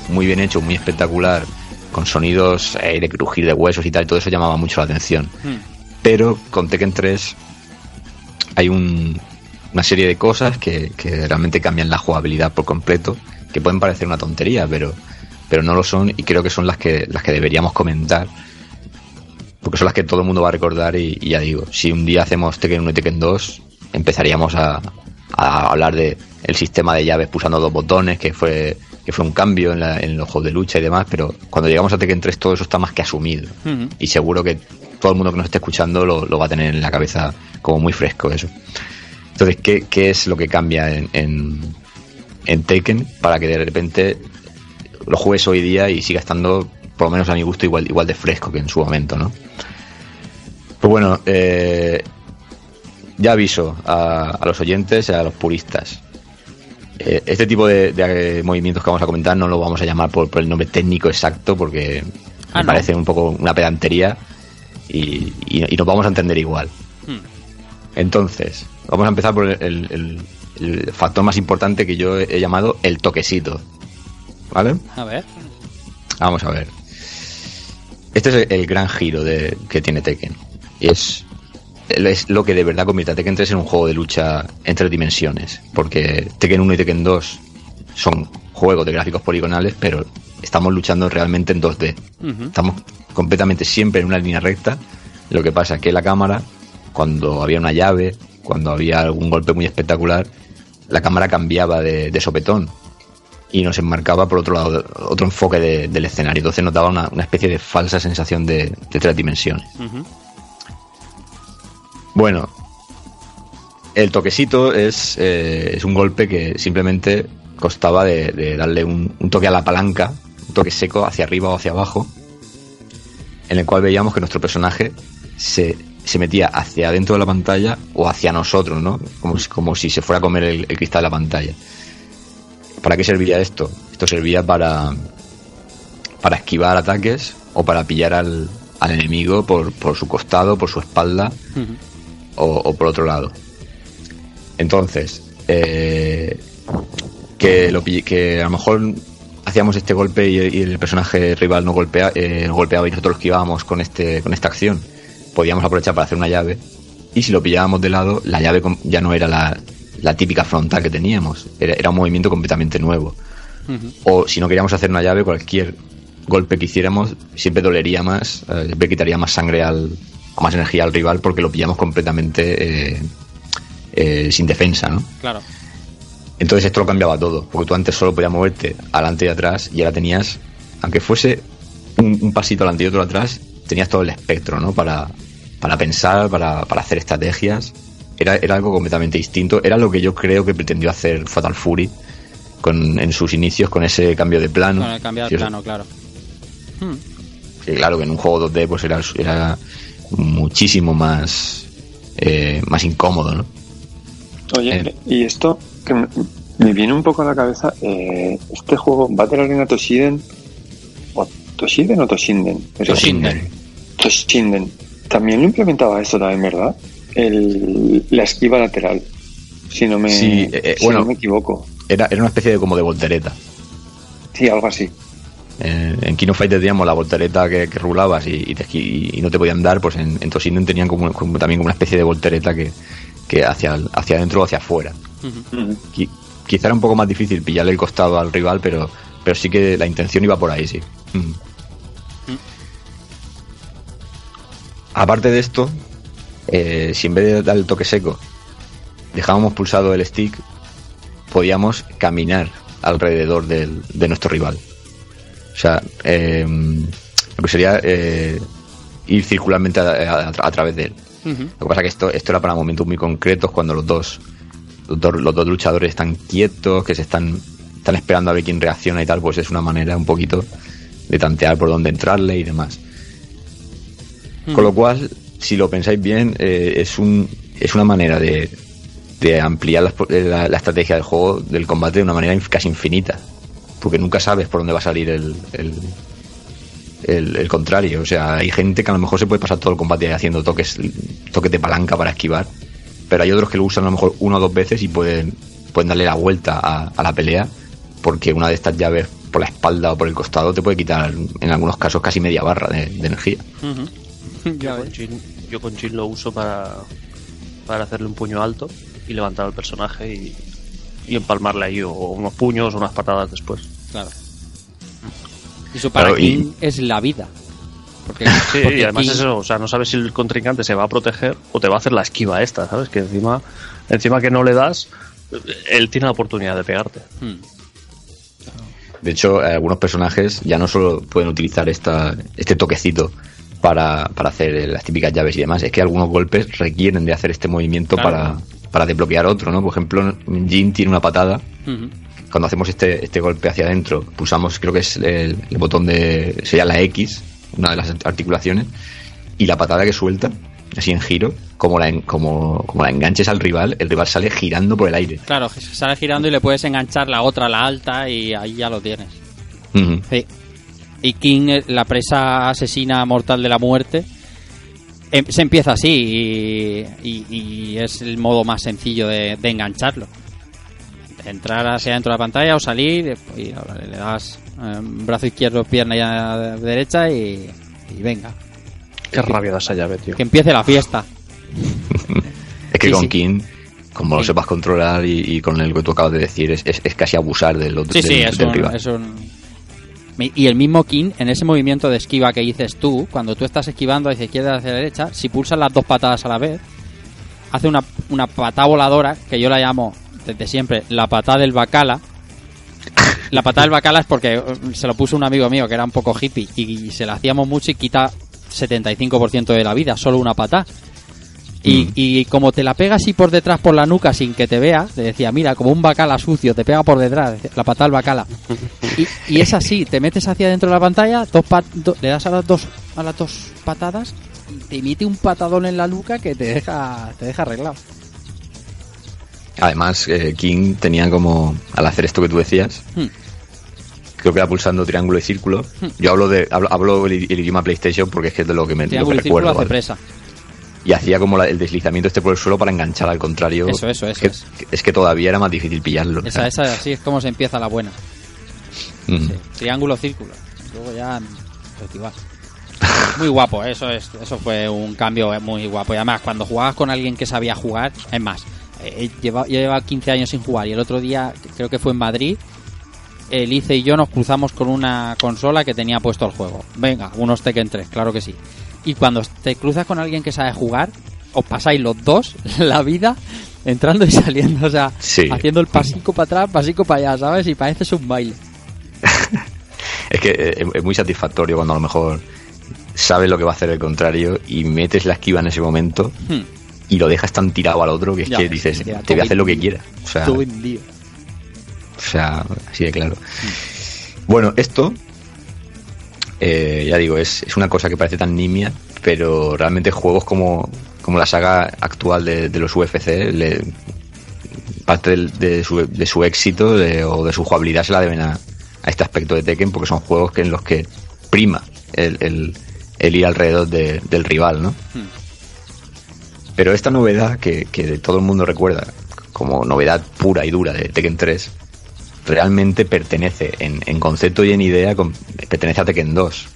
muy bien hecho, muy espectacular, con sonidos de crujir de huesos y tal, y todo eso llamaba mucho la atención. Pero con Tekken 3 hay un- una serie de cosas que, que realmente cambian la jugabilidad por completo, que pueden parecer una tontería, pero, pero no lo son y creo que son las que, las que deberíamos comentar. Porque son las que todo el mundo va a recordar y, ya digo, si un día hacemos Tekken 1 y Tekken 2, empezaríamos a, a hablar de el sistema de llaves pulsando dos botones, que fue, que fue un cambio en, la- en los juegos de lucha y demás, pero cuando llegamos a Tekken 3 todo eso está más que asumido. Y seguro que todo el mundo que nos esté escuchando lo, lo va a tener en la cabeza como muy fresco eso. Entonces, ¿qué, qué es lo que cambia en, en, en Taken para que de repente lo juegues hoy día y siga estando, por lo menos a mi gusto, igual, igual de fresco que en su momento, ¿no? Pues bueno, eh, ya aviso a, a los oyentes a los puristas. Eh, este tipo de, de, eh, movimientos que vamos a comentar no lo vamos a llamar por, por el nombre técnico exacto porque Ah, me ¿no? parece un poco una pedantería y, y- y nos vamos a entender igual. Entonces, vamos a empezar por el, el- el factor más importante que yo he llamado el toquecito. ¿Vale? A ver. Vamos a ver. Este es el, el gran giro de, que tiene Tekken. Y es, es lo que de verdad convierte a Tekken 3 en un juego de lucha entre dimensiones. Porque Tekken 1 y Tekken 2 son juegos de gráficos poligonales, pero estamos luchando realmente en 2D. Ujú. Estamos completamente siempre en una línea recta. Lo que pasa es que la cámara, cuando había una llave, cuando había algún golpe muy espectacular, la cámara cambiaba de, de sopetón y nos enmarcaba por otro lado, otro enfoque de- del escenario. Entonces nos daba una, una especie de falsa sensación de, de tres dimensiones. Bueno, el toquecito es, eh, es un golpe que simplemente costaba de, darle un, toque a la palanca, un toque seco hacia arriba o hacia abajo, en el cual veíamos que nuestro personaje se, se metía hacia adentro de la pantalla o hacia nosotros, ¿no? Como, como si se fuera a comer el, cristal de la pantalla. ¿Para qué servía esto? Esto servía para, para esquivar ataques o para pillar al, al enemigo por, por su costado, por su espalda. O, o por otro lado. Entonces, eh, que, lo, que a lo mejor hacíamos este golpe y, y el personaje rival no golpea, eh, golpeaba y nosotros lo esquivábamos con, este, con esta acción, podíamos aprovechar para hacer una llave. Y si lo pillábamos de lado, la llave ya no era la, la típica frontal que teníamos, era, era un movimiento completamente nuevo. O si no queríamos hacer una llave, cualquier golpe que hiciéramos siempre dolería más, eh, siempre quitaría más sangre al, más energía al rival porque lo pillamos completamente eh, eh, sin defensa, ¿no? Claro. Entonces esto lo cambiaba todo, porque tú antes solo podías moverte adelante y atrás y ahora tenías, aunque fuese un, un pasito adelante y otro atrás, tenías todo el espectro, ¿no? Para, para pensar, para, para hacer estrategias. Era, era algo completamente distinto. Era lo que yo creo que pretendió hacer Fatal Fury con, en sus inicios con ese cambio de plano. El cambio de plano, claro. Hmm. Sí, claro que en un juego 2D pues era, era muchísimo más, eh, más incómodo, ¿no? Oye, Eh. y esto que me, me viene un poco a la cabeza, eh, este juego Battle Arena Toshiden, o Toshiden o Toshinden, Toshinden. Toshinden, también lo implementaba esto también, ¿verdad? El, la esquiva lateral, si no me, Sí, eh, si bueno. no me equivoco. Era, era una especie de como de voltereta. Sí, algo así. Eh, en Kino Fighter teníamos la voltereta que, que rulabas y, no te podían dar, pues en, en Toshinden tenían como, como- también como una especie de voltereta que, que hacia, hacia adentro o hacia afuera. Qui- quizá era un poco más difícil pillarle el costado al rival, pero, pero sí que la intención iba por ahí, sí. Aparte de esto, eh, si en vez de dar el toque seco dejábamos pulsado el stick, podíamos caminar alrededor del- de nuestro rival. O sea, eh, lo que sería eh, ir circularmente a, a- a través de él. Lo que pasa es que esto, esto era para momentos muy concretos cuando los dos, los dos, los dos luchadores están quietos, que se están, están esperando a ver quién reacciona y tal, pues es una manera un poquito de tantear por dónde entrarle y demás. Con lo cual, si lo pensáis bien, eh, es, un, es una manera de, de ampliar la, la estrategia del juego, del combate, de una manera casi infinita. Porque nunca sabes por dónde va a salir el, el, el- el contrario. O sea, hay gente que a lo mejor se puede pasar todo el combate haciendo toques, toques de palanca para esquivar. Pero hay otros que lo usan a lo mejor una o dos veces y pueden, pueden darle la vuelta a, a la pelea. Porque una de estas llaves por la espalda o por el costado te puede quitar, en algunos casos, casi media barra de, de energía. Yo con. Jin, yo con Jin lo uso para, para hacerle un puño alto y levantar al personaje y, y empalmarle ahí o unos puños o unas patadas después. Claro. Y su para Claro, y- King es la vida. Porque, Sí, porque y además King- eso, o sea, no sabes si el contrincante se va a proteger o te va a hacer la esquiva esta, ¿sabes? Que encima, encima que no le das, él tiene la oportunidad de pegarte. Hmm. De hecho, eh, algunos personajes ya no solo pueden utilizar esta, este toquecito para, para hacer las típicas llaves y demás, es que algunos golpes requieren de hacer este movimiento Claro. para, para desbloquear otro, ¿no? Por ejemplo, Jin tiene una patada. Cuando hacemos este, este golpe hacia adentro, pulsamos, creo que es el, el botón de. sería la X, una de las articulaciones, y la patada que suelta, así en giro, como la, en- como, como la enganches al rival, el rival sale girando por el aire. Claro, sale girando y le puedes enganchar la otra, la alta, y ahí ya lo tienes. Sí. Y King, eh, la presa asesina mortal de la muerte, se empieza así y, y- y es el modo más sencillo de, de engancharlo. Entrar hacia dentro de la pantalla o salir y ahora le das eh, brazo izquierdo, pierna ya derecha y, y venga. Qué rabia da esa llave, tío. Que empiece la fiesta. Es que Sí, con sí. King, como lo sepas controlar y, y con el que tú acabas de decir, es, es- es casi abusar del otro Sí, sí, del, es del un, rival. es un- Mi- Y el mismo King, en ese movimiento de esquiva que dices tú, cuando tú estás esquivando hacia izquierda hacia derecha, si pulsas las dos patadas a la vez, hace una, una patada voladora, que yo la llamo desde siempre la patada del bacala. La patada del bacala es porque eh, se lo puso un amigo mío que era un poco hippie y, se la hacíamos mucho y quita 75% de la vida, solo una patada. Y, Mm. y como te la pega así por detrás por la nuca sin que te vea, le decía, mira, como un bacala sucio, te pega por detrás, la patada del bacala. Y, y es así, te metes hacia dentro de la pantalla, dos pat- do- le das a las dos a las dos patadas y te emite un patadón en la nuca que te deja te deja arreglado. Además, eh, King tenía como, al hacer esto que tú decías, Hmm. creo que era pulsando triángulo y círculo. Hmm. Yo hablo de hablo, hablo el, el idioma PlayStation porque es que es de lo que me, lo que recuerdo. hace ¿vale? presa. Y hacía como la- el deslizamiento este por el suelo para enganchar al contrario. Eso, eso, eso Que- es. que- es que todavía era más difícil pillarlo. Esa, esa, así es como se empieza la buena. Mm. Sí, Triángulo, círculo. Luego ya reactivar. Muy guapo, eso es, eso fue un cambio muy guapo. Y además, cuando jugabas con alguien que sabía jugar, es más, eh, lleva, yo llevaba 15 años sin jugar y el otro día, creo que fue en Madrid, Elice y yo nos cruzamos con una consola que tenía puesto el juego. Venga, unos Tekken 3, claro que sí. Y cuando te cruzas con alguien que sabe jugar, os pasáis los dos la vida entrando y saliendo, o sea, Sí. haciendo el pasico para atrás, pasico para allá, ¿sabes? Y pareces un baile. Es que eh, es muy satisfactorio cuando a lo mejor sabes lo que va a hacer el contrario y metes la esquiva en ese momento Hmm. y lo dejas tan tirado al otro que es Ya, que dices, ya, te voy a hacer lo que todo quiera. O sea, Todo o sea, así de claro. Bueno, esto, eh, ya digo, es, es una cosa que parece tan nimia, pero realmente juegos como, como la saga actual de, de los UFC, le- parte de, su, de su éxito o de su jugabilidad se la deben a, a este aspecto de Tekken, porque son juegos que en los que prima el, el- el ir alrededor de- del rival, ¿no? Hmm. Pero esta novedad que, que todo el mundo recuerda como novedad pura y dura de Tekken 3, realmente pertenece en, en concepto y en idea, con- pertenece a Tekken 2.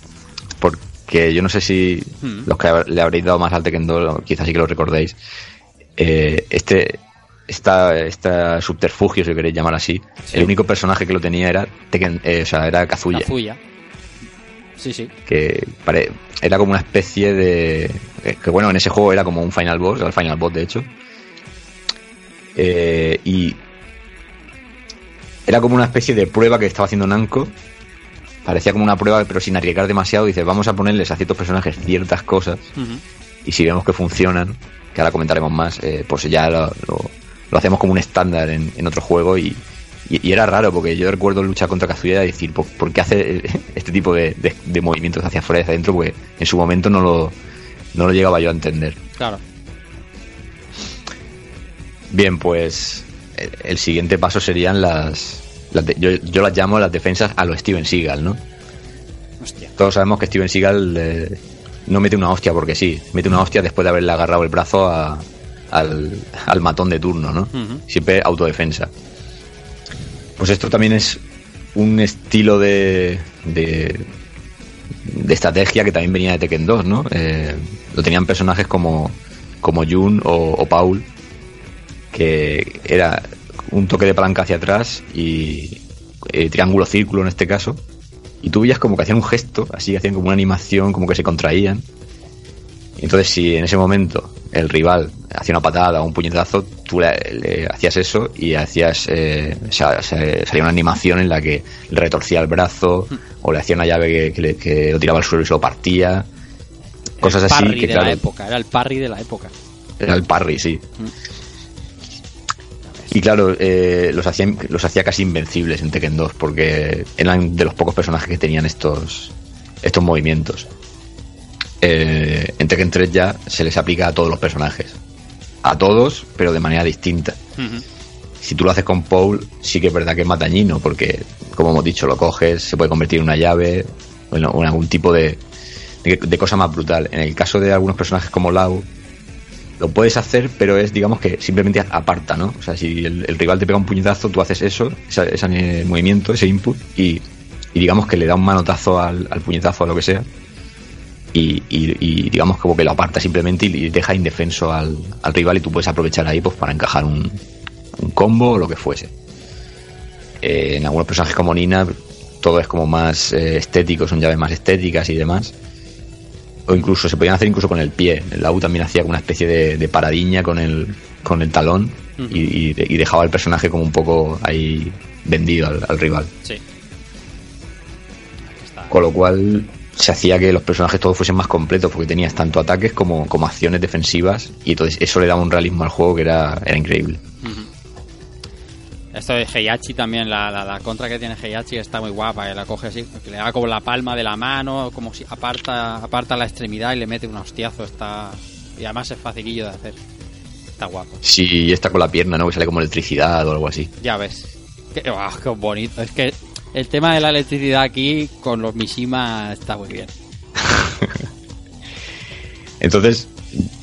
Porque yo no sé si Hmm. los que le habréis dado más al Tekken 2, quizás sí que lo recordéis, eh, este esta, esta subterfugio, si queréis llamar así, Sí. el único personaje que lo tenía era Tekken, eh, o sea, era Kazuya Kazuya. Sí, sí. que pare- era como una especie de eh, que bueno en ese juego era como un final boss era el final boss de hecho Eh, y era como una especie de prueba que estaba haciendo Namco parecía como una prueba pero sin arriesgar demasiado dice vamos a ponerles a ciertos personajes ciertas cosas y si vemos que funcionan que ahora comentaremos más eh, pues ya lo, lo- lo hacemos como un estándar en, en otro juego y, y- y era raro porque yo recuerdo luchar contra Kazuya y decir ¿por, por qué hace este tipo de, de- de movimientos hacia afuera y hacia adentro? porque en su momento no lo, no lo llegaba yo a entender Claro. bien pues el, siguiente paso serían las, las de- yo, yo las llamo las defensas a lo Steven Seagal ¿no? Hostia. todos sabemos que Steven Seagal eh, no mete una hostia porque sí, mete una hostia después de haberle agarrado el brazo a- al, al matón de turno, ¿no? Siempre autodefensa. Pues esto también es un estilo de, de, de estrategia que también venía de Tekken 2, ¿no? Eh, lo tenían personajes como, como Jun o, o Paul, que era un toque de palanca hacia atrás y eh, triángulo círculo en este caso. Y tú veías como que hacían un gesto, así hacían como una animación, como que se contraían. Entonces, si en ese momento el rival hacía una patada o un puñetazo, tú le, le hacías eso y hacías. Eh, o sea, se- salía una animación en la que le retorcía el brazo o le hacía una llave que, que le- que lo tiraba al suelo y se lo partía. Cosas El así parry que, de claro, la época, era el parry de la época. era el parry, sí. Y claro, eh, los, hacía, los hacía casi invencibles en Tekken 2 porque eran de los pocos personajes que tenían estos, estos movimientos. Eh, en Tekken 3 ya se les aplica a todos los personajes. A todos, pero de manera distinta. Si tú lo haces con Paul, sí que es verdad que es más dañino porque, como hemos dicho, lo coges, se puede convertir en una llave bueno, o en algún tipo de, de, de cosa más brutal. En el caso de algunos personajes como Lau, lo puedes hacer, pero es, digamos que simplemente aparta, ¿no? O sea, si el, rival te pega un puñetazo, tú haces eso, ese movimiento, ese input, y, digamos que le da un manotazo al, al puñetazo o lo que sea. Y, digamos como que lo aparta simplemente y, deja indefenso al, al rival y tú puedes aprovechar ahí pues para encajar un, un combo o lo que fuese. Eh, en algunos personajes como Nina todo es como más eh, estético, son llaves más estéticas y demás. O incluso se podían hacer incluso con el pie. El Lau también hacía como una especie de, de paradiña con el, con el talón y, y- y dejaba al personaje como un poco ahí vendido al, al rival. Sí. Con lo cual se hacía que los personajes todos fuesen más completos porque tenías tanto ataques como, como acciones defensivas y entonces eso le daba un realismo al juego que era, era increíble. Esto de Heihachi también, la, la, la contra que tiene Heihachi está muy guapa, que la coge así, que le da como la palma de la mano, como si aparta, aparta la extremidad y le mete un hostiazo, está... Y además es facilillo de hacer. Está guapo. Sí, está con la pierna, ¿no? Que sale como electricidad o algo así. Ya ves. Qué, ah, qué bonito. Es que el tema de la electricidad aquí con los Mishima está muy bien. Entonces,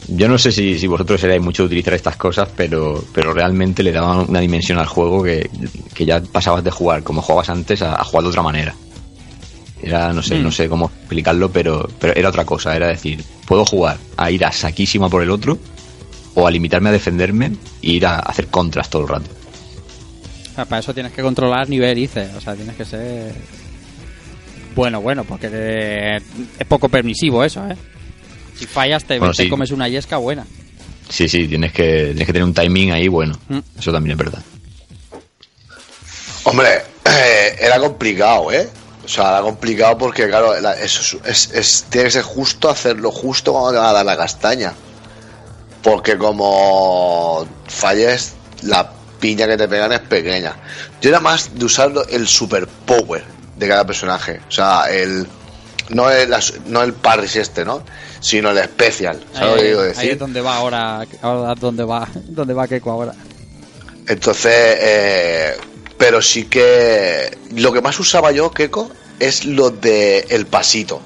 yo no sé si, si vosotros erais mucho de utilizar estas cosas, pero, pero realmente le daban una dimensión al juego que, que ya pasabas de jugar como jugabas antes a, a jugar de otra manera. Era, no sé, Mm. no sé cómo explicarlo, pero, pero era otra cosa. Era decir, puedo jugar a ir a saquísima por el otro o a limitarme a defenderme e ir a hacer contras todo el rato. O sea, para eso tienes que controlar nivel ICE. O sea, tienes que ser... Bueno, bueno, porque es poco permisivo eso, ¿eh? Si fallas te, Bueno, te sí. comes una yesca buena. Sí, sí, tienes que, tienes que tener un timing ahí bueno. Mm. Eso también es verdad. Hombre, eh, era complicado, ¿eh? O sea, era complicado porque, claro, la- eso es, es- es- tiene que ser justo hacerlo justo cuando te van a dar la castaña. Porque como falles, la piña que te pegan es pequeña. Yo era más de usar el super power de cada personaje. O sea, el. No el, no el parris este, ¿no? Sino el especial. ¿Sabes lo que Ahí, es donde va ahora, ahora dónde va, dónde va Keiko ahora. Entonces, eh, pero sí que lo que más usaba yo, Keiko, es lo de el pasito.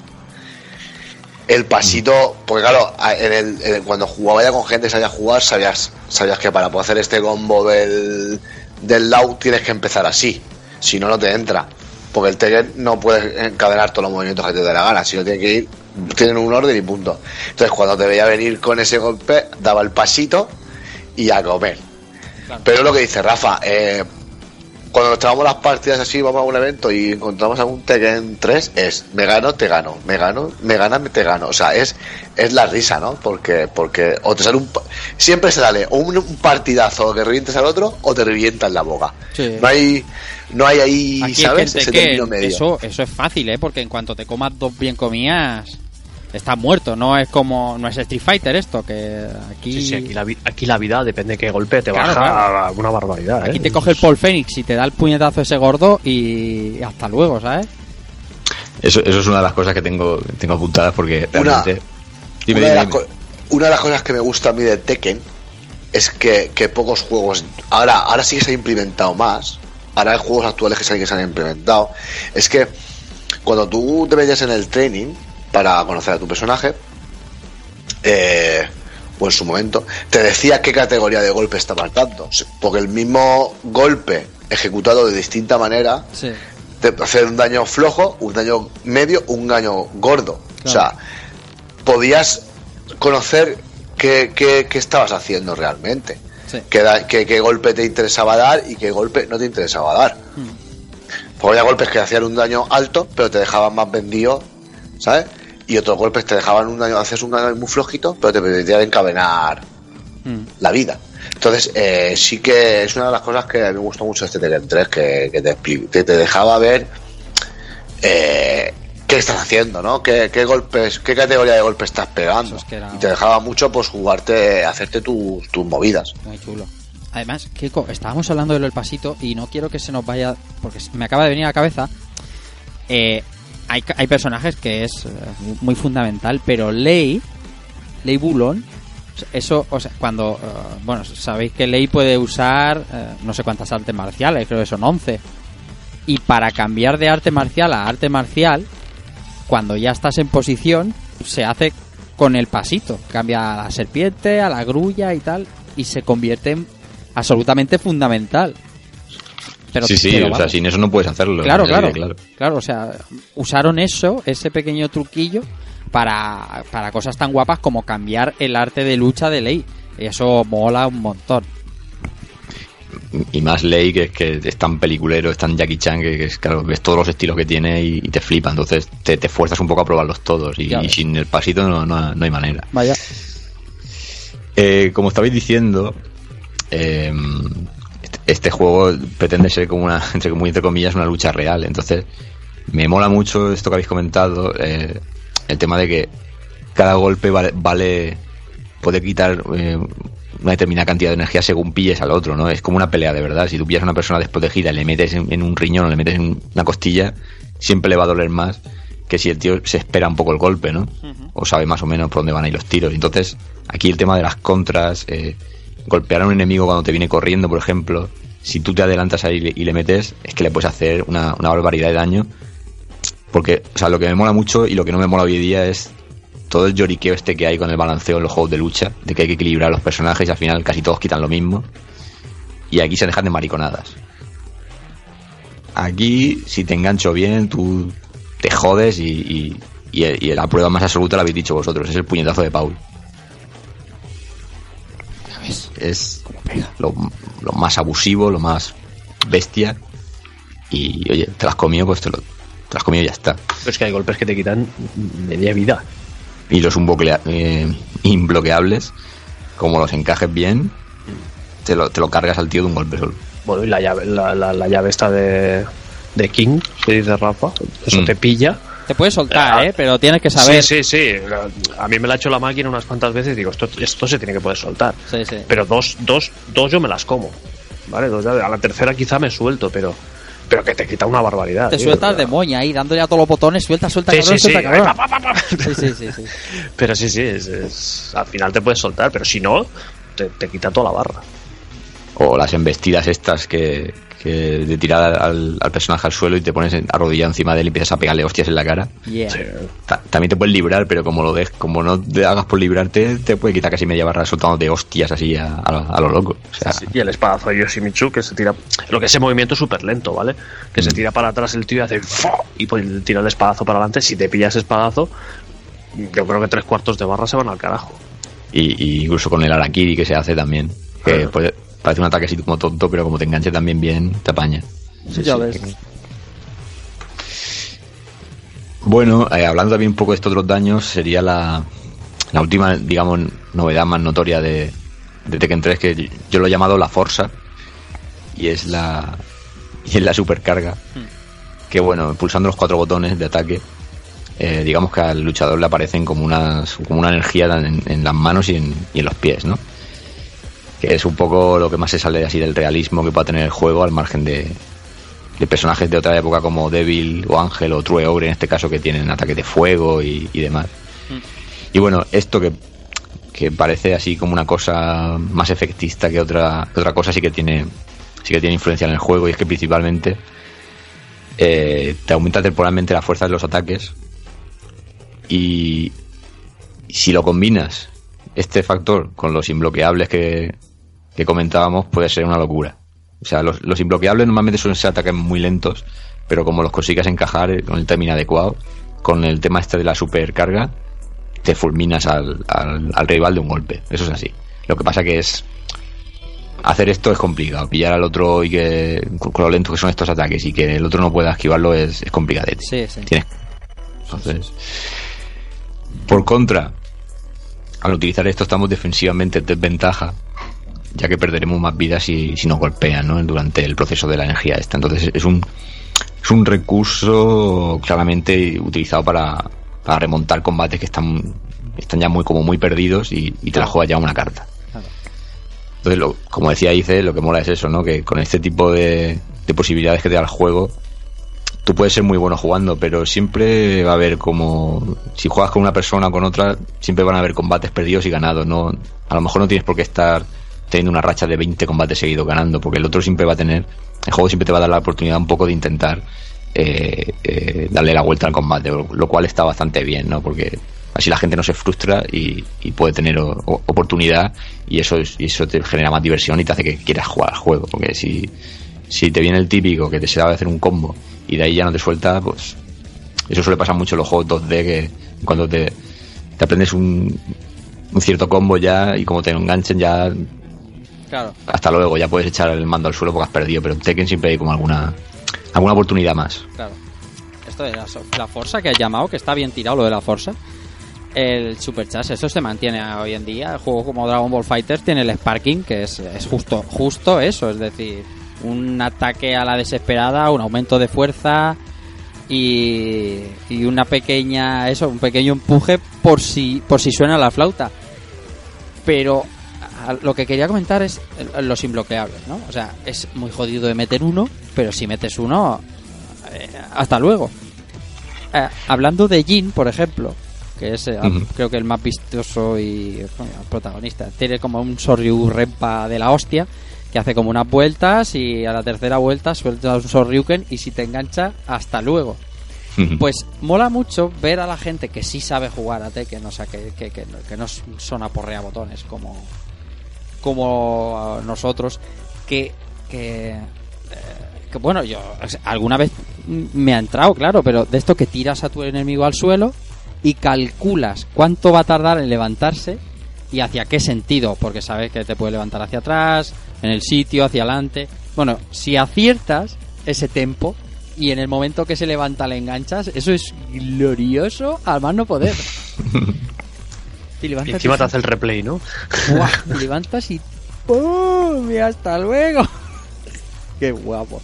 El pasito, porque claro, en el, en el- cuando jugaba ya con gente que sabía jugar, sabías, sabías que para poder hacer este combo del, del Lau tienes que empezar así. Si no, no te entra. Porque el Tekken no puedes encadenar todos los movimientos que te dé la gana, sino tiene que ir, tienen un orden y punto. Entonces, cuando te veía venir con ese golpe, daba el pasito y a comer. Pero lo que dice Rafa, eh, cuando nos tomamos las partidas así, vamos a un evento y encontramos algún Tekken 3, es me gano, te gano, me gano, me gana, te gano. O sea, es, es la risa, ¿no? Porque, porque o te sale un. Siempre se sale o un, un partidazo que revientes al otro o te revientas la boca. Sí. No hay, no hay ahí, Aquí ¿sabes? Ese gente que término medio. eso, eso es fácil, ¿eh? Porque en cuanto te comas dos bien comidas, estás muerto. No es como, no es Street Fighter esto, que aquí, Sí, sí, aquí la, aquí la vida depende de qué golpe te Claro, baja claro. una barbaridad. aquí ¿eh? te coge el Paul Phoenix y te da el puñetazo ese gordo y hasta luego, ¿sabes? Eso, eso es una de las cosas que tengo, tengo apuntadas porque Una- realmente... Dime, una, de dime, las dime. co- una de las cosas que me gusta a mí de Tekken es que, que pocos juegos. Ahora, ahora sí que se ha implementado más. Ahora hay juegos actuales que se han implementado. Es que cuando tú te metías en el training para conocer a tu personaje, eh, o en su momento, te decía qué categoría de golpe estaba dando. Porque el mismo golpe ejecutado de distinta manera Sí. te hacer un daño flojo, un daño medio, un daño gordo. O sea, podías conocer qué, qué- qué estabas haciendo realmente. Sí. Qué, qué golpe te interesaba dar y qué golpe no te interesaba dar. Porque había golpes que hacían un daño alto, pero te dejaban más vendido, ¿sabes? Y otros golpes te dejaban un daño, hacías un daño muy flojito, pero te permitían encadenar Mm. la vida. Entonces, eh, sí que es una de las cosas que a mí me gustó mucho este Tekken 3, que, que te, te, te dejaba ver eh, qué estás haciendo, ¿no? ¿Qué, qué golpes, qué categoría de golpes estás pegando. Eso es que era- Y te dejaba mucho, pues, jugarte, hacerte tus, tus movidas. Muy chulo. Además, Keiko, estábamos hablando de lo del pasito y no quiero que se nos vaya, porque me acaba de venir a la cabeza. eh, hay, hay personajes que es eh, muy fundamental, pero Lei, Lei Bulon, eso, o sea, cuando, eh, bueno, sabéis que Lei puede usar no sé cuántas artes marciales, creo que son 11. Y para cambiar de arte marcial a arte marcial, cuando ya estás en posición, se hace con el pasito. Cambia a la serpiente, a la grulla y tal, y se convierte en absolutamente fundamental. Pero, sí, sí, pero o sea, sin eso no puedes hacerlo. Claro, claro, claro. claro. o sea, usaron eso, ese pequeño truquillo, para, para cosas tan guapas como cambiar el arte de lucha de ley. Y eso mola un montón. Y más Ley, que es que es tan peliculero, es tan Jackie Chan, que, que es, claro, ves todos los estilos que tiene y, y te flipa. Entonces te, te fuerzas un poco a probarlos todos. Y, sin el pasito no, no, no hay manera. Vaya. Eh, como estabais diciendo, eh, este- este juego pretende ser como una, entre, muy entre comillas, una lucha real. Entonces, me mola mucho esto que habéis comentado, eh, el tema de que cada golpe vale, vale puede quitar eh, una determinada cantidad de energía según pilles al otro, ¿no? Es como una pelea de verdad. Si tú pillas a una persona desprotegida y le metes en, en un riñón o le metes en una costilla, siempre le va a doler más que si el tío se espera un poco el golpe, ¿no? O sabe más o menos por dónde van a ir los tiros. Entonces, aquí el tema de las contras, eh, golpear a un enemigo cuando te viene corriendo, por ejemplo, si tú te adelantas ahí y le, y le metes, es que le puedes hacer una, una barbaridad de daño. Porque, o sea, lo que me mola mucho y lo que no me mola hoy día es todo el lloriqueo este que hay con el balanceo en los juegos de lucha, de que hay que equilibrar los personajes y al final casi todos quitan lo mismo. Y aquí se dejan de mariconadas. Aquí, si te engancho bien, tú te jodes y, y, y- y la prueba más absoluta la habéis dicho vosotros, es el puñetazo de Paul. Es lo, lo más abusivo, lo más bestia. Y oye, te lo has comido, pues te lo, te lo has comido y ya está. Pero es que hay golpes que te quitan media vida. Y los eh, imbloqueables, como los encajes bien, te lo, te lo cargas al tío de un golpe solo. Bueno, y la llave, la, la- la llave esta de, de King, que dice Rafa, eso Mm. te pilla. Te puedes soltar, Ah. ¿eh? Pero tienes que saber. Sí, sí, sí. A mí me la ha hecho la máquina unas cuantas veces y digo, esto, esto se tiene que poder soltar. Sí, sí. Pero dos, dos, dos yo me las como. ¿Vale? Dos llaves. a la tercera quizá me suelto, pero, pero que te quita una barbaridad. Te tío. sueltas de moña ahí, dándole a todos los botones, suelta, suelta, Sí, cabrón, sí, sí. suelta, cabrón. Pa, pa, pa, pa. Sí, sí, sí, sí. Pero sí, sí, es, es- al final te puedes soltar, pero si no, te, te quita toda la barra. O las embestidas estas que, que de tirar al, al personaje al suelo y te pones arrodillado encima de él y empiezas a pegarle hostias en la cara. Yeah. Sí. Ta- también te puedes librar, pero como lo des, como no te hagas por librarte, te puede quitar casi media barra soltándote hostias así a, a, lo- a lo loco. O sea, Y el espadazo de Yoshimitsu que se tira. Lo que ese movimiento es súper lento, ¿vale? Que se Mm. tira para atrás el tío y hace. ¡fua! Y pues tira el espadazo para adelante. Si te pillas espadazo, yo creo que tres cuartos de barra se van al carajo. y, y incluso con el Arakiri que se hace también. Que puede- parece un ataque así como tonto, pero como te enganche también bien, te apaña. ya ves. Bueno, eh, hablando también un poco de estos otros daños, sería la, la última, digamos, novedad más notoria de, de Tekken 3, que yo lo he llamado la Forza, y es la, y es la supercarga, que bueno, pulsando los cuatro botones de ataque, eh, digamos que al luchador le aparecen como, unas, como una energía en, en las manos y en, y en los pies, ¿no? Que es un poco lo que más se sale así del realismo que pueda tener el juego al margen de, de personajes de otra época como Devil o Ángel o True Ogre en este caso que tienen ataques de fuego y, y demás. Y bueno, esto que, que parece así como una cosa más efectista que otra, que otra cosa sí que tiene sí que tiene influencia en el juego y es que principalmente eh, te aumenta temporalmente la fuerza de los ataques y si lo combinas este factor con los inbloqueables que, que comentábamos puede ser una locura. O sea, los, los inbloqueables normalmente suelen ser ataques muy lentos, pero como los consigas encajar eh, con el timing adecuado, con el tema este de la supercarga, te fulminas al, al, al rival de un golpe. Eso es así. Lo que pasa que es... Hacer esto es complicado. Pillar al otro y que... Con con lo lento que son estos ataques y que el otro no pueda esquivarlo es, es complicadete. Sí, sí. Tienes- Entonces... Por contra, al utilizar esto estamos defensivamente en desventaja, ya que perderemos más vidas si, si nos golpean ¿no? durante el proceso de la energía esta. Entonces es un, es un recurso claramente utilizado para, para remontar combates que están, están ya muy como muy perdidos y, y te la juegas ya una carta. Entonces, lo- como decía Ice, lo que mola es eso, ¿no? Que con este tipo de, de posibilidades que te da el juego, tú puedes ser muy bueno jugando, pero siempre va a haber como. Si juegas con una persona o con otra, siempre van a haber combates perdidos y ganados. No, a lo mejor no tienes por qué estar teniendo una racha de 20 combates seguidos ganando, porque el otro siempre va a tener. El juego siempre te va a dar la oportunidad un poco de intentar eh, eh, darle la vuelta al combate, lo, cual está bastante bien, ¿no? Porque Así la gente no se frustra y, puede tener oportunidad y eso, eso te genera más diversión y te hace que quieras jugar al juego. Porque si, si te viene el típico que te sabe hacer un combo y de ahí ya no te suelta, pues eso suele pasar mucho en los juegos 2D que cuando te, te aprendes un, un cierto combo ya y como te enganchen ya Claro. hasta luego, ya puedes echar el mando al suelo porque has perdido, pero en Tekken siempre hay como alguna alguna oportunidad más. Claro. Esto de la, la Forza que has llamado, que está bien tirado lo de la Forza. El Super Chas, eso se mantiene hoy en día. El juego como Dragon Ball Fighters tiene el Sparking, que es, es justo, justo eso, es decir, un ataque a la desesperada, un aumento de fuerza y, y una pequeña, eso, un pequeño empuje por si, por si suena la flauta. Pero lo que quería comentar es el- los imbloqueables, ¿no? O sea, es muy jodido de meter uno, pero si metes uno, eh, hasta luego. Eh, hablando de Jin, por ejemplo, que es eh, creo que el más vistoso y protagonista, tiene como un Soryu Rempa de la hostia, que hace como unas vueltas y a la tercera vuelta suelta un Soryuken y si te engancha, hasta luego. Pues mola mucho ver a la gente que sí sabe jugar a Tekken, o sea, que, que, que, no- que no son a porrea botones como, como nosotros, que, que, eh, bueno, yo alguna vez me ha entrado, claro, pero de esto que tiras a tu enemigo al suelo y calculas cuánto va a tardar en levantarse y hacia qué sentido, porque sabes que te puede levantar hacia atrás, en el sitio, hacia adelante. Bueno, si aciertas ese tempo y en el momento que se levanta le enganchas, eso es glorioso al más no poder. Te Y encima y- te hace el replay, ¿no? ¡Buah! Te levantas y ¡pum! Y hasta luego. Qué guapo.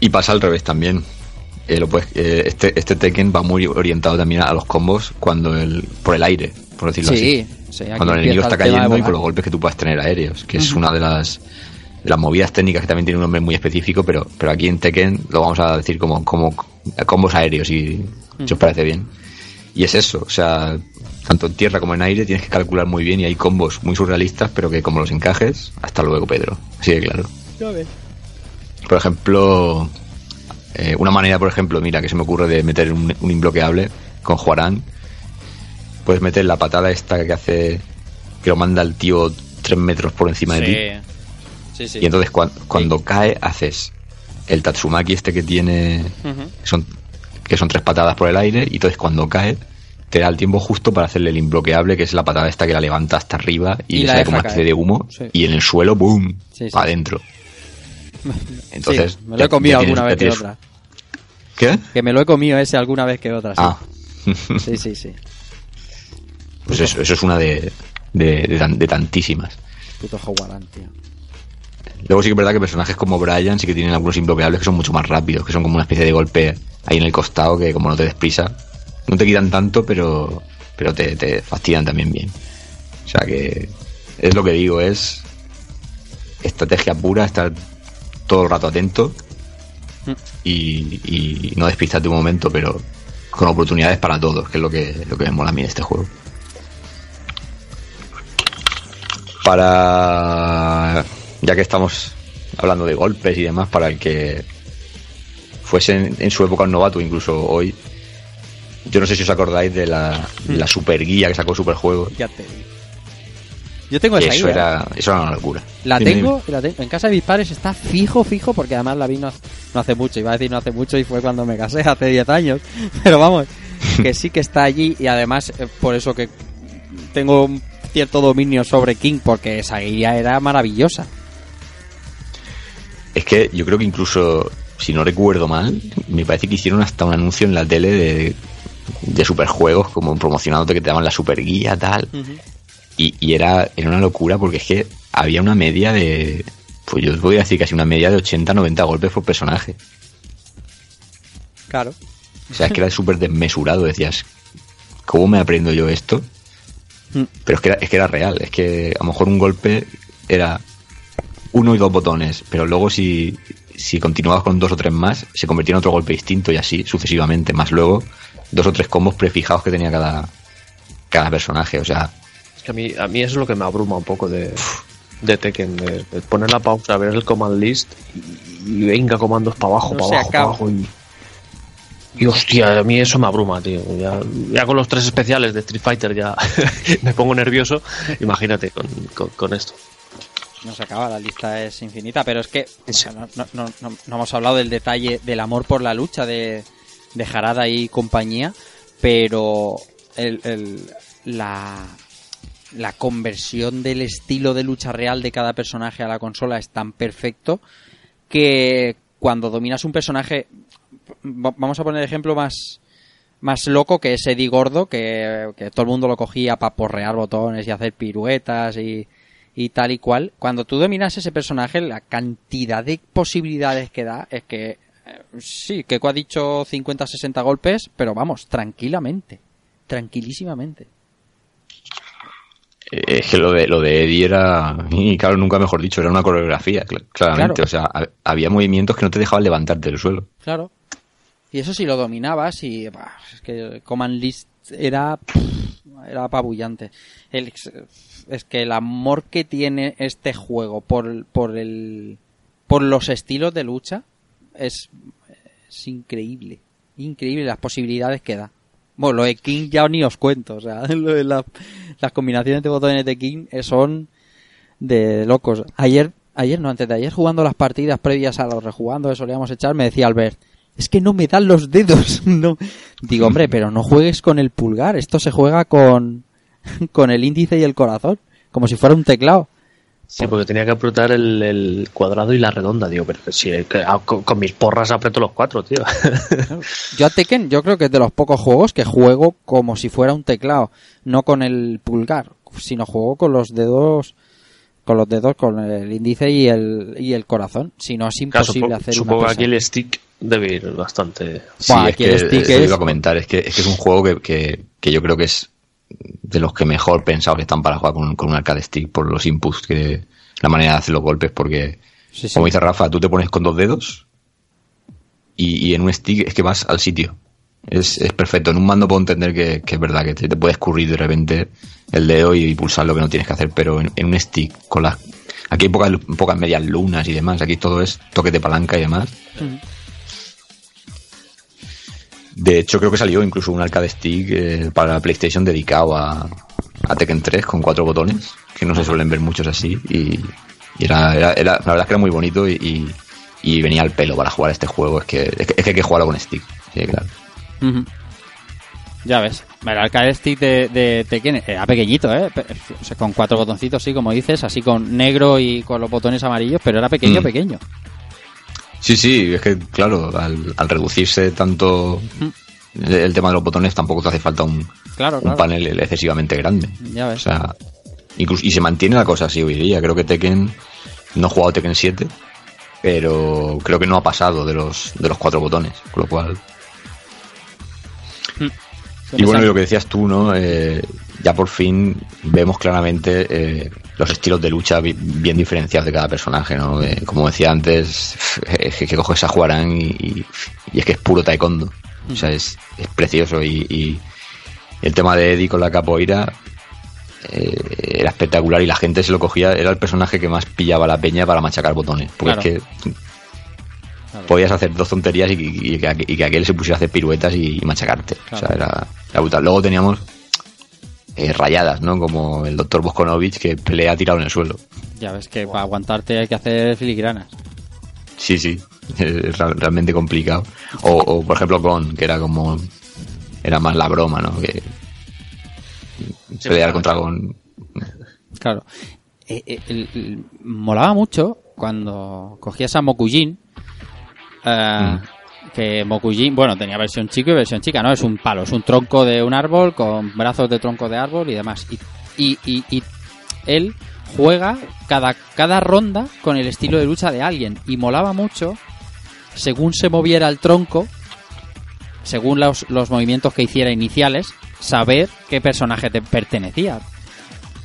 Y pasa al revés también. Eh, lo puedes- eh, este, este Tekken va muy orientado también a los combos cuando el, por el aire, por decirlo Sí, así. sí, cuando el enemigo está cayendo y por los golpes que tú puedas tener aéreos, que es Ujú. una de las, de las movidas técnicas que también tiene un nombre muy específico, pero, pero aquí en Tekken lo vamos a decir como, como combos aéreos, y si os parece bien. Y es eso, o sea, tanto en tierra como en aire tienes que calcular muy bien y hay combos muy surrealistas, pero que como los encajes, hasta luego, Pedro. Así de claro. Por ejemplo, eh, una manera, por ejemplo, mira, que se me ocurre de meter un, un imbloqueable con Juarán. Puedes meter la patada esta que hace, que lo manda el tío tres metros por encima de ti. Sí, sí. Y entonces cuan- cuando cae, haces el Tatsumaki este que tiene, que son, que son tres patadas por el aire, y entonces cuando cae, te da el tiempo justo para hacerle el imbloqueable, que es la patada esta que la levanta hasta arriba y, Y le sale como una especie de humo, Sí. y en el suelo, ¡boom! Sí, para adentro. Entonces, me lo he comido alguna vez que otra. ¿Qué? Que me lo he comido ese alguna vez que otra. Sí, Ah. sí, sí. sí. Pues eso, eso es una de, de, de tan- de tantísimas. Puto Howard, tío. Luego sí que es verdad que personajes como Brian sí que tienen algunos imbloqueables que son mucho más rápidos, que son como una especie de golpe ahí en el costado que como no te des prisa, no te quitan tanto, pero, pero te, te fastidian también bien. O sea que es lo que digo, es estrategia pura, estar todo el rato atento y, y no despistarte un momento, pero con oportunidades para todos, que es lo que, lo que me mola a mí de este juego. Para. Ya que estamos hablando de golpes y demás, para el que fuese en, en su época un novato, incluso hoy. Yo no sé si os acordáis de la, la super guía que sacó Superjuego. Ya te digo. Yo tengo esa eso ¿eh? era, eso era una locura. La Dime, tengo, la tengo. En casa de mis padres está fijo, fijo, porque además la vi no hace, no hace mucho. Iba a decir no hace mucho y fue cuando me casé, hace 10 años. Pero vamos, que sí que está allí y además eh, por eso que tengo un cierto dominio sobre King, porque esa guía era maravillosa. Es que yo creo que incluso, si no recuerdo mal, me parece que hicieron hasta un anuncio en la tele de, de superjuegos, como promocionándote que te daban la super guía, tal. Y, y era, era una locura porque es que había una media de. Pues yo os voy a decir casi una media de 80, 90 golpes por personaje. Claro. O sea, es que era súper desmesurado. Decías, ¿cómo me aprendo yo esto? Mm. Pero es que, era, es que era real. Es que a lo mejor un golpe era uno y dos botones, pero luego si, si continuabas con dos o tres más, se convertía en otro golpe distinto y así sucesivamente. Más luego dos o tres combos prefijados que tenía cada, cada personaje. O sea, Es que a mí, a mí eso es lo que me abruma un poco de, de Tekken, de, de poner la pausa, ver el command list y, y venga comandos para abajo, No para abajo, para abajo. Y, Y hostia, a mí eso me abruma, tío. Ya, ya con los tres especiales de Street Fighter ya me pongo nervioso. Imagínate con, con, con esto. No se acaba, la lista es infinita, pero es que o Sí. sea, no, no- no- no- no hemos hablado del detalle del amor por la lucha de, de Harada y compañía, pero el, el- la, la conversión del estilo de lucha real de cada personaje a la consola es tan perfecto que cuando dominas un personaje, va- vamos a poner ejemplo más, más loco que es Eddie Gordo, que, que todo el mundo lo cogía para porrear botones y hacer piruetas y, y tal y cual. Cuando tú dominas ese personaje, la cantidad de posibilidades que da es que sí, que ha dicho 50-60 golpes, pero vamos, tranquilamente, tranquilísimamente. Eh, Es que lo de, lo de Eddie era, y claro, nunca mejor dicho, era una coreografía, cl- claramente. Claro. O sea, ha- había movimientos que no te dejaban levantarte del suelo. Claro. Y eso sí lo dominabas y bah, es que Command List era era apabullante. El, es que el amor que tiene este juego por, por el por los estilos de lucha es, es increíble. Increíble las posibilidades que da. Bueno, lo de King ya ni os cuento, o sea, lo de la- las combinaciones de botones de King eh, son de locos. Ayer, ayer no, antes de ayer jugando las partidas previas a los rejugando que solíamos echar, me decía Albert, es que no me dan los dedos. no. Digo, hombre, pero no juegues con el pulgar, esto se juega con, con el índice y el corazón, como si fuera un teclado. Sí, porque tenía que apretar el, el cuadrado y la redonda, digo, pero sí, que- ah, con, con mis porras aprieto los cuatro, tío. Yo a Tekken, yo creo que es de los pocos juegos que juego como si fuera un teclado, no con el pulgar, sino juego con los dedos, con los dedos, con el índice y el, y el corazón. Si no es Claro, imposible supongo, hacer supongo una que aquí el stick debe ir bastante. Sí, Buah, es aquí que el stick es- iba a comentar, es que, es que es un juego que, que, que yo creo que es de los que mejor pensados están para jugar con, con un arcade stick por los inputs que la manera de hacer los golpes porque Sí, sí. como dice Rafa tú te pones con dos dedos y, y en un stick es que vas al sitio. Es, es perfecto. En un mando puedo entender que, que es verdad que te, te puede escurrir de repente el dedo y, pulsar lo que no tienes que hacer pero en, en un stick con las aquí hay pocas, pocas medias lunas y demás aquí todo es toque de palanca y demás De hecho, creo que salió incluso un arcade stick eh, para la PlayStation dedicado a, a Tekken 3 con cuatro botones, que no se suelen ver muchos así. Y, y era, era- era- la verdad es que era muy bonito y, y- y venía al pelo para jugar este juego. Es que, es que, es que hay que jugarlo con stick. Sí, claro. Ya ves, el arcade stick de, de Tekken era pequeñito, ¿eh? Pe- o sea, con cuatro botoncitos, sí, como dices, así con negro y con los botones amarillos, pero era pequeño, Mm. pequeño. Sí, sí, es que, claro, al, al reducirse tanto el, el tema de los botones, tampoco te hace falta un, Claro, un claro. panel excesivamente grande. Ya O ves. sea, incluso, y se mantiene la cosa así hoy día. Creo que Tekken, no he jugado Tekken 7, pero creo que no ha pasado de los, de los cuatro botones, con lo cual... Y bueno, y lo que decías tú, ¿no? Eh, ya por fin vemos claramente eh, los estilos de lucha bi- bien diferenciados de cada personaje, ¿no? Eh, como decía antes, es que, coges a Juarán y, y- y es que es puro taekwondo. O sea, es, es precioso y, y el tema de Eddie con la capoeira eh, era espectacular y la gente se lo cogía, era el personaje que más pillaba la peña para machacar botones. Porque Claro. es que podías hacer dos tonterías y, y que, y que aquel se pusiera a hacer piruetas y, y machacarte. O sea, era, era brutal. Luego teníamos eh, rayadas, ¿no? Como el doctor Boskonovich que pelea tirado en el suelo. Ya ves que para aguantarte hay que hacer filigranas. Sí, sí, es realmente complicado. O, o, por ejemplo, con, que era como. Era más la broma, ¿no? Que. pelear contra con. Claro. Eh, eh, el- el- molaba mucho cuando cogías a Mokujin. eh, Que Mokujin, bueno, tenía versión chico y versión chica, ¿no? Es un palo, es un tronco de un árbol con brazos de tronco de árbol y demás. Y, y, y- él juega cada, cada ronda con el estilo de lucha de alguien. Y molaba mucho, según se moviera el tronco, según los, los movimientos que hiciera iniciales, saber qué personaje te pertenecía.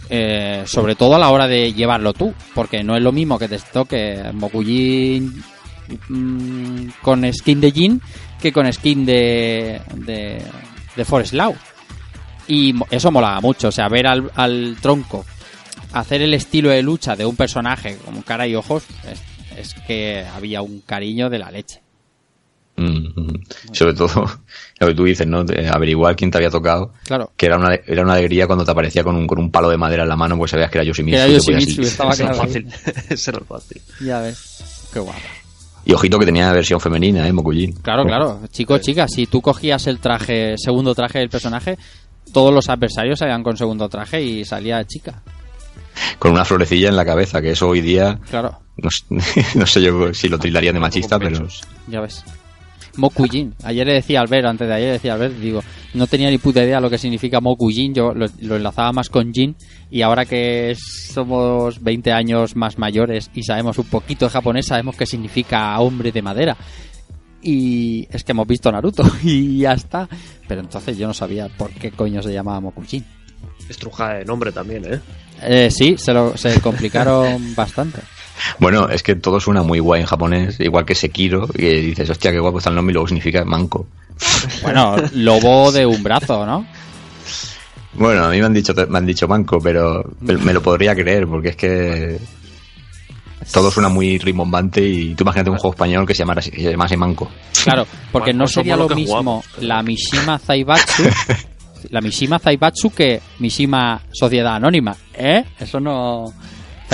Eh, sobre todo a la hora de llevarlo tú, porque no es lo mismo que te toque Mokujin mm, con skin de Jin que con skin de, de, de Forest Law. Y eso molaba mucho, o sea, ver al, al tronco hacer el estilo de lucha de un personaje con cara y ojos, es, es que había un cariño de la leche. Mm, mm. Sobre todo lo que tú dices, ¿no? De averiguar quién te había tocado. Claro. Que era una, era una alegría cuando te aparecía con un, con un palo de madera en la mano, pues sabías que era Yoshimitsu. Era Yoshimitsu, estaba Ese era claro. fácil. Ese era fácil. Ya ves. Qué guapo. Y ojito que tenía versión femenina, ¿eh? Mokujin. Claro, claro. Chicos, chicas, si tú cogías el traje, segundo traje del personaje, todos los adversarios salían con segundo traje y salía chica. Con una florecilla en la cabeza, que eso hoy día, Claro, no, sé- no sé yo si lo tildarían de machista, pero... ya ves. Mokujin. Ayer le decía Albert, antes de ayer le decía Albert, digo, no tenía ni puta idea lo que significa Mokujin, yo lo, lo enlazaba más con Jin, y ahora que somos 20 años más mayores y sabemos un poquito de japonés, sabemos qué significa hombre de madera. Y es que hemos visto Naruto y ya está. Pero entonces yo no sabía por qué coño se llamaba Mokujin. Estruja de nombre también, ¿eh? Eh, sí, se, lo, se complicaron bastante. Bueno, es que todo suena muy guay en japonés, igual que Sekiro, que dices, hostia, qué guapo está el nombre y luego significa manco. Bueno, lobo de un brazo, ¿no? Bueno, a mí me han dicho, me han dicho manco, pero me lo podría creer, porque es que todo suena muy rimbombante y tú imagínate un juego español que se llamara, que se llamase manco. Claro, porque no Manco sería lo mismo jugamos. la Mishima Zaibatsu, la Mishima Zaibatsu que Mishima Sociedad Anónima, ¿eh? Eso no...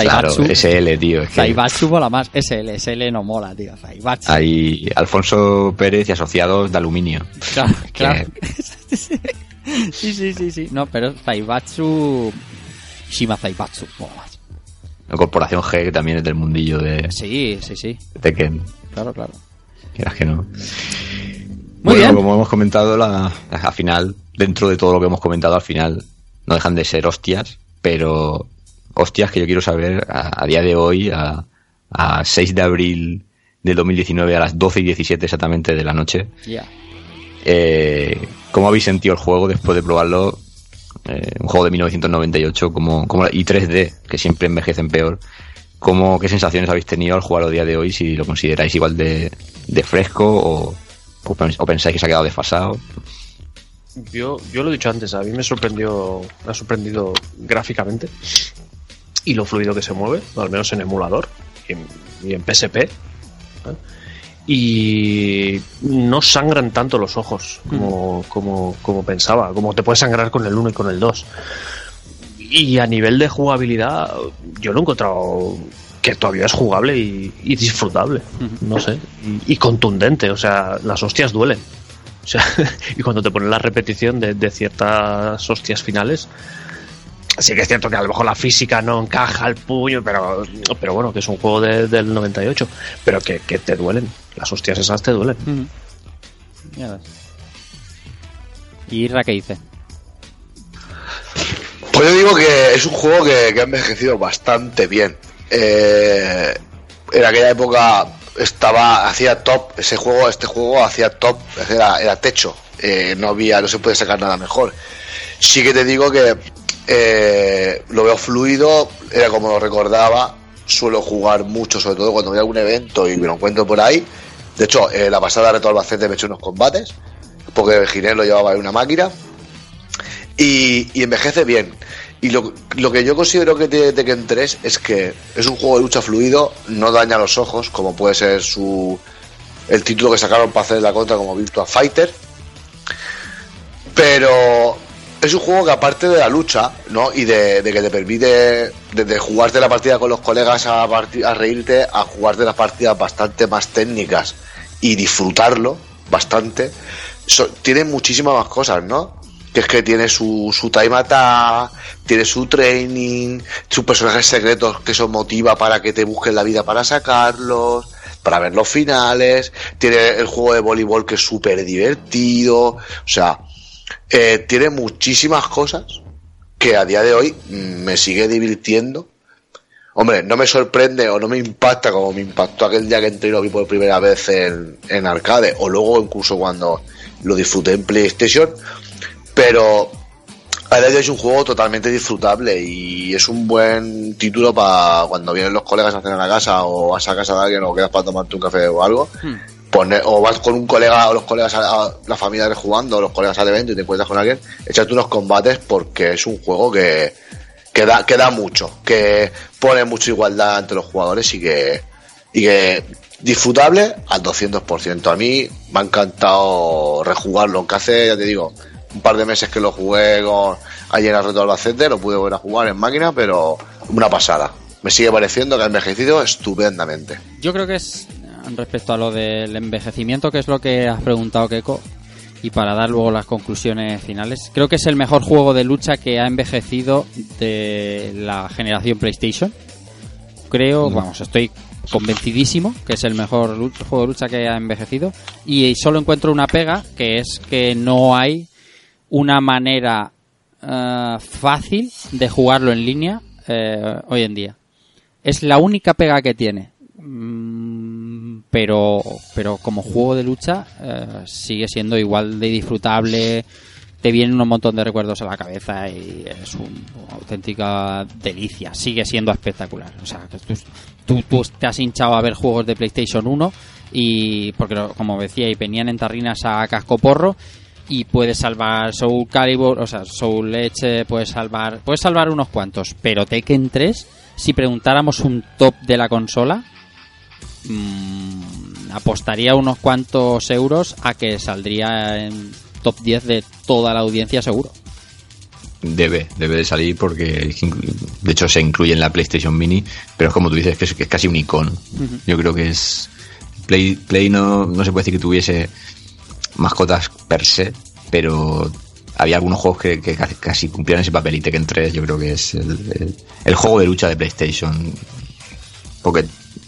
Claro, Zaibatsu, SL, tío. Es que Zaibatsu mola más, SL, SL no mola, tío, Zaibatsu. hay Alfonso Pérez y asociados de aluminio. Claro, claro. Sí, sí, sí, sí. No, pero Zaibatsu... Mishima Zaibatsu, mola más. La Corporación G, que también es del mundillo de Sí, sí, sí, Tekken. claro, claro. Quieras que no. Muy bueno, bien. como hemos comentado, la, al final, dentro de todo lo que hemos comentado, al final no dejan de ser hostias, pero hostias que yo quiero saber a, a día de hoy, a, a 6 de abril del 2019, a las 12 y 17 exactamente de la noche, Ya. eh, ¿cómo habéis sentido el juego después de probarlo? Eh, un juego de 1998 como, como, y 3D, que siempre envejecen peor. ¿Cómo, ¿Qué sensaciones habéis tenido al jugarlo a día de hoy? Si lo consideráis igual de, de fresco o, o o pensáis que se ha quedado desfasado. Yo, yo lo he dicho antes, a mí me sorprendió, me ha sorprendido gráficamente y lo fluido que se mueve, al menos en emulador y en, y en PSP. ¿eh? Y no sangran tanto los ojos como, como, como pensaba, como te puede sangrar con el 1 y con el 2. Y a nivel de jugabilidad, yo lo he encontrado que todavía es jugable y, y disfrutable, no sé, y, y contundente, o sea, las hostias duelen. O sea, y cuando te ponen la repetición de, de ciertas hostias finales, sí que es cierto que a lo mejor la física no encaja al puño, pero, pero bueno, que es un juego de- del 98, pero que, que te duelen, las hostias esas te duelen. Ujú. Ya ves. ¿Y Irra qué dice? Pues yo digo que es un juego que, que ha envejecido bastante bien. Eh, en aquella época estaba, hacía top, ese juego, este juego hacía top, era, era techo, Eh, no había, no se puede sacar nada mejor. Sí que te digo que eh, lo veo fluido, era como lo recordaba, suelo jugar mucho, sobre todo cuando voy a algún evento y me lo encuentro por ahí. De hecho, eh, la pasada Reto Albacete me he hecho unos combates, porque Ginés lo llevaba en una máquina y, y envejece bien. Y lo, lo que yo considero que tiene Tekken 3 es que es un juego de lucha fluido, no daña los ojos, como puede ser su el título que sacaron para hacer la contra como Virtua Fighter. Pero es un juego que aparte de la lucha, ¿no? Y de, que te permite desde jugarte la partida con los colegas a, a reírte, a jugarte las partidas bastante más técnicas y disfrutarlo bastante, tiene muchísimas más cosas, ¿no? Que es que tiene su, su time attack, tiene su training, sus personajes secretos que eso motiva para que te busquen la vida para sacarlos, para ver los finales, tiene el juego de voleibol que es súper divertido, o sea, eh, tiene muchísimas cosas que a día de hoy mm, me sigue divirtiendo. Hombre, no me sorprende o no me impacta como me impactó aquel día que entré y lo vi por primera vez en, en arcade o luego incluso cuando lo disfruté en PlayStation, pero a día de hoy es un juego totalmente disfrutable y es un buen título para cuando vienen los colegas a cenar a casa o vas a casa de alguien o quedas para tomarte un café o algo. Poner, o vas con un colega o los colegas a, a la familia jugando o los colegas al evento y te encuentras con alguien, echarte unos combates porque es un juego que, que da, que mucho, que pone mucha igualdad entre los jugadores y que, y que disfrutable al 200%. A mí me ha encantado rejugarlo, aunque hace, ya te digo, un par de meses que lo jugué con, en el Reto Albacete, lo pude volver a jugar en máquina, pero una pasada. Me sigue pareciendo que ha envejecido estupendamente. Yo creo que es respecto a lo del envejecimiento, que es lo que has preguntado, Keiko, y para dar luego las conclusiones finales. Creo que es el mejor juego de lucha que ha envejecido de la generación PlayStation. Creo, vamos, estoy convencidísimo que es el mejor juego de lucha que ha envejecido. Y solo encuentro una pega, que es que no hay una manera eh, fácil de jugarlo en línea eh, hoy en día. Es la única pega que tiene. Mm, pero, pero como juego de lucha eh, sigue siendo igual de disfrutable. Te vienen un montón de recuerdos a la cabeza y es un- una auténtica delicia. Sigue siendo espectacular. O sea, tú, tú, te has hinchado a ver juegos de PlayStation 1 y porque como decía y venían en tarrinas a casco porro y puedes salvar Soul Calibur, o sea, Soul Edge, puedes salvar, puedes salvar unos cuantos, pero Tekken 3, si preguntáramos un top de la consola, mm, apostaría unos cuantos euros a que saldría en top 10 de toda la audiencia seguro. Debe, debe de salir porque de hecho se incluye en la PlayStation Mini, pero es como tú dices que es, que es casi un icono. Yo creo que es Play, Play no, no se puede decir que tuviese mascotas per se, pero había algunos juegos que, que casi- casi cumplían ese papel y Tekken 3 yo creo que es el, el- el juego de lucha de PlayStation porque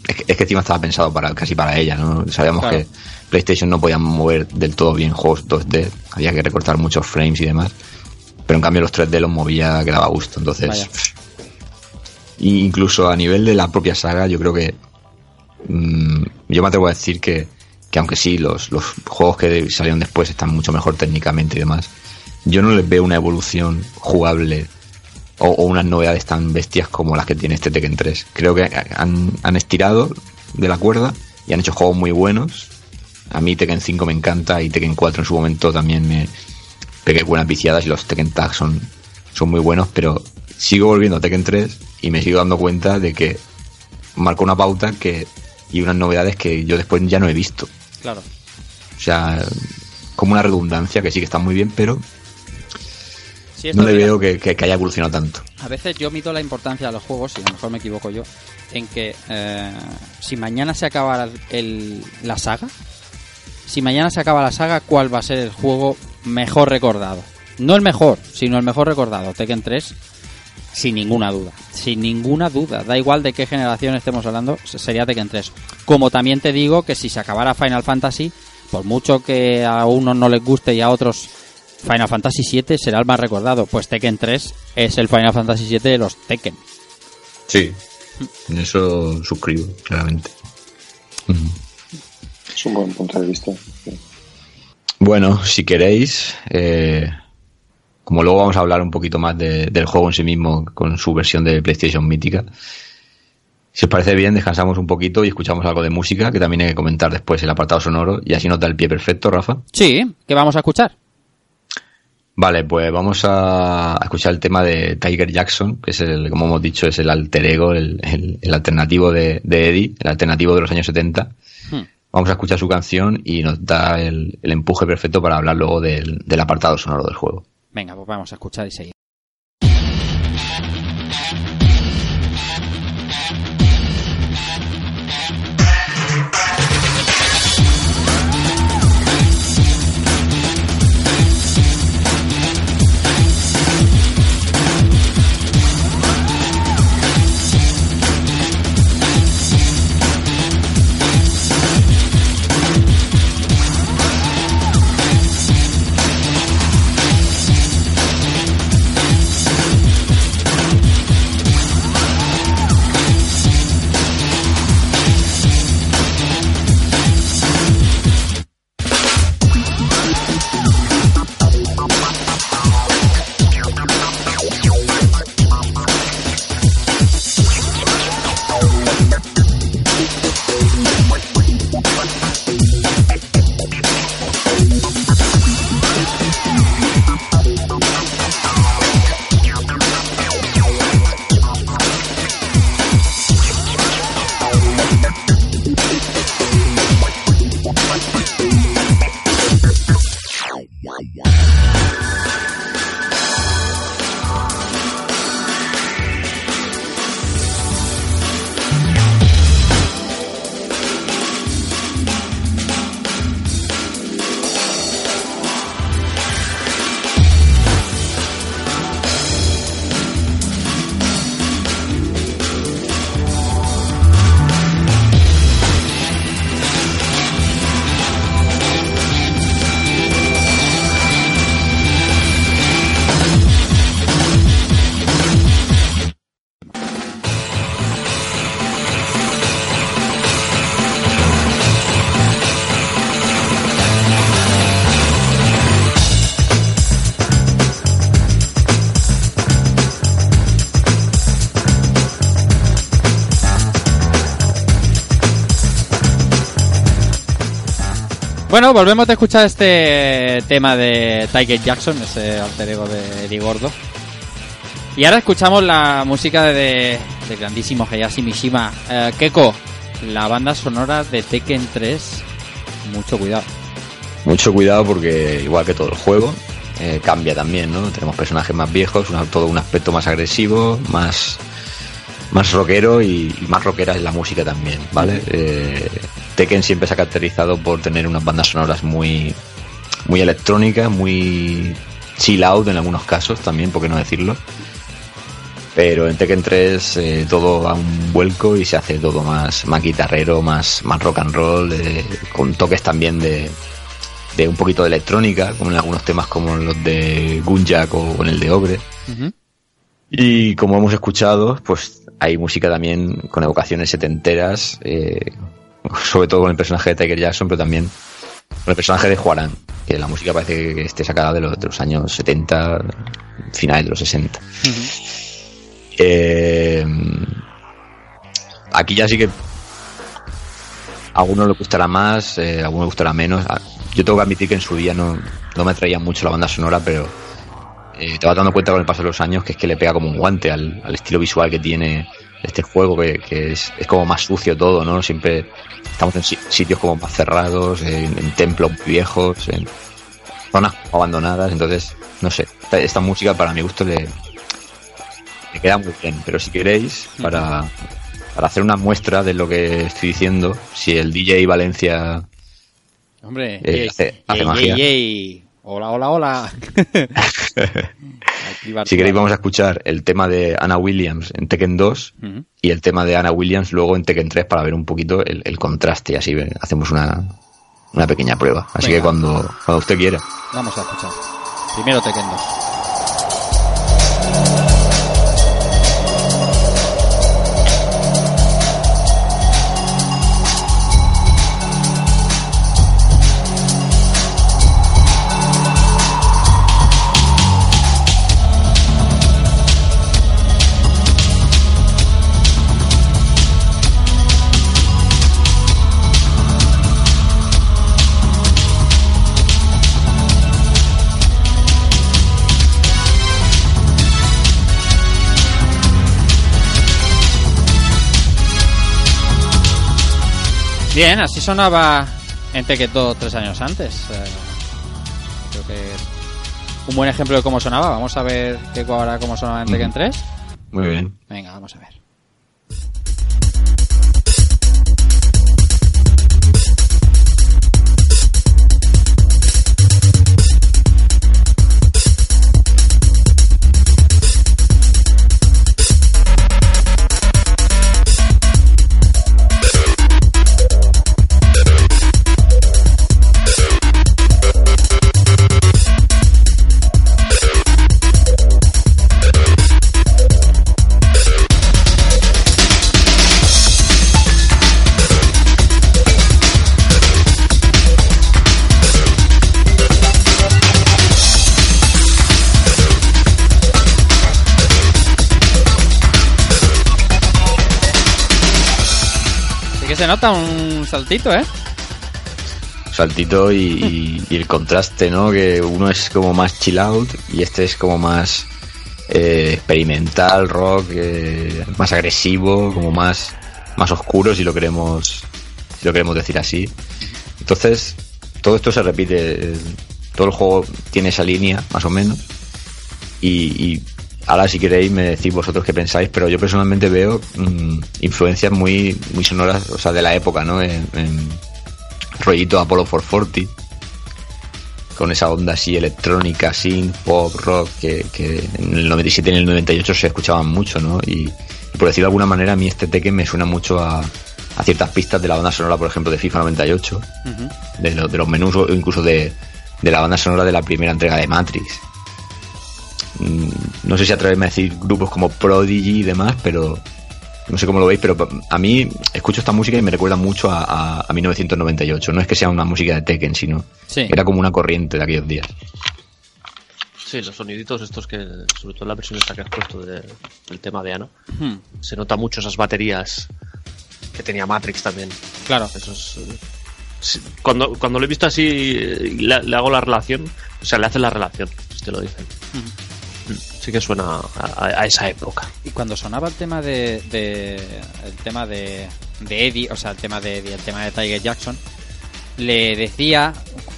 es que, es que encima estaba pensado para casi para ella, ¿no? Sabíamos Claro. que PlayStation no podía mover del todo bien juegos 2D, había que recortar muchos frames y demás, pero en cambio los 3D los movía que daba gusto, entonces Vaya. y incluso a nivel de la propia saga, yo creo que mm, yo me atrevo a decir que, que aunque sí, los, los juegos que salieron después están mucho mejor técnicamente y demás, yo no les veo una evolución jugable o, o unas novedades tan bestias como las que tiene este Tekken 3. Creo que han, han estirado de la cuerda y han hecho juegos muy buenos. A mí Tekken 5 me encanta y Tekken 4 en su momento también me pegué buenas viciadas y los Tekken Tag son, son muy buenos, pero sigo volviendo a Tekken 3 y me sigo dando cuenta de que marcó una pauta que y unas novedades que yo después ya no he visto. Claro. O sea, como una redundancia que sí que está muy bien, pero No le veo que, que- que haya evolucionado tanto. A veces yo mido la importancia de los juegos, y a lo mejor me equivoco yo, en que eh, si mañana se acaba el- la saga, si mañana se acaba la saga, ¿cuál va a ser el juego mejor recordado? No el mejor, sino el mejor recordado. Tekken 3, sin ninguna duda. Sin ninguna duda. Da igual de qué generación estemos hablando, sería Tekken 3. Como también te digo que si se acabara Final Fantasy, por mucho que a unos no les guste y a otros Final Fantasy 7 será el más recordado. Pues Tekken 3 es el Final Fantasy 7 de los Tekken. Sí. En eso suscribo, claramente. Es un buen punto de vista. sí. Bueno, si queréis, eh, como luego vamos a hablar un poquito más de- del juego en sí mismo con su versión de PlayStation mítica, si os parece bien, descansamos un poquito y escuchamos algo de música, que también hay que comentar después el apartado sonoro, y así nos da el pie perfecto, Rafa. Sí, ¿qué vamos a escuchar? Vale, pues vamos a escuchar el tema de Tiger Jackson, que es el, como hemos dicho, es el alter ego, el, el- el alternativo de, de Eddie, el alternativo de los años 70. Hmm. Vamos a escuchar su canción y nos da el, el empuje perfecto para hablar luego del, del apartado sonoro del juego. Venga, pues vamos a escuchar y seguir. Bueno, volvemos a escuchar este tema de Tiger Jackson, ese alter ego de Eddie Gordo. Y ahora escuchamos la música de, de grandísimo Hayashi Mishima. Eh, Keko, la banda sonora de Tekken 3. Mucho cuidado. Mucho cuidado porque, igual que todo el juego, eh, cambia también, ¿no? Tenemos personajes más viejos, todo un aspecto más agresivo, más, más rockero y, y más rockera es la música también, ¿vale? Eh, Tekken siempre se ha caracterizado por tener unas bandas sonoras muy, muy electrónicas, muy chill out en algunos casos también, por qué no decirlo. Pero en Tekken 3 eh, todo a un vuelco y se hace todo más, más guitarrero, más, más rock and roll, eh, con toques también de, de un poquito de electrónica, como en algunos temas como los de Gunjak o en el de Ogre. Y como hemos escuchado, pues hay música también con evocaciones setenteras, eh, sobre todo con el personaje de Tiger Jackson, pero también con el personaje de Juarán, que la música parece que esté sacada de los, de los años 70, finales de los 60. Eh, aquí ya sí que a algunos le gustará más, eh, a algunos le gustará menos. A- Yo tengo que admitir que en su día no, no me atraía mucho la banda sonora, pero eh, te vas dando cuenta con el paso de los años que es que le pega como un guante al, al estilo visual que tiene este juego, que, que es, es como más sucio todo, ¿no? Siempre estamos en si- sitios como más cerrados, en, en templos viejos, en zonas abandonadas, entonces, no sé, esta, esta música para mi gusto le, le queda muy bien, pero si queréis, para, para hacer una muestra de lo que estoy diciendo, si el DJ Valencia Hombre, Eh, hace- hace yey, magia. yey, yey. Hola, hola, hola. Si queréis vamos a escuchar el tema de Anna Williams en Tekken 2 Ujú. y el tema de Anna Williams luego en Tekken 3 para ver un poquito el, el contraste. Así hacemos una, una pequeña prueba. Así Venga. que cuando, cuando usted quiera. Vamos a escuchar. Primero Tekken 2. Bien, así sonaba en Tekken 2 tres años antes. Eh, creo que un buen ejemplo de cómo sonaba. Vamos a ver qué ahora cómo sonaba en Tekken 3. Muy bien. Venga, vamos a ver. Se nota un saltito, ¿eh? Saltito y, y- el contraste, ¿no? Que uno es como más chill out y este es como más eh, experimental, rock, eh, más agresivo, como más, más oscuro, si lo queremos, si lo queremos decir así. Entonces, todo esto se repite. eh, Todo el juego tiene esa línea, más o menos. Y ahora, si queréis, me decís vosotros qué pensáis, pero yo personalmente veo mm, influencias muy, muy sonoras, o sea, de la época, ¿no? En, en rollito Apollo 440, con esa onda así electrónica, synth, pop, rock, que, que en el 97 y en el 98 se escuchaban mucho, ¿no? Y, y por decirlo de alguna manera, a mí este Tekken me suena mucho a, a ciertas pistas de la banda sonora, por ejemplo, de FIFA 98, Ujú. de, lo- de los menús o incluso de, de la banda sonora de la primera entrega de Matrix. Mm, No sé si atreverme a decir grupos como Prodigy y demás, pero no sé cómo lo veis, pero a mí escucho esta música y me recuerda mucho a, a, a 1998. No es que sea una música de Tekken, sino Sí. era como una corriente de aquellos días. Sí, los soniditos estos que, sobre todo en la versión esta que has puesto de- del tema de Ana, Hmm, se nota mucho esas baterías que tenía Matrix también. Claro. Esos, cuando, cuando lo he visto así, eh, le, le hago la relación, o sea, le hace la relación, si te lo dicen. Mm, Sí que suena a, esa época. Y cuando sonaba el tema de, el tema de, de Eddie, o sea, el tema de Eddie, el tema de Tiger Jackson, le decía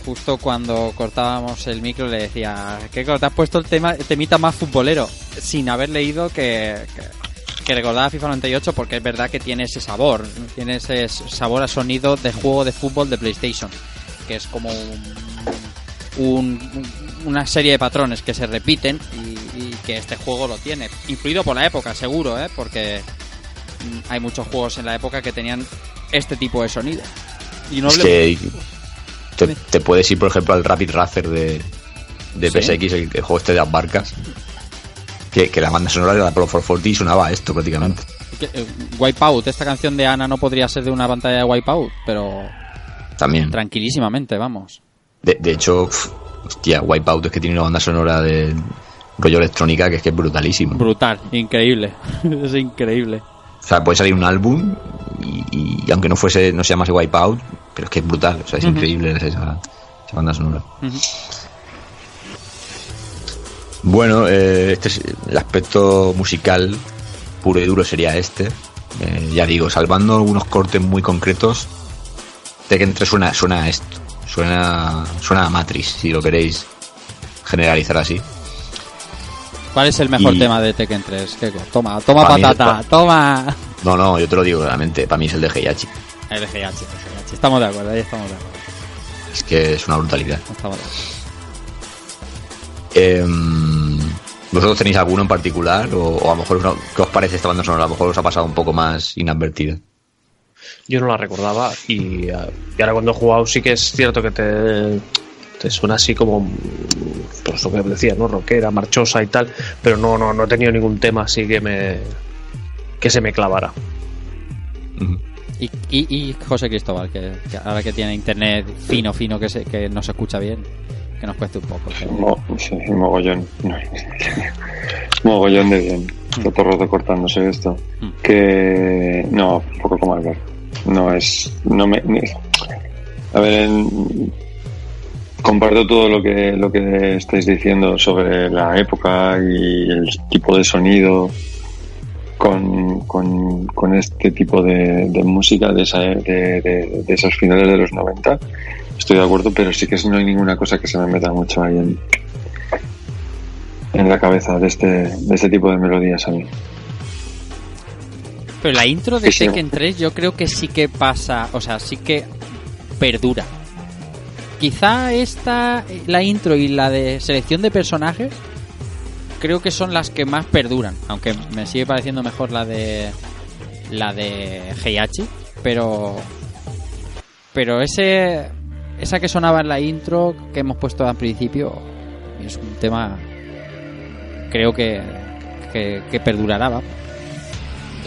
justo cuando cortábamos el micro le decía que te has puesto el tema el temita más futbolero sin haber leído que, que, que recordaba FIFA 98 porque es verdad que tiene ese sabor tiene ese sabor a sonido de juego de fútbol de PlayStation que es como un, un- una serie de patrones que se repiten y que este juego lo tiene influido por la época seguro ¿eh? porque mm, hay muchos juegos en la época que tenían este tipo de sonido y no es que te, te puedes ir, por ejemplo, al Rapid Racer de, de ¿Sí? PSX, el, el juego este de las barcas. Que, que la banda sonora de la Pro 440 y sonaba esto prácticamente. Eh, Wipeout, esta canción de Ana no podría ser de una pantalla de Wipeout, pero También. tranquilísimamente, vamos. De, de hecho, uf, hostia, Wipeout es que tiene una banda sonora de rollo electrónica que es que es brutalísimo. Brutal, increíble. es increíble. O sea, puede salir un álbum y, y aunque no fuese, no se llamase Wipeout, pero es que es brutal, o sea, es increíble esa, esa banda sonora. Bueno, eh, este es el aspecto musical puro y duro sería este. Eh, ya digo, salvando algunos cortes muy concretos, Tekken 3 suena, suena a esto. Suena, suena a Matrix, si lo queréis generalizar así. ¿Cuál es el mejor Y- tema de Tekken 3? Keiko? Toma, toma Pa' patata, pa- toma. No, no, yo te lo digo realmente, para mí es el de Heihachi. El GH, el GH. Estamos de acuerdo, ahí estamos de acuerdo. Es que es una brutalidad. Estamos de acuerdo. Em, ¿Vosotros tenéis alguno en particular? O, o a lo mejor, no- ¿qué os parece esta banda sonora? A lo mejor os ha pasado un poco más inadvertida. Yo no la recordaba y, y ahora cuando he jugado sí que es cierto que te suena así como, mm, pues lo que decía, ¿no? Rockera, marchosa y tal, pero no, no, no he tenido ningún tema así que me que se me clavara. Y, y, y José Cristóbal, que, que ahora que tiene internet fino, fino, que, se, que no se escucha bien, que nos cueste un poco. que- Mo- sí, mogollón. mogollón de bien. Está todo el rato cortándose esto. Mm. Que no, poco como Albert. No es. No me. A ver, en- comparto todo lo que lo que estáis diciendo sobre la época y el tipo de sonido con, con, con este tipo de, de música de, esa, de, de- de esos finales de los 90 estoy de acuerdo pero sí que no hay ninguna cosa que se me meta mucho ahí en, en la cabeza de este, de este tipo de melodías a mí Pero la intro de Sí, sí. Tekken 3 yo creo que sí que pasa, o sea, sí que perdura. Quizá esta, la intro y la de selección de personajes, creo que son las que más perduran. Aunque me sigue pareciendo mejor la de la de Heihachi, pero pero ese esa que sonaba en la intro que hemos puesto al principio es un tema creo que que, que perdurará, ¿va?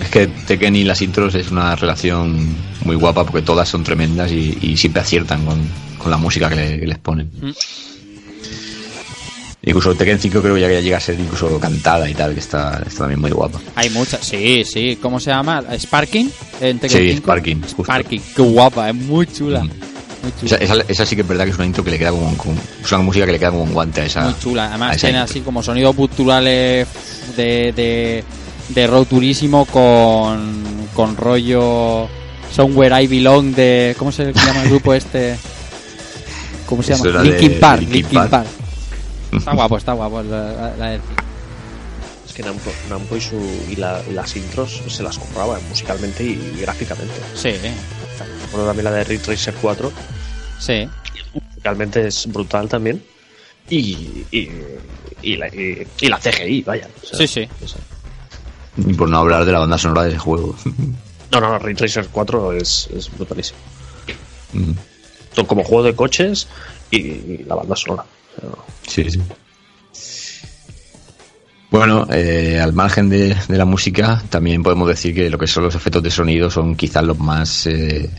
Es que Tekken y las intros es una relación muy guapa porque todas son tremendas y, y siempre aciertan con, con la música que, le- que les ponen. Mm. Incluso Tekken 5 creo que ya llega a ser incluso cantada y tal, que está, está también muy guapa. Hay muchas, sí, sí. ¿Cómo se llama? ¿Sparking? En Tekken Sí, 5? Sparking, justo. Sparking, qué guapa, es muy chula. Mm. Muy chula. Esa, esa, esa sí que es verdad que es una intro que le queda como, como- es una música que le queda como un guante a esa. muy chula. Además esa tiene intro. así como sonidos culturales de, de, de road turismo con, con rollo Somewhere I Belong de... ¿Cómo se llama el grupo este? ¿Cómo se llama? de Linkin Park. Linkin Park. Park. Está guapo, está guapo. La, la- la- Es que Namco, Namco y, su, y, la- y las intros se las compraba musicalmente y, gráficamente. sí, Bueno, también la de Ray Tracer 4, sí. musicalmente es brutal también. Y, y, y la, y, y la CGI, vaya. o sea, Sí, sí. o sea, Y por no hablar de la banda sonora del juego. no, no, no, Ray Tracer 4 es, es brutalísimo. Mm. Como juego de coches y, la banda sonora. Sí, sí. Bueno, eh, al margen de, la música, también podemos decir que lo que son los efectos de sonido son quizás los más eh,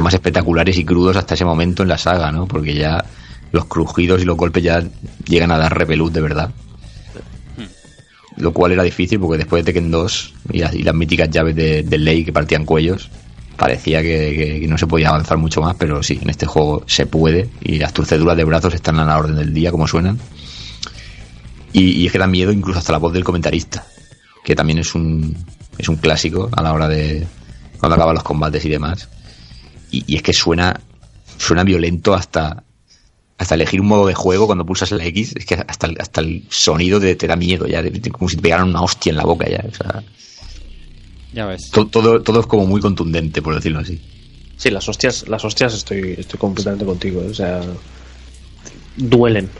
más espectaculares y crudos hasta ese momento en la saga, ¿no? Porque ya los crujidos y los golpes ya llegan a dar repelús de verdad. Lo cual era difícil porque después de Tekken 2 y las, y las míticas llaves de, de ley que partían cuellos, parecía que, no se podía avanzar mucho más, pero sí, en este juego se puede y las torceduras de brazos están a la orden del día, como suenan. Y, es que da miedo incluso hasta la voz del comentarista, que también es un, es un clásico a la hora de cuando acaban los combates y demás. Y, es que suena, suena violento hasta, hasta elegir un modo de juego cuando pulsas la X, es que hasta hasta el sonido de- te da miedo ya, como si te pegaran una hostia en la boca ya. O sea, Ya ves. to- todo, todo es como muy contundente, por decirlo así. Sí, las hostias, las hostias estoy, estoy completamente contigo. O sea, duelen.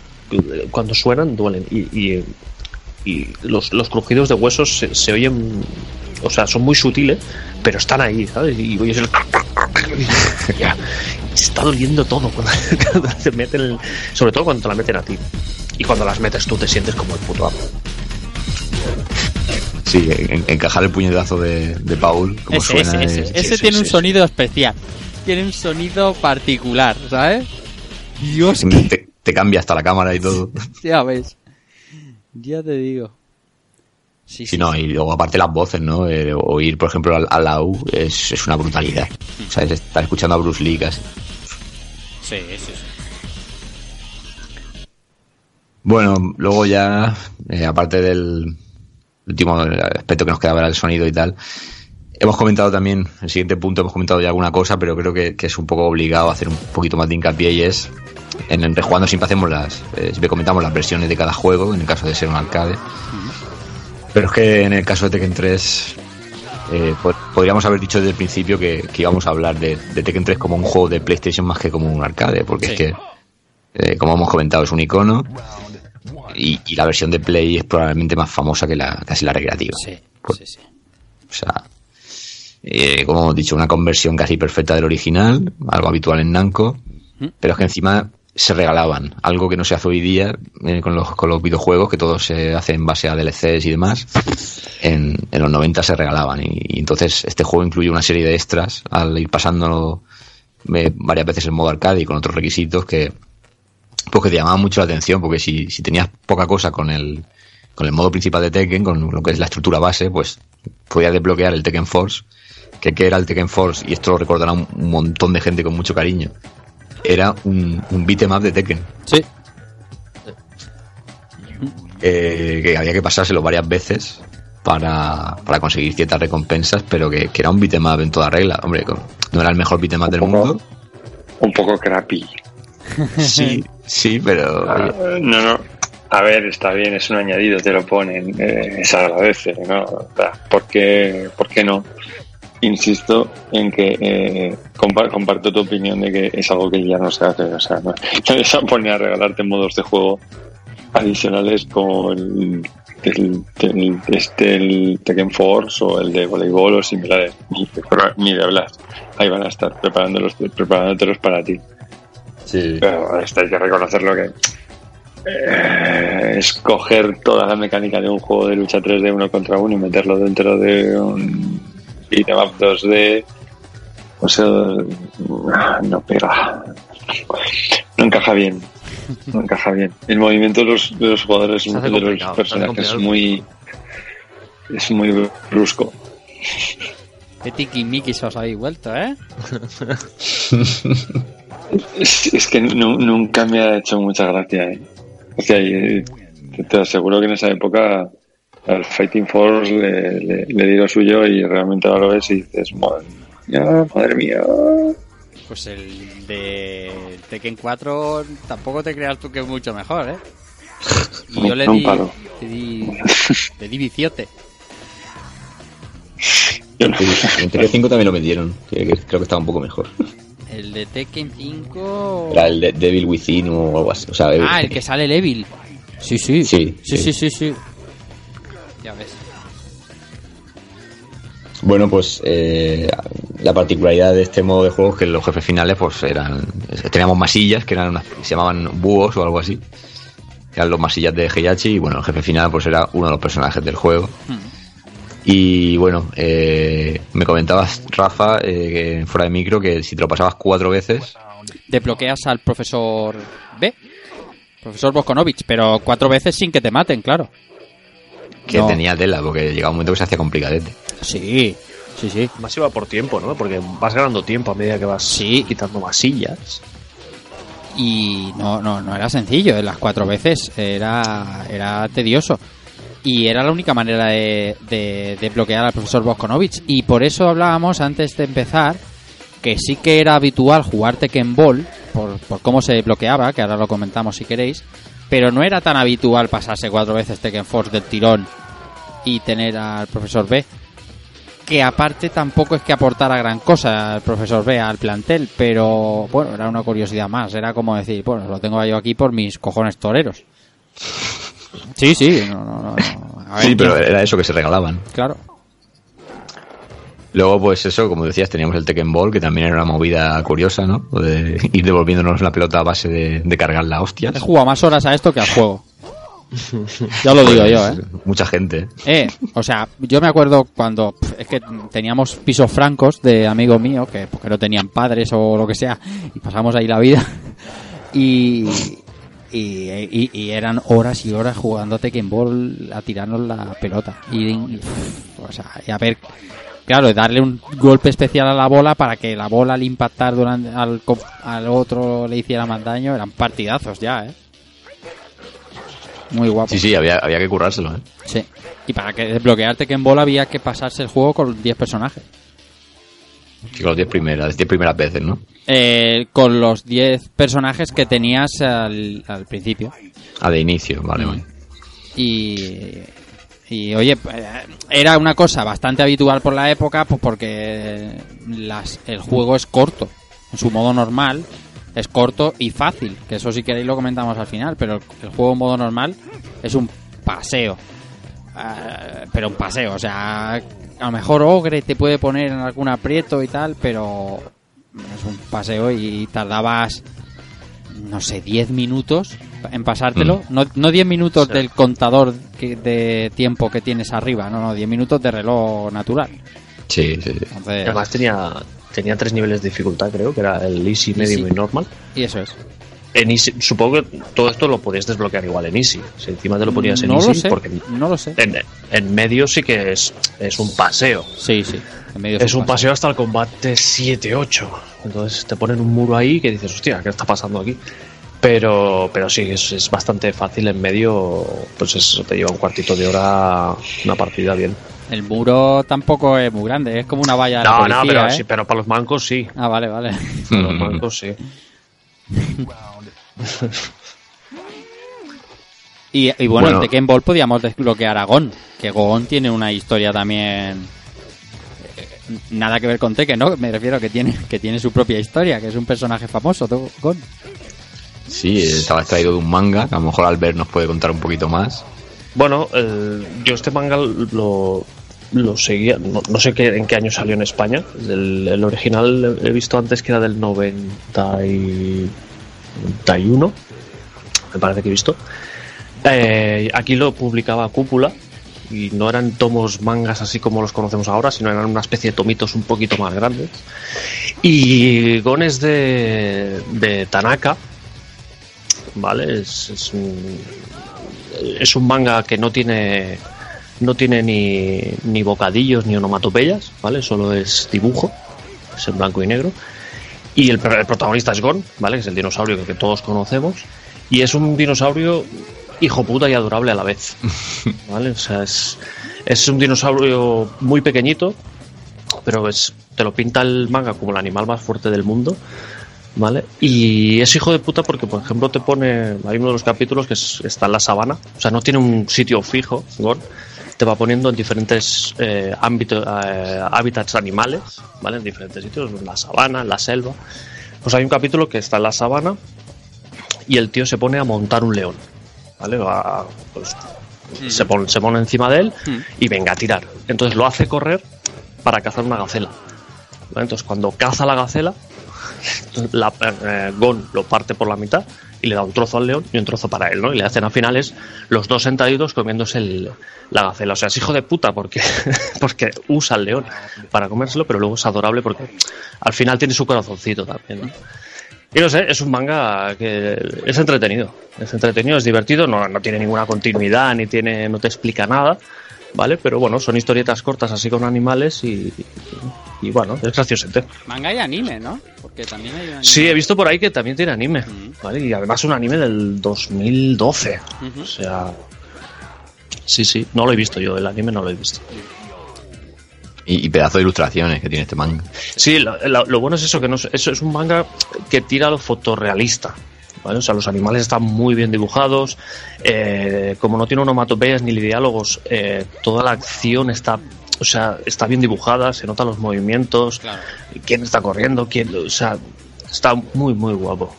Cuando suenan, duelen. Y, y, y los, los crujidos de huesos se, se oyen, o sea, son muy sutiles, pero están ahí, ¿sabes? Y oyes el... Ya, se está doliendo todo cuando, cuando te meten, el- sobre todo cuando te la meten a ti. Y cuando las metes tú te sientes como el puto amo. Sí, en- encajar el puñetazo de, de Paul, como Ese, suena. ese, es- ese, ese sí, sí, tiene un sí. sonido especial. Tiene un sonido particular, ¿sabes? Dios, Te, te cambia hasta la cámara y todo. ya ves. Ya te digo. Sí, Sí, no, y luego aparte las voces, ¿no? Eh, oír, por ejemplo, al, al Lau es, es una brutalidad. O sea, es estar escuchando a Bruce Lee casi. Sí, sí, sí. Bueno, luego ya, eh, aparte del último aspecto que nos quedaba era el sonido y tal, hemos comentado también, el siguiente punto hemos comentado ya alguna cosa, pero creo que, que es un poco obligado a hacer un poquito más de hincapié y es, en el rejugando siempre hacemos las, eh, siempre comentamos las versiones de cada juego, en el caso de ser un arcade. Pero es que en el caso de Tekken 3, eh, po- podríamos haber dicho desde el principio que, que íbamos a hablar de, de Tekken 3 como un juego de PlayStation más que como un arcade, porque Sí. es que, eh, como hemos comentado, es un icono y, y la versión de Play es probablemente más famosa que la casi la recreativa. Sí, Pues- sí, sí. O sea, eh, como hemos dicho, una conversión casi perfecta del original, algo habitual en Namco, ¿Mm? pero es que encima se regalaban, algo que no se hace hoy día eh, con, los, con los videojuegos, que todo se hace en base a DLCs y demás. En, en los 90 se regalaban y, y entonces este juego incluye una serie de extras al ir pasándolo eh, varias veces en modo arcade y con otros requisitos que pues que te llamaban mucho la atención porque si, si tenías poca cosa con el con el modo principal de Tekken con lo que es la estructura base pues podías desbloquear el Tekken Force que qué era el Tekken Force y esto lo recordará un, un montón de gente con mucho cariño era un, un up de Tekken Sí, eh, que había que pasárselo varias veces para, para conseguir ciertas recompensas, pero que, que era un beat'em up en toda regla. Hombre, no era el mejor beat'em up del poco. mundo. Un poco crappy. Sí, sí, pero Ah, no, no. A ver, está bien, es un añadido, te lo ponen, eh, se agradece, ¿no? Ah, ¿Por qué, por qué no? Insisto en que eh, compa- comparto tu opinión de que es algo que ya no se hace, o sea, no, nadie se pone a regalarte modos de juego adicionales como el, el, el- este, el Tekken Force o el de voleibol o similares, ni, ni de hablar. Ahí van a estar preparándolos, preparándotelos para ti. Sí. Pero esto hay que reconocerlo que eh, escoger toda la mecánica de un juego de lucha 3D uno contra uno y meterlo dentro de un beat'em up 2D o sea no pega. No encaja bien. No encaja bien. El movimiento de los, de los jugadores de los personajes es muy es muy brusco. Qué tiki-miki se os habéis vuelto, ¿eh? Es, es que nu- nunca me ha hecho mucha gracia. ¿eh? O sea, eh, te, te aseguro que en esa época al Fighting Force le, le, le di lo suyo y realmente ahora lo ves y dices, madre mía, madre mía. Pues el de Tekken 4 tampoco te creas tú que es mucho mejor, ¿eh? Y yo le No di, paro. le di, le di viciote. No- en Tekken 5 también lo que creo que estaba un poco mejor. El de Tekken 5... Era el de Devil Within o algo así. O sea, Ah, el que sale el Evil. Sí, sí. Sí, Sí, sí, sí. sí, sí. Ya ves. Bueno, pues eh, la particularidad de este modo de juego es que los jefes finales pues eran teníamos masillas que eran unas, se llamaban búhos o algo así. Eran los masillas de Heihachi y bueno, el jefe final pues era uno de los personajes del juego. Y bueno, eh, me comentabas, Rafa, eh, que fuera de micro, que si te lo pasabas cuatro veces, Desbloqueas al profesor B. Profesor Boskonovich, pero cuatro veces sin que te maten, claro. que No. tenía tela, porque llegaba un momento que se hacía complicadete. Sí. Sí, sí. Más iba por tiempo, ¿no? Porque vas ganando tiempo a medida que vas Sí. quitando masillas. y no, no, no era sencillo, en las cuatro veces era, era tedioso. Y era la única manera de, de, bloquear al profesor Boskonovich. Y por eso hablábamos antes de empezar que sí que era habitual jugar Tekken Ball, por, por cómo se bloqueaba, que ahora lo comentamos si queréis, pero no era tan habitual pasarse cuatro veces Tekken Force del tirón y tener al profesor B que aparte tampoco es que aportara gran cosa el profesor B al plantel, pero bueno, era una curiosidad más, era como decir, bueno, lo tengo yo aquí por mis cojones toreros. Sí, sí, no, no, no, no. A ver, Sí, pero ¿quién- era eso que se regalaban. claro. Luego, pues eso, como decías, teníamos el Tekken Ball, que también era una movida curiosa, ¿no? De ir devolviéndonos la pelota a base de, de cargar la hostias. He jugado más horas a esto que al juego. Ya lo digo yo, ¿eh? Mucha gente. Eh, o sea, yo me acuerdo cuando es que teníamos pisos francos de amigos míos que, pues, que no tenían padres o lo que sea y pasamos ahí la vida y, y, y- y eran horas y horas jugando a Tekken Ball a tirarnos la pelota y, y, pf, o sea, y a ver claro, darle un golpe especial a la bola para que la bola al impactar durante al, al otro le hiciera más daño eran partidazos ya, eh. Muy guapo. Sí, sí, había, había que currárselo, ¿eh? Sí. Y para que desbloquear Tekken Ball había que pasarse el juego con 10 personajes. Sí, con las 10 primeras, 10 primeras veces, ¿no? Eh, con los 10 personajes que tenías al, al principio. Ah, de inicio, vale, vale. Y, y oye, eh, era una cosa bastante habitual por la época, pues porque las, el juego es corto. En su modo normal es corto y fácil. Que eso si queréis lo comentamos al final. Pero el, el juego en modo normal es un paseo. Eh, pero un paseo, o sea, a lo mejor Ogre te puede poner en algún aprieto y tal, pero es un paseo y tardabas, no sé, 10 minutos en pasártelo. No, no 10 minutos del contador que- de tiempo que tienes arriba, no, no, 10 minutos de reloj natural. Sí, sí, sí. Entonces, Además tenía, tenía tres niveles de dificultad, creo, que era el Easy, Medium y Normal. y eso es. En Easy, supongo que todo esto lo podías desbloquear igual en Easy. Si encima te lo ponías en no Easy, lo sé, porque no lo sé. en, en medio sí que es, es un paseo. Sí, sí. en medio Es un paseo hasta el combate 7-8. Entonces te ponen un muro ahí que dices, hostia, ¿qué está pasando aquí? Pero, pero sí, es, es bastante fácil en medio. Pues es- te lleva un cuartito de hora una partida bien. El muro tampoco es muy grande, es como una valla de la No, policía, no, pero, ¿eh? sí, pero para los mancos sí. Ah, vale, vale. Para los mancos sí. Y, y bueno, Bueno. en Tekken Ball podíamos desbloquear a Gon, que Gon tiene una historia también eh, nada que ver con Tekken, ¿no? Me refiero que tiene que tiene su propia historia, que es un personaje famoso, ¿tú, Gon. Sí, estaba extraído de un manga, que a lo mejor Albert nos puede contar un poquito más. Bueno, yo este manga lo, lo seguía, no, no sé qué, en qué año salió en España. El, el original he visto antes que era del 90 y 91, me parece que he visto. Eh, aquí lo publicaba Cúpula y no eran tomos mangas así como los conocemos ahora, sino eran una especie de tomitos un poquito más grandes. Y Gon es de, de Tanaka, ¿vale? Es, es un, es un manga que no tiene no tiene ni, ni bocadillos ni onomatopeyas, ¿vale? Solo es dibujo, es en blanco y negro. Y el, el protagonista es Gon, ¿vale? Que es el dinosaurio que, que todos conocemos. Y es un dinosaurio hijo puta y adorable a la vez, ¿vale? O sea, es, es un dinosaurio muy pequeñito, pero es, te lo pinta el manga como el animal más fuerte del mundo. ¿Vale? Y es hijo de puta porque, por ejemplo, te pone. Hay uno de los capítulos que es- está en la sabana, o sea, no tiene un sitio fijo, Gon. Te va poniendo en diferentes eh, ámbitos, eh, hábitats animales, ¿vale? En diferentes sitios, en la sabana, en la selva. Pues hay un capítulo que está en la sabana y el tío se pone a montar un león, ¿vale? Va- pues, se, pone, se pone encima de él y venga a tirar. Entonces lo hace correr para cazar una gacela. ¿vale? Entonces cuando caza la gacela, la, eh, Gon lo parte por la mitad y le da un trozo al león y un trozo para él, ¿no? Y le hacen a finales los dos sentaditos comiéndose el- la gacela. O sea, es hijo de puta porque, porque usa al león para comérselo, pero luego es adorable porque al final tiene su corazoncito también, ¿no? Y no sé, es un manga que es entretenido. Es entretenido, es divertido, no, no tiene ninguna continuidad, ni tiene, no te explica nada. ¿vale? Pero bueno, son historietas cortas así con animales y bueno, es graciosete. Manga y anime, ¿no? Porque también hay un anime. Sí, he visto por ahí que también tiene anime, Mm. ¿vale? Y además un anime del 2012. Ujú. O sea... Sí, sí, no lo he visto yo, el anime no lo he visto. Y, y pedazo de ilustraciones que tiene este manga. Sí, lo, lo- lo bueno es eso, que no es, eso es un manga que tira a lo fotorrealista. ¿vale? O sea, los animales están muy bien dibujados. eh, como no tiene onomatopeyas ni diálogos, eh, toda la acción está, o sea, está bien dibujada, se notan los movimientos, Claro. quién está corriendo, quién, o sea, está muy, muy guapo.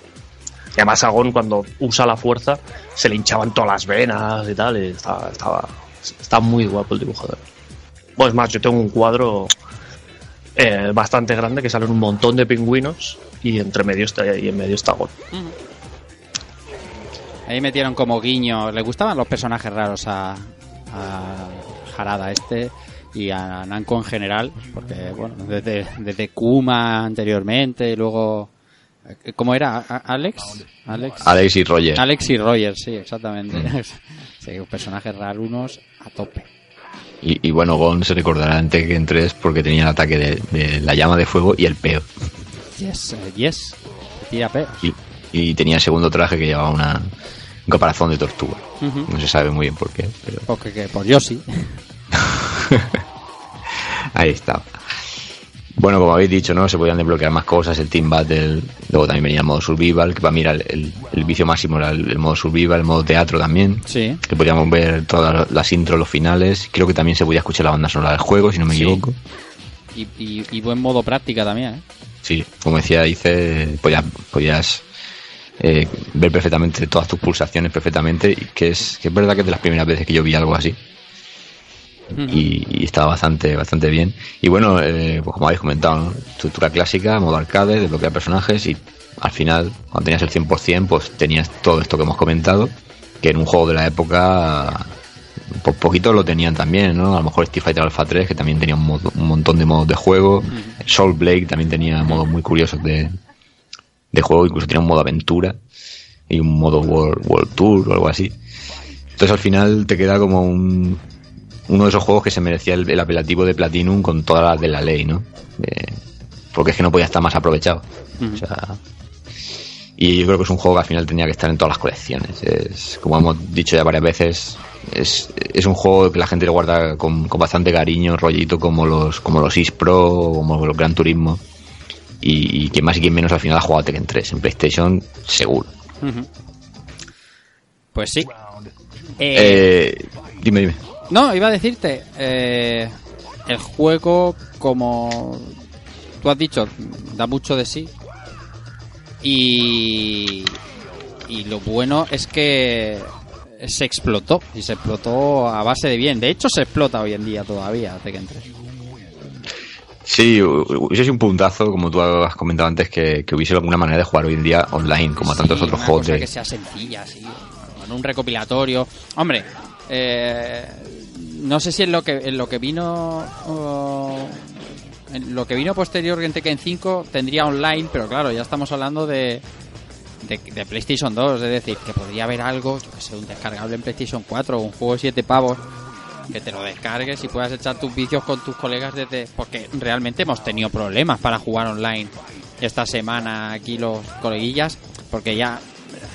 Y además Agón cuando usa la fuerza se le hinchaban todas las venas y tal, y estaba, estaba, está muy guapo el dibujador. Pues más, yo tengo un cuadro eh, bastante grande que salen un montón de pingüinos y entre medio está y en medio está Gon. Ahí metieron como guiño. Le gustaban los personajes raros a, a Harada este y a Namco en general. Porque, bueno, desde, desde Kuma anteriormente y luego. eh, ¿Cómo era? ¿A- ¿Alex? Alex. Alex y Roger. Alex y Roger, sí, exactamente. sí, personajes rarunos a tope. Y, y bueno, Gon se recordará en Tekken 3 porque tenía el ataque de, de la llama de fuego y el peo. Yes, eh, yes. Tira peos. Y, y tenía el segundo traje que llevaba una, un caparazón de tortuga. No se sabe muy bien por qué, pero Porque que por Yoshi. ahí está. Bueno, como habéis dicho, ¿no? Se podían desbloquear más cosas, el Team Battle, luego también venía el modo Survival, que para mí era el, el- el vicio máximo, era el, el modo Survival, el modo teatro también, Sí. que podíamos ver todas las intros, los finales, creo que también se podía escuchar la banda sonora del juego, si no me Sí. equivoco. Y, y, y buen modo práctica también, ¿eh? Sí, como decía, dice, podías, podías eh, ver perfectamente todas tus pulsaciones perfectamente, y que es, que es verdad que es de las primeras veces que yo vi algo así. Y, y estaba bastante bastante bien. Y bueno, eh, pues como habéis comentado, ¿no? estructura clásica, modo arcade, desbloquear personajes y al final, cuando tenías el 100%, pues tenías todo esto que hemos comentado, que en un juego de la época, por poquito lo tenían también, ¿no? A lo mejor Street Fighter Alpha 3, que también tenía un, modo- un montón de modos de juego, Soul Blade también tenía modos muy curiosos de, de juego, incluso tenía un modo aventura y un modo World, World Tour o algo así. Entonces al final te queda como un, uno de esos juegos que se merecía el, el apelativo de Platinum con todas las de la ley, ¿no? Eh, porque es que no podía estar más aprovechado. O sea, y yo creo que es un juego que al final tenía que estar en todas las colecciones. Es, como hemos dicho ya varias veces, es, es un juego que la gente le guarda con, con bastante cariño, rollito como los como los Pro o como los Gran Turismo. Y, y quien más y quien menos al final ha jugado a Tekken 3 en PlayStation, seguro. Pues sí. Eh, Eh, dime, dime. No, iba a decirte, eh, el juego, como tú has dicho, da mucho de sí. Y, y lo bueno es que se explotó, y se explotó a base de bien. De hecho, se explota hoy en día todavía Tekken 3. Sí, hu- hubiese sido un puntazo, como tú has comentado antes, que, que hubiese alguna manera de jugar hoy en día online, como a tantos Sí, otros una juegos cosa de... que sea sencilla, sí. En un recopilatorio. Hombre, eh, no sé si en lo que en lo que vino oh, en lo que vino posterior en Tekken 5 tendría online, pero claro, ya estamos hablando de de, de PlayStation 2, es decir, que podría haber algo, yo que sé, un descargable en PlayStation 4 o un juego de 7 pavos que te lo descargues y puedas echar tus vicios con tus colegas desde porque realmente hemos tenido problemas para jugar online esta semana aquí los coleguillas porque ya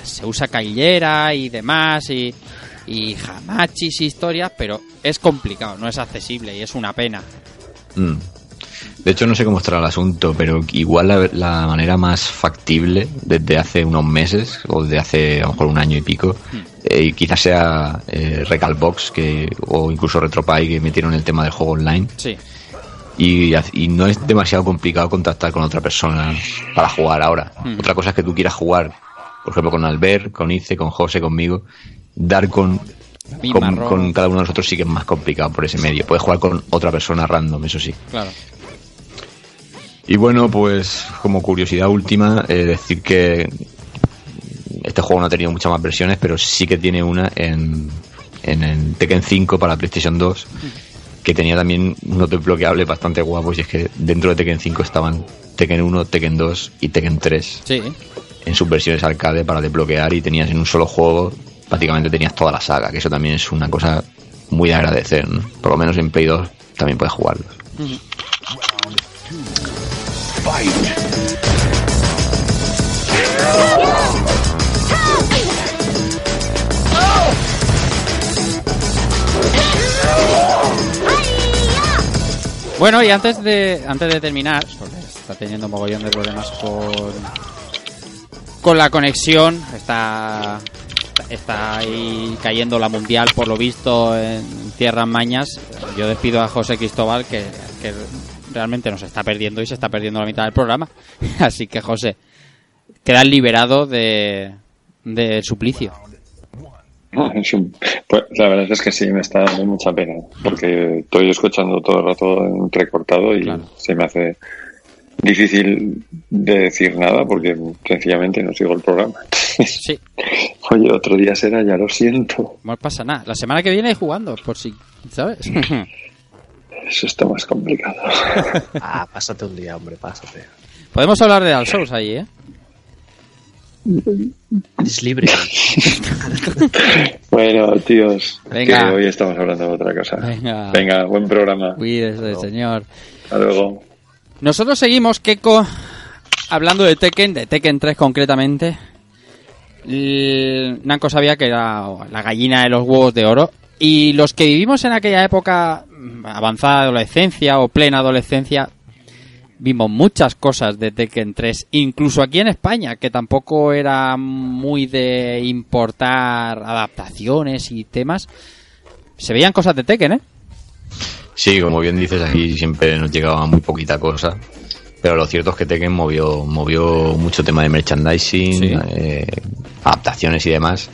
se usa caillera y demás y, y jamachis historias pero es complicado no es accesible y es una pena Mm. De hecho, no sé cómo estará el asunto, pero igual la, la manera más factible desde hace unos meses, o desde hace a lo mejor un año y pico, eh, quizás sea eh, Recalbox que, o incluso Retropie que metieron el tema del juego online. sí Y, y no es demasiado complicado contactar con otra persona para jugar ahora. Mm. Otra cosa es que tú quieras jugar, por ejemplo, con Albert, con Ice, con José, conmigo, dar con, con, cada uno de nosotros sí que es más complicado por ese medio. Puedes jugar con otra persona random, eso sí. claro Y bueno, pues como curiosidad última, eh, decir que este juego no ha tenido muchas más versiones, pero sí que tiene una en, en el Tekken 5 para PlayStation 2, que tenía también unos desbloqueables bastante guapos, y es que dentro de Tekken 5 estaban Tekken 1, Tekken 2 y Tekken 3 sí en sus versiones arcade para desbloquear y tenías en un solo juego, prácticamente tenías toda la saga, que eso también es una cosa muy de agradecer. Por lo menos en Play 2 también puedes jugarlos. Bueno, y antes de antes de terminar, está teniendo un mogollón de problemas con con la conexión, está está ahí cayendo la mundial por lo visto en tierras mañas. Yo despido a José Cristóbal que, que realmente nos está perdiendo y se está perdiendo la mitad del programa. Así que José, quedas liberado de del suplicio. Un- pues, la verdad es que sí, me está dando mucha pena, porque estoy escuchando todo el rato entrecortado y Claro. se me hace difícil de decir nada porque sencillamente no sigo el programa. Sí, Oye, otro día será, ya lo siento. no pasa nada. La semana que viene jugando, por si, ¿sabes? Eso está más complicado. Ah, pásate un día, hombre, pásate. Podemos hablar de Dark Souls ahí, ¿eh? Es libre. Bueno, tíos, Venga. que hoy estamos hablando de otra cosa. Venga. Venga, buen programa. Cuídese, señor. Hasta luego. Nosotros seguimos, Keko, hablando de Tekken, de Tekken 3 concretamente. Namco sabía que era la gallina de los huevos de oro. Y los que vivimos en aquella época, mm, avanzada adolescencia o plena adolescencia, vimos muchas cosas de Tekken 3, incluso aquí en España, que tampoco era muy de importar adaptaciones y temas. Se veían cosas de Tekken, ¿eh? Sí, como bien dices, aquí siempre nos llegaba muy poquita cosa. Pero lo cierto es que Tekken movió, movió mucho tema de merchandising, Sí. eh, adaptaciones y demás.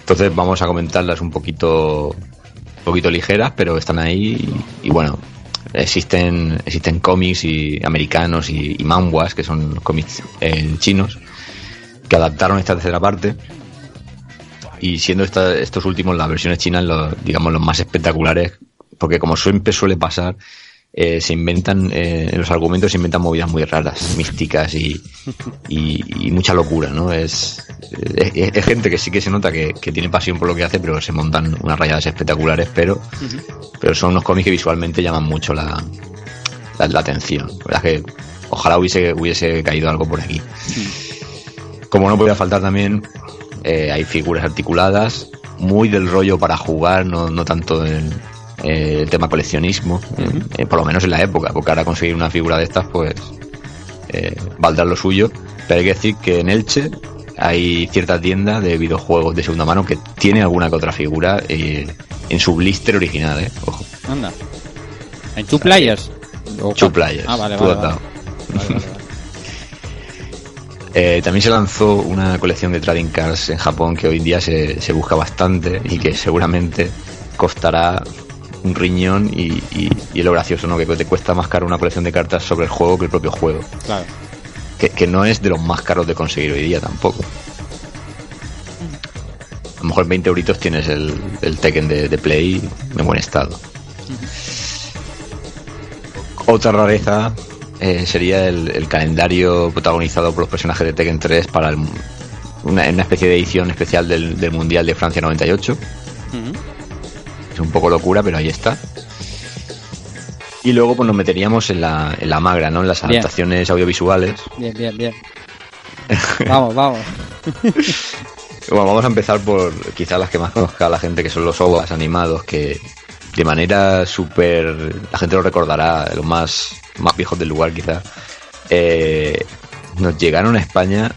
Entonces vamos a comentarlas un poquito, un poquito ligeras, pero están ahí y, y bueno, existen, existen cómics y americanos y, y manhwas, que son cómics eh, chinos, que adaptaron esta tercera parte. Y siendo esta- estos últimos las versiones chinas, los, digamos, los más espectaculares, porque como siempre suele pasar, eh, se inventan, eh, en los argumentos se inventan movidas muy raras, místicas y, y, y mucha locura, ¿no? Es, es, es gente que sí que se nota que, que tiene pasión por lo que hace, pero se montan unas rayadas espectaculares, pero, pero son unos cómics que visualmente llaman mucho la, la, la atención. La verdad es que ojalá hubiese, hubiese caído algo por aquí. Como no podía faltar también, eh, hay figuras articuladas, muy del rollo para jugar, no, no tanto en eh, el tema coleccionismo, eh, por lo menos en la época, porque ahora conseguir una figura de estas, pues eh, valdrá lo suyo. Pero hay que decir que en Elche hay cierta tienda de videojuegos de segunda mano que tiene alguna que otra figura eh, en su blister original, ¿eh? Ojo, Anda. En Two Players. Two cuál? Players, Ah, vale, vale. Eh, también se lanzó una colección de trading cards en Japón que hoy en día se, se busca bastante y que seguramente costará un riñón y, y- y lo gracioso, ¿no? Que te cuesta más caro una colección de cartas sobre el juego que el propio juego. Claro. Que, que no es de los más caros de conseguir hoy día tampoco. A lo mejor 20 euritos tienes el, el Tekken de, de Play en buen estado. Otra rareza eh, sería el, el calendario protagonizado por los personajes de Tekken 3 para el- una, una especie de edición especial del, del Mundial de Francia 98. Ujú. Es un poco locura, pero ahí está. Y luego pues nos meteríamos en la, en la magra, ¿no? En las Bien. adaptaciones audiovisuales. Bien, bien, bien. vamos, vamos. Bueno, vamos a empezar por quizás las que más conozca la gente, que son los OVAs animados, que de manera súper... La gente lo recordará, los más, más viejos del lugar quizás. Eh, nos llegaron a España,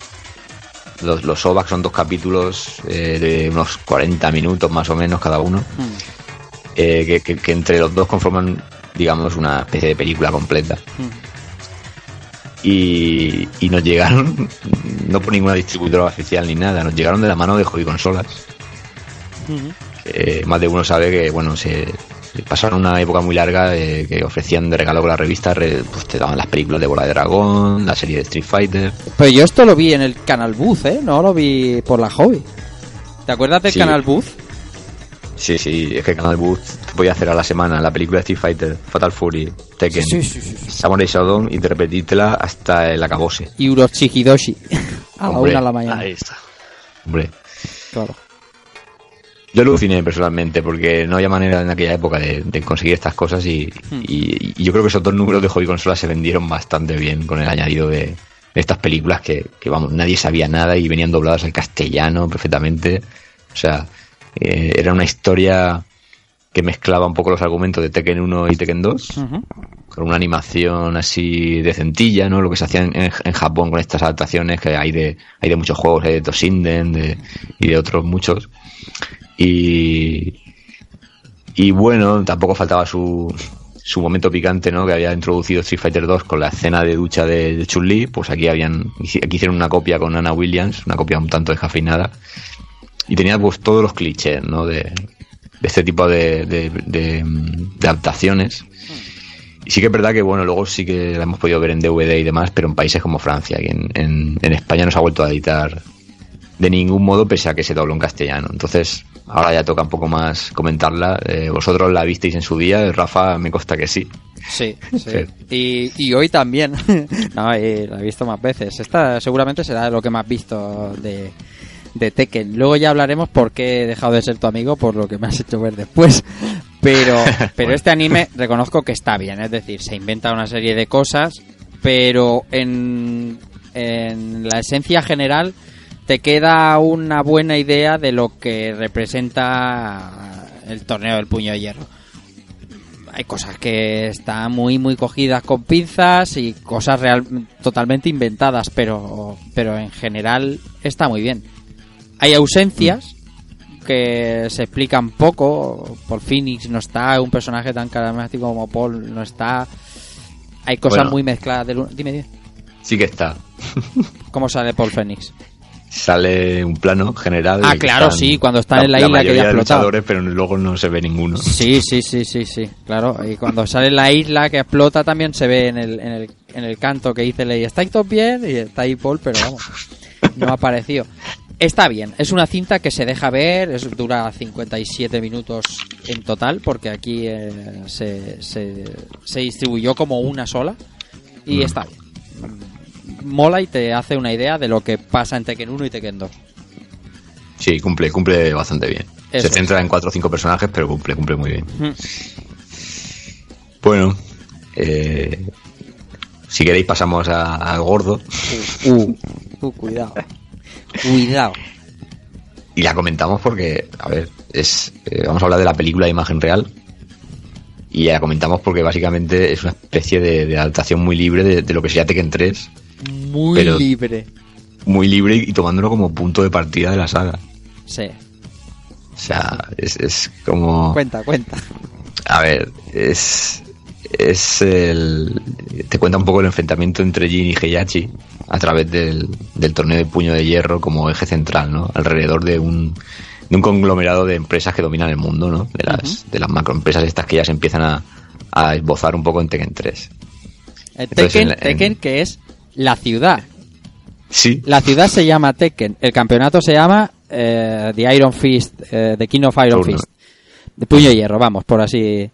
los, los OVAs son dos capítulos eh, de unos 40 minutos más o menos cada uno, eh, que, que- que entre los dos conforman, digamos, una especie de película completa. Y, y nos llegaron, no por ninguna distribuidora oficial ni nada, nos llegaron de la mano de Hobby Consolas. Eh, más de uno sabe que, bueno, se pasaron una época muy larga eh, que ofrecían de regalo con la revista, re- pues te daban las películas de Bola de Dragón, la serie de Street Fighter. Pues yo esto lo vi en el Canal Booth, ¿eh? No lo vi por la hobby. ¿Te acuerdas del Sí. Canal Booth? Sí, sí, es que Canal Booth voy a hacer a la semana la película de Street Fighter, Fatal Fury, Tekken, Sí, sí, sí, sí. Samurai Shodown y de repetírtela hasta el acabose. Y Urochi Hidoshi. A la Hombre, una de la mañana. Ahí está. Hombre, Claro. Yo aluciné personalmente porque no había manera en aquella época de, de conseguir estas cosas y, y- y yo creo que esos dos números de hobby consola se vendieron bastante bien con el añadido de, de estas películas que, que, vamos, nadie sabía nada y venían dobladas al castellano perfectamente. O sea, eh, era una historia que mezclaba un poco los argumentos de Tekken 1 y Tekken 2 Ujú. con una animación así decentilla, ¿no? Lo que se hacía en, en Japón con estas adaptaciones que hay de, hay de muchos juegos, hay de Toshinden de, y de otros muchos. Y, y bueno, tampoco faltaba su, su momento picante, ¿no? Que había introducido Street Fighter 2 con la escena de ducha de, de Chun-Li, pues aquí habían, aquí hicieron una copia con Anna Williams, una copia un tanto descafeinada. Y tenía pues todos los clichés, ¿no? De, de este tipo de, de, adaptaciones. Y sí que es verdad que, bueno, luego sí que la hemos podido ver en DVD y demás, pero en países como Francia, que en, en, en España no se ha vuelto a editar de ningún modo, pese a que se dobló en castellano. Entonces, ahora ya toca un poco más comentarla. Eh, vosotros la visteis en su día, Rafa, me consta que sí. Sí, sí. Y, y hoy también. no, y la he visto más veces. Esta seguramente será lo que más visto de, de Tekken. Luego ya hablaremos por qué he dejado de ser tu amigo, por lo que me has hecho ver después. Pero, pero este anime reconozco que está bien. Es decir, se inventa una serie de cosas, pero en, en la esencia general te queda una buena idea de lo que representa el torneo del puño de hierro hay cosas que están muy muy cogidas con pinzas y cosas real, totalmente inventadas, pero pero en general está muy bien. Hay ausencias que se explican poco. Paul Phoenix no está, un personaje tan carismático como Paul no está. Hay cosas Bueno. muy mezcladas del Dime, dime. Sí que está. ¿Cómo sale Paul Phoenix? Sale un plano general. Ah, claro, están sí, cuando están en la isla que ya luchadores, pero luego no se ve ninguno. Sí, sí, sí, sí, sí, claro. Y cuando sale la isla que explota también se ve en el, en el, en el canto que dice Ley, ¿estáis todos bien? Y está ahí Paul, pero vamos, no ha aparecido. Está bien, es una cinta que se deja ver, es, dura 57 minutos en total, porque aquí eh, se, se, se distribuyó como una sola y Mm. está bien. Mola y te hace una idea de lo que pasa en Tekken 1 y Tekken 2. Sí, cumple, cumple bastante bien. Eso se centra en cuatro o cinco personajes, pero cumple, cumple muy bien. Mm. Bueno, eh, si queréis pasamos a- al gordo Uh, uh, cuidado. Cuidado. y la comentamos porque, a ver, es eh, vamos a hablar de la película de imagen real y la comentamos porque básicamente es una especie de, de adaptación muy libre de, de lo que sería Tekken 3, Muy libre. muy libre y, tomándolo como punto de partida de la saga. Sí. O sea, es, es como... Cuenta, cuenta. A ver, es. Es el. Te cuenta un poco el enfrentamiento entre Jin y Heihachi a través del, del torneo de puño de hierro como eje central, ¿no? Alrededor de un, de un conglomerado de empresas que dominan el mundo, ¿no? De las, de las macroempresas estas que ya se empiezan a, a esbozar un poco en Tekken 3. El Entonces, Tekken, en la- en- Tekken que es la ciudad. Sí, La ciudad se llama Tekken. El campeonato se llama eh, The Iron Fist, eh, The King of Iron. Fist. De puño de hierro, vamos, por así.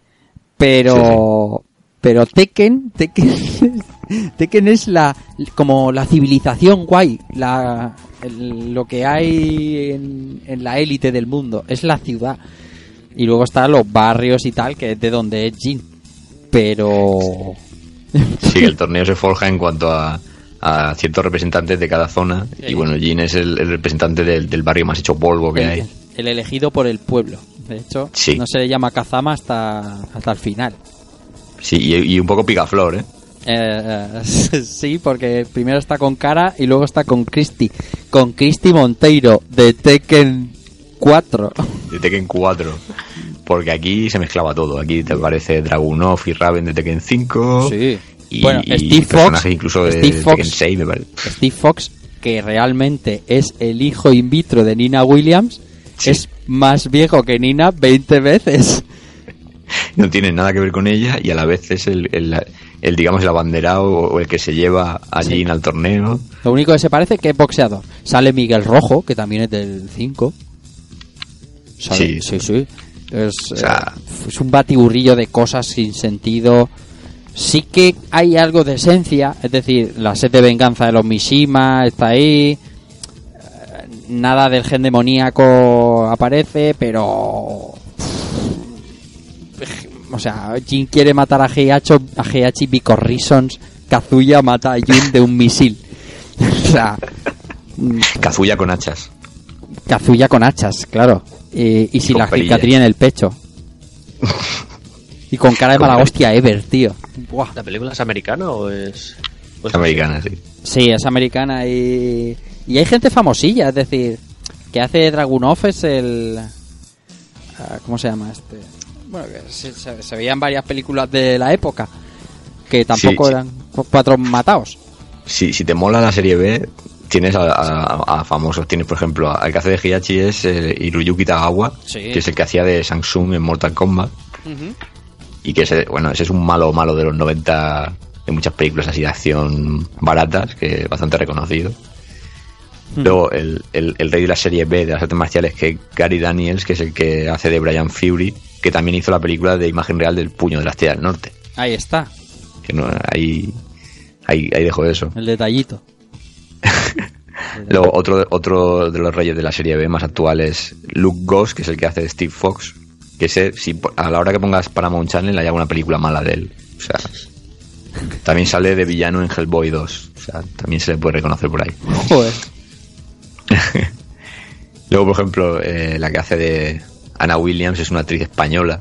Pero, pero Tekken, Tekken, Tekken es la, como la civilización guay, la, el- lo que hay en, en la élite del mundo. Es la ciudad. Y luego están los barrios y tal, que es de donde es Jin. Pero, sí, el torneo se forja en cuanto a, a ciertos representantes de cada zona. Sí. Y bueno, Jin es el, el representante del, del barrio más hecho polvo que hay. el elegido por el pueblo. De hecho, Sí. no se le llama Kazama hasta, hasta el final. Sí, y, y un poco picaflor, ¿eh? Eh, sí, porque primero está con Cara y luego está con Christy. Con Christy Monteiro de Tekken 4. de Tekken 4. Porque aquí se mezclaba todo. Aquí te aparece Dragunov y Raven de Tekken 5. Sí. Y, Bueno, y Steve Fox- incluso de Steve Fox- Tekken 6, me parece. Steve Fox, que realmente es el hijo in vitro de Nina Williams, Sí. es más viejo que Nina 20 veces. No tiene nada que ver con ella y a la vez es el, el, el, digamos, el abanderado o el que se lleva a Sí. Al torneo. Lo único que se parece que es boxeador. Sale Miguel Rojo, que también es del 5. Sale- Sí. sí, sí. Es, O sea- eh, es un batiburrillo de cosas sin sentido. Sí que hay algo de esencia, es decir, la sed de venganza de los Mishima está ahí. Eh, Nada del gen demoníaco aparece, pero... O sea, Jin quiere matar a Heihachi, a Heihachi because reasons. Kazuya mata a Jin de un misil. o sea, Kazuya con hachas. Kazuya con hachas, claro. Eh, y sin con la perillas. cicatriz en el pecho. y con cara de mala hostia Ever, tío. Buah. ¿La película es americana o es.? o Es americana, sí. Sí, es americana y... Y hay gente famosilla, es decir, que hace Dragunov es el... ah, ¿Cómo se llama este? Bueno, que se, se- se veían varias películas de la época, que tampoco Sí, sí. eran cu- cuatro mataos. Si, si te mola la serie B, tienes a, a- a famosos. Tienes, por ejemplo, al que hace de Hiyachi es eh, Hiroyuki Tagawa, Sí. que es el que hacía de Samsung en Mortal Kombat. Y que ese, bueno, ese es un malo malo de los 90 de muchas películas así de acción baratas, que es bastante reconocido. Luego, el, el, el rey de la serie B de las artes marciales, que es Gary Daniels, que es el que hace de Brian Fury, que también hizo la película de imagen real del puño de la estrella del norte. Ahí está, Que no, ahí, ahí, ahí dejo eso. el detallito. Luego, otro, otro de los reyes de la serie B más actual es Luke Goss, que es el que hace de Steve Fox. Que ese, si a la hora que pongas Paramount Channel hay alguna película mala de él. O sea, también sale de villano en Hellboy 2. O sea, también se le puede reconocer por ahí. Joder. Luego, por ejemplo, eh, la que hace de Anna Williams es una actriz española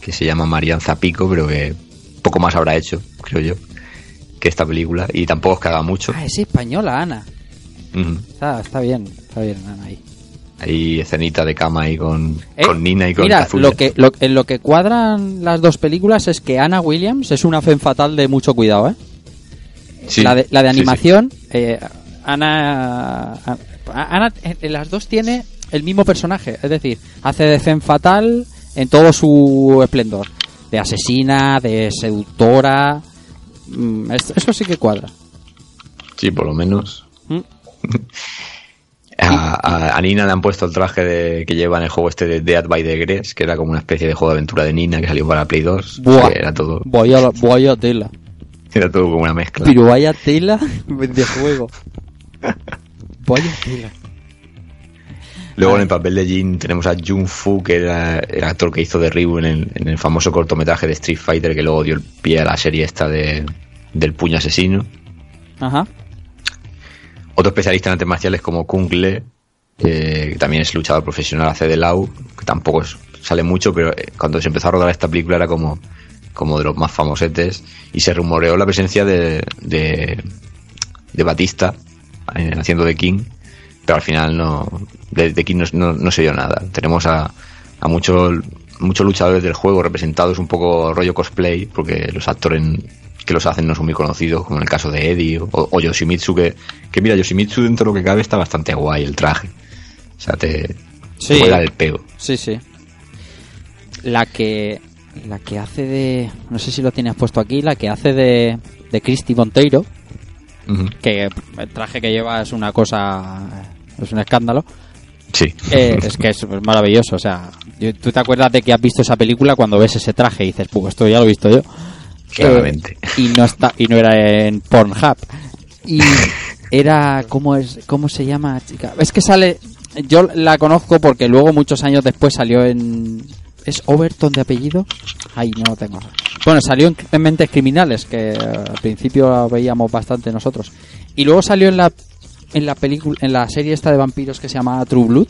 que se llama Marian Zapico, pero que poco más habrá hecho, creo yo, que esta película. Y tampoco es que haga mucho. Ah, es española, Ana. Está, está bien, está bien, Ana ahí. Hay escenita de cama ahí con, Eh, con Nina y con Mira, Kazuya. lo que, lo, en lo que cuadran las dos películas es que Ana Williams es una fen fatal de mucho cuidado, ¿eh? Sí, la de, la de sí, sí. animación, eh, Ana, Ana en las dos tiene el mismo personaje, es decir, hace de fatal en todo su esplendor, de asesina, de seductora, mm, esto- eso sí que cuadra. Sí, por lo menos. Mm. A, a- a Nina le han puesto el traje de, que lleva en el juego este de Dead by the Gress, que era como una especie de juego de aventura de Nina que salió para Play 2. Buah. que Era todo, Vaya, vaya tela, era todo como una mezcla. pero vaya tela de juego. Vaya tela. Luego en el papel de Jin tenemos a Jung Fu, que era el actor que hizo de Ryu en el, en el famoso cortometraje de Street Fighter, que luego dio el pie a la serie esta de, del puño asesino. Ajá. Otro especialista en artes marciales como Kung Le, eh, que también es luchador profesional, hace de Lau, que tampoco es- sale mucho, pero eh, cuando se empezó a rodar esta película era como, como de los más famosetes y se rumoreó la presencia de, de, de Batista haciendo de King, pero al final no, de, de King no, no- no se dio nada. Tenemos a, a muchos muchos luchadores del juego representados un poco rollo cosplay, porque los actores que los hacen no son muy conocidos, como en el caso de Eddie o, o Yoshimitsu, que, que mira, Yoshimitsu dentro de lo que cabe está bastante guay el traje. O sea, te, Sí. te puede dar el pego. Sí, sí. La que la que hace de no sé si lo tienes puesto aquí, la que hace de de Christy Monteiro, Que el traje que lleva es una cosa es un escándalo. Sí. Eh, es que es maravilloso, o sea, tú te acuerdas de que has visto esa película cuando ves ese traje y dices, pues esto ya lo he visto yo. Claramente. Eh, y no está y no era en Pornhub. Y era cómo es cómo se llama, chica. Es que sale yo la conozco porque luego muchos años después salió en ¿Es Overton de apellido? Ay, no lo tengo. Bueno, salió en, en Mentes Criminales, que eh, al principio veíamos bastante nosotros. Y luego salió en la en la película en la serie esta de vampiros que se llama True Blood,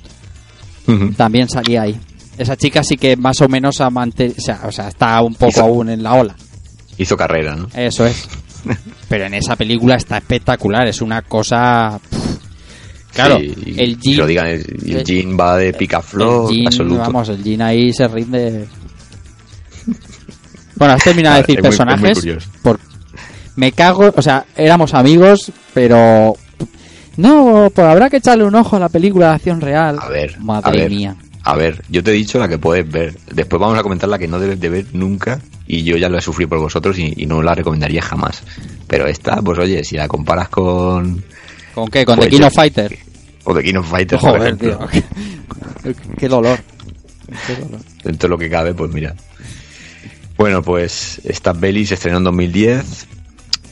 también salía ahí. Esa chica sí que más o menos ha mante- o, sea, o sea, está un poco Hizo- aún en la ola. Hizo carrera, ¿no? Eso es. Pero en esa película está espectacular, es una cosa... pff. Claro, Sí, el Jin... lo digan, el, el el- Jin va de picaflor el Jin, absoluto. vamos, el Jin ahí se rinde... Bueno, has terminado de decir es muy- es muy personajes. por... Me cago, o sea, éramos amigos, pero... No, pues habrá que echarle un ojo a la película de acción real. A ver, Madre a ver, mía. A ver, yo te he dicho la que puedes ver. Después vamos a comentar la que no debes de ver nunca. Y yo ya lo he sufrido por vosotros y, y no la recomendaría jamás. Pero esta, pues oye, si la comparas con. ¿Con qué? ¿Con Pues The King yo- of Fighter? O The King of Fighters, por Joder, ejemplo. tío. qué dolor. Qué dolor. Dentro de lo que cabe, pues mira. Bueno, pues esta peli se estrenó en 2010.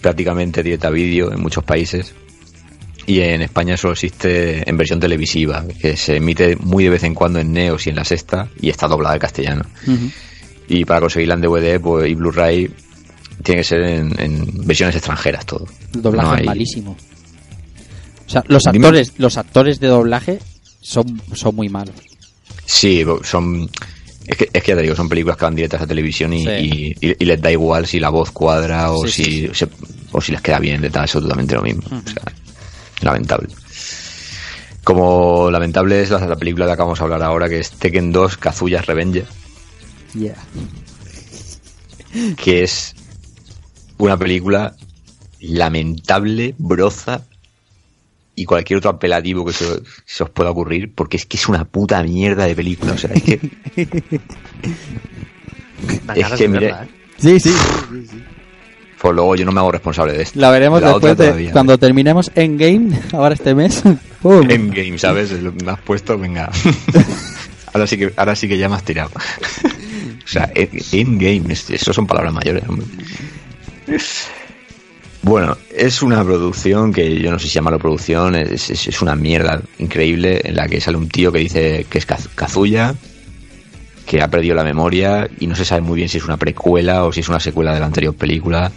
Prácticamente directa a vídeo en muchos países. y en España solo existe en versión televisiva, que se emite muy de vez en cuando en Neos y en la Sexta y está doblada en castellano. Ujú. Y para conseguirla en DVD pues, y Blu-ray tiene que ser en, en versiones extranjeras todo. El doblaje No hay- malísimo. O sea, los Dime. actores, los actores de doblaje son, son muy malos. Sí, son... Es que, es que ya te digo, son películas que van directas a televisión y, Sí. y- y- y les da igual si la voz cuadra o, Sí, si, sí, se- o si les queda bien, les da absolutamente lo mismo. O sea, lamentable. Como lamentable es la, la película que acabamos de hablar ahora, que es Tekken 2 Kazuya's Revenge, Yeah. que es una película lamentable, broza y cualquier otro apelativo que se, se os pueda ocurrir, porque es que es una puta mierda de película. O sea, es que Es que, mire, ¿eh? Sí, sí. pues luego yo no me hago responsable de esto. La veremos La después de todavía. cuando terminemos Endgame, ahora este mes. ¡Pum! Endgame, ¿sabes? Lo- Me has puesto, venga. ahora sí que, ahora sí que ya me has tirado. o sea, en- Endgame, es- eso son palabras mayores, hombre. Bueno, es una producción que yo no sé si llamarlo producción, es, es- es una mierda increíble en la que sale un tío que dice que es Kaz- Kazuya, que ha perdido la memoria y no se sabe muy bien si es una precuela o si es una secuela de la anterior película.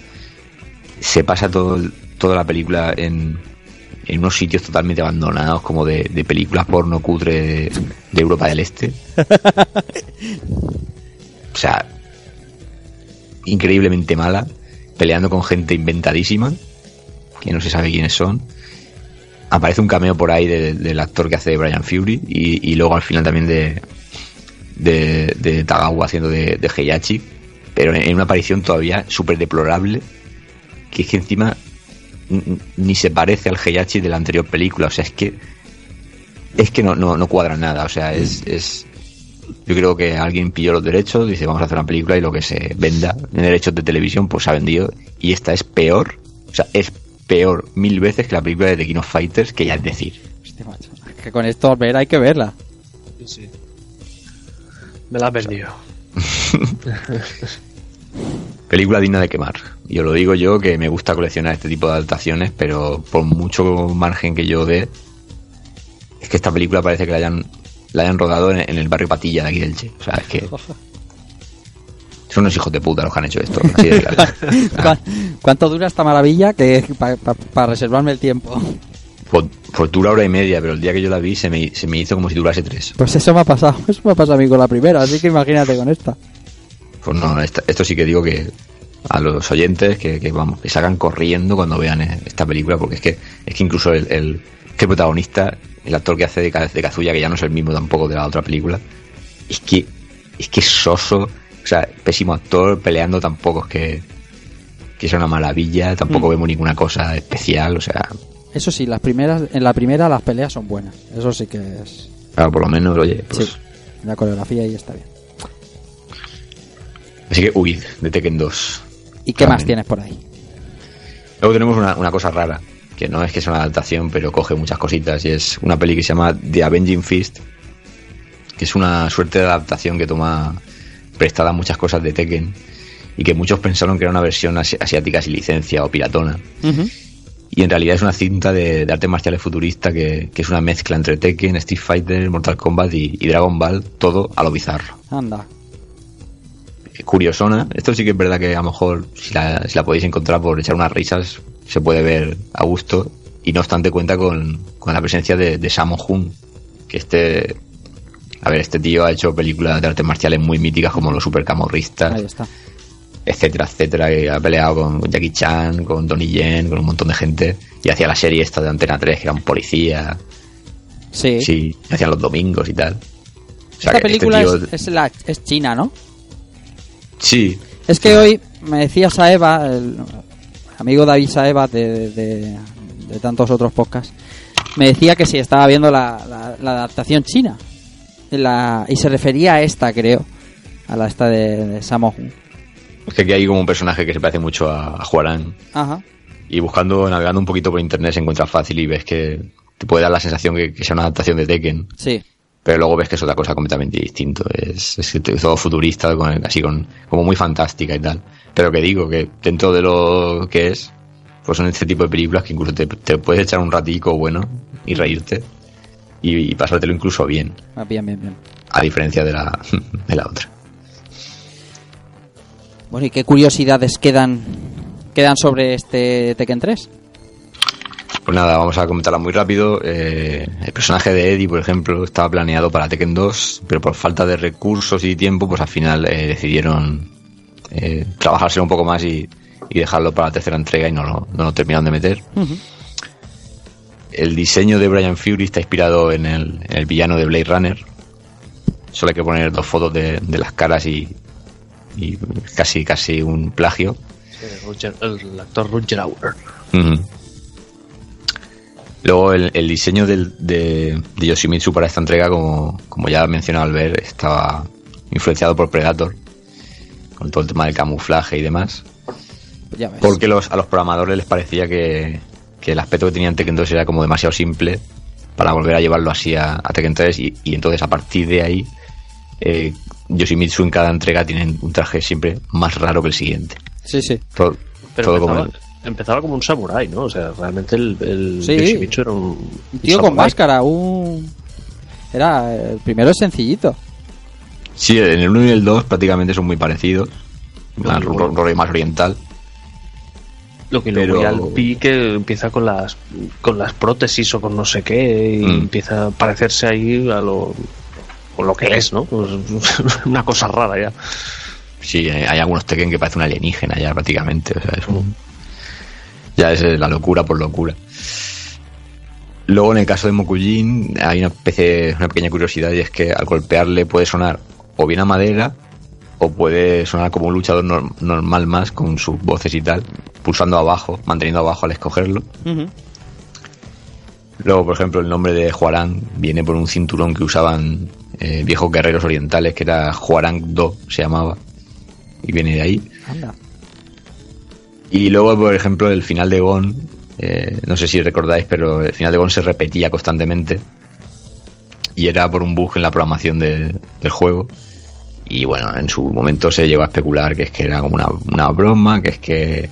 Se pasa todo, toda la película en, en unos sitios totalmente abandonados, como de, de películas porno cutre de, de Europa del Este. O sea, increíblemente mala, peleando con gente inventadísima, que no se sabe quiénes son. Aparece un cameo por ahí de- del actor que hace de Brian Fury y, luego al final también de, de, de Tagawa haciendo de, de pero en, una aparición todavía súper deplorable, que es que encima ni se parece al Heihachi de la anterior película, o sea, es que es que no, no, no cuadra nada, o sea, es yo creo que alguien pilló los derechos, dice vamos a hacer una película y lo que se venda en derechos de televisión pues se ha vendido y esta es peor, o sea, es peor mil veces que la película de The King of Fighters, que ya es decir. Hostia, macho. Es que con esto ver hay que verla. Me la has vendido. Película digna de quemar. Yo lo digo yo que me gusta coleccionar este tipo de adaptaciones, pero por mucho margen que yo dé, es que esta película parece que la hayan, la hayan rodado en, en el barrio Patilla de aquí del Che. O sea, es que son unos hijos de puta los que han hecho esto. así de claro. ¿Cuá- ¿Cuánto dura esta maravilla? Que para reservarme el tiempo. Pues, pues dura hora y media, pero el día que yo la vi se me, se me hizo como si durase tres. Pues eso me ha pasado. Eso me ha pasado a mí con la primera. Así que imagínate con esta. Pues no, esta- esto sí que digo que a los oyentes que, que, vamos, que salgan corriendo cuando vean eh, esta película, porque es que, es que incluso el, el, que el protagonista, el actor que hace de, de Kazuya, que ya no es el mismo tampoco de la otra película, es que es que es soso, o sea, pésimo actor, peleando tampoco es que, que sea una maravilla, tampoco Mm. vemos ninguna cosa especial, o sea, Eso sí, las primeras, en la primera las peleas son buenas. Eso sí que es. claro, por lo menos, oye, pues, Sí. La coreografía ahí está bien. así que huid de Tekken 2. ¿Y qué más tienes por ahí? Luego tenemos una, una cosa rara, que no es que sea una adaptación, pero coge muchas cositas, y es una peli que se llama The Avenging Fist, que es una suerte de adaptación que toma prestada muchas cosas de Tekken, y que muchos pensaron que era una versión asi- asiática sin licencia o piratona. Y en realidad es una cinta de, de artes marciales futurista que, que es una mezcla entre Tekken, Street Fighter, Mortal Kombat y, y Dragon Ball, todo a lo bizarro Anda. curiosona. Esto sí que es verdad que a lo mejor si la, si la podéis encontrar por echar unas risas se puede ver a gusto y no obstante cuenta con, con la presencia de, de Sammo Hung que este a ver este tío ha hecho películas de artes marciales muy míticas como los Ahí supercamorristas está. etcétera etcétera que ha peleado con Jackie Chan con Donnie Yen con un montón de gente y hacía la serie esta de Antena 3 que era un policía Sí. sí hacían los domingos y tal o sea Esta este película tío- es, es, la, es china, ¿no? sí Es que hoy me decía Saeva, el amigo David Saeva de, de- de tantos otros podcasts, me decía que si estaba viendo la, la- la adaptación china. La, y se refería a esta, creo. A la esta de, de Hung. es que aquí hay como un personaje que se parece mucho a, a Juarán Ajá. y buscando, navegando un poquito por internet se encuentra fácil y ves que te puede dar la sensación que, que sea una adaptación de Tekken, Sí. pero luego ves que es otra cosa completamente distinto. Es, es todo futurista, con, así con, como muy fantástica y tal. Pero que digo, que dentro de lo que es, pues son este tipo de películas que incluso te, te puedes echar un ratico bueno y reírte y, y pasártelo incluso bien, Ah, bien, bien, bien. a diferencia de la, de la otra. Bueno, ¿y qué curiosidades quedan quedan sobre este Tekken 3? Pues nada, vamos a comentarla muy rápido. Eh, el personaje de Eddie, por ejemplo, estaba planeado para Tekken 2, pero por falta de recursos y tiempo, pues al final eh, decidieron eh, trabajárselo un poco más y, y dejarlo para la tercera entrega y no lo, no lo de meter. El diseño de Brian Fury está inspirado en el, en el villano de Blade Runner. Solo hay que poner dos fotos de, de las caras y, y casi casi un plagio. Roger- el actor Roger Hauer. Ujú. Luego el, el diseño del- de, de Yoshimitsu para esta entrega, como, como ya mencionado al ver, estaba influenciado por Predator, con todo el tema del camuflaje y demás. Ya ves. Porque los, a los programadores les parecía que, que el aspecto que tenían Tekken 2 era como demasiado simple para volver a llevarlo así a, a Tekken 3 y, y entonces a partir de ahí eh, Yoshimitsu en cada entrega tienen un traje siempre más raro que el siguiente. Sí, sí. Todo, Pero todo como empezaba, empezaba como un samurái, ¿no? O sea, realmente el, el Sí. Yoshimitsu era un, Un tío con máscara, un... Era... El primero es sencillito. Sí, en el 1 y el 2 prácticamente son muy parecidos. Más, rollo más oriental. Lo que luego Pero- ya el pi que empieza con las con las prótesis o con no sé qué y Mm. empieza a parecerse ahí a lo o lo que es, ¿no? Pues, una cosa rara ya. Sí, hay algunos Tekken que parece un alienígena ya prácticamente. O sea, es un- Ya es eh, la locura por locura. Luego en el caso de Mokujin hay una especie, una pequeña curiosidad y es que al golpearle puede sonar o bien a madera o puede sonar como un luchador nor- normal más con sus voces y tal, pulsando abajo, manteniendo abajo al escogerlo. Luego, por ejemplo, el nombre de Huarang viene por un cinturón que usaban eh, viejos guerreros orientales, que era Huarang Do, se llamaba. Y viene de ahí. Anda. Y luego, por ejemplo, el final de Gon, eh, no sé si recordáis, pero el final de Gon se repetía constantemente. Y era por un bug en la programación de- del juego. Y bueno, en su momento se llegó a especular que es que era como una, una broma, que es que.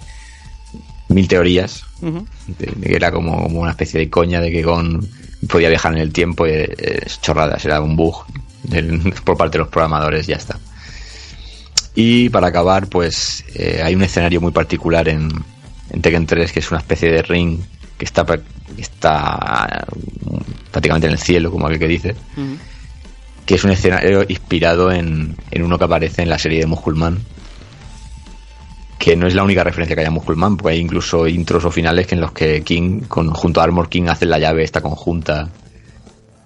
Mil teorías. Ujú. de- de que era como, como una especie de coña de que Gon podía viajar en el tiempo y eh, chorradas, era un bug del- por parte de los programadores, ya está. Y para acabar, pues eh, hay un escenario muy particular en, en Tekken 3 que es una especie de ring que está, que está mm, prácticamente en el cielo, como aquel que dice. Que es un escenario inspirado en, en uno que aparece en la serie de Musculman. Que no es la única referencia que haya a Musculman, porque hay incluso intros o finales que en los que King, con, junto a Armor King, hacen la llave esta conjunta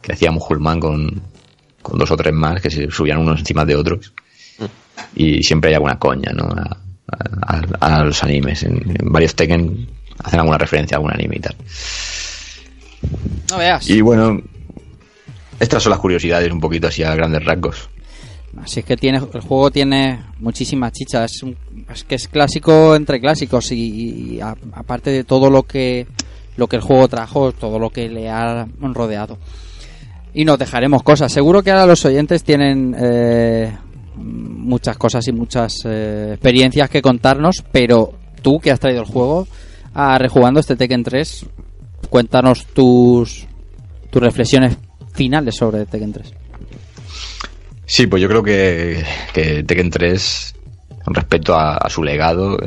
que hacía Musculman con, con dos o tres más, que se subían unos encima de otros. Y siempre hay alguna coña, ¿no? A, a- a los animes. En, en varios Tekken hacen alguna referencia a algún anime y tal. No veas. Y bueno, estas son las curiosidades un poquito así a grandes rasgos. Así es que tiene, el juego tiene muchísima chicha. Es, que es clásico entre clásicos y, aparte de todo lo que lo que el juego trajo, todo lo que le ha rodeado. Y nos dejaremos cosas. Seguro que ahora los oyentes tienen eh, muchas cosas y muchas eh, experiencias que contarnos, pero tú que has traído el juego a rejugando este Tekken 3, cuéntanos tus tus reflexiones finales sobre Tekken 3. Sí, pues yo creo que, Tekken 3, con respecto a, su legado,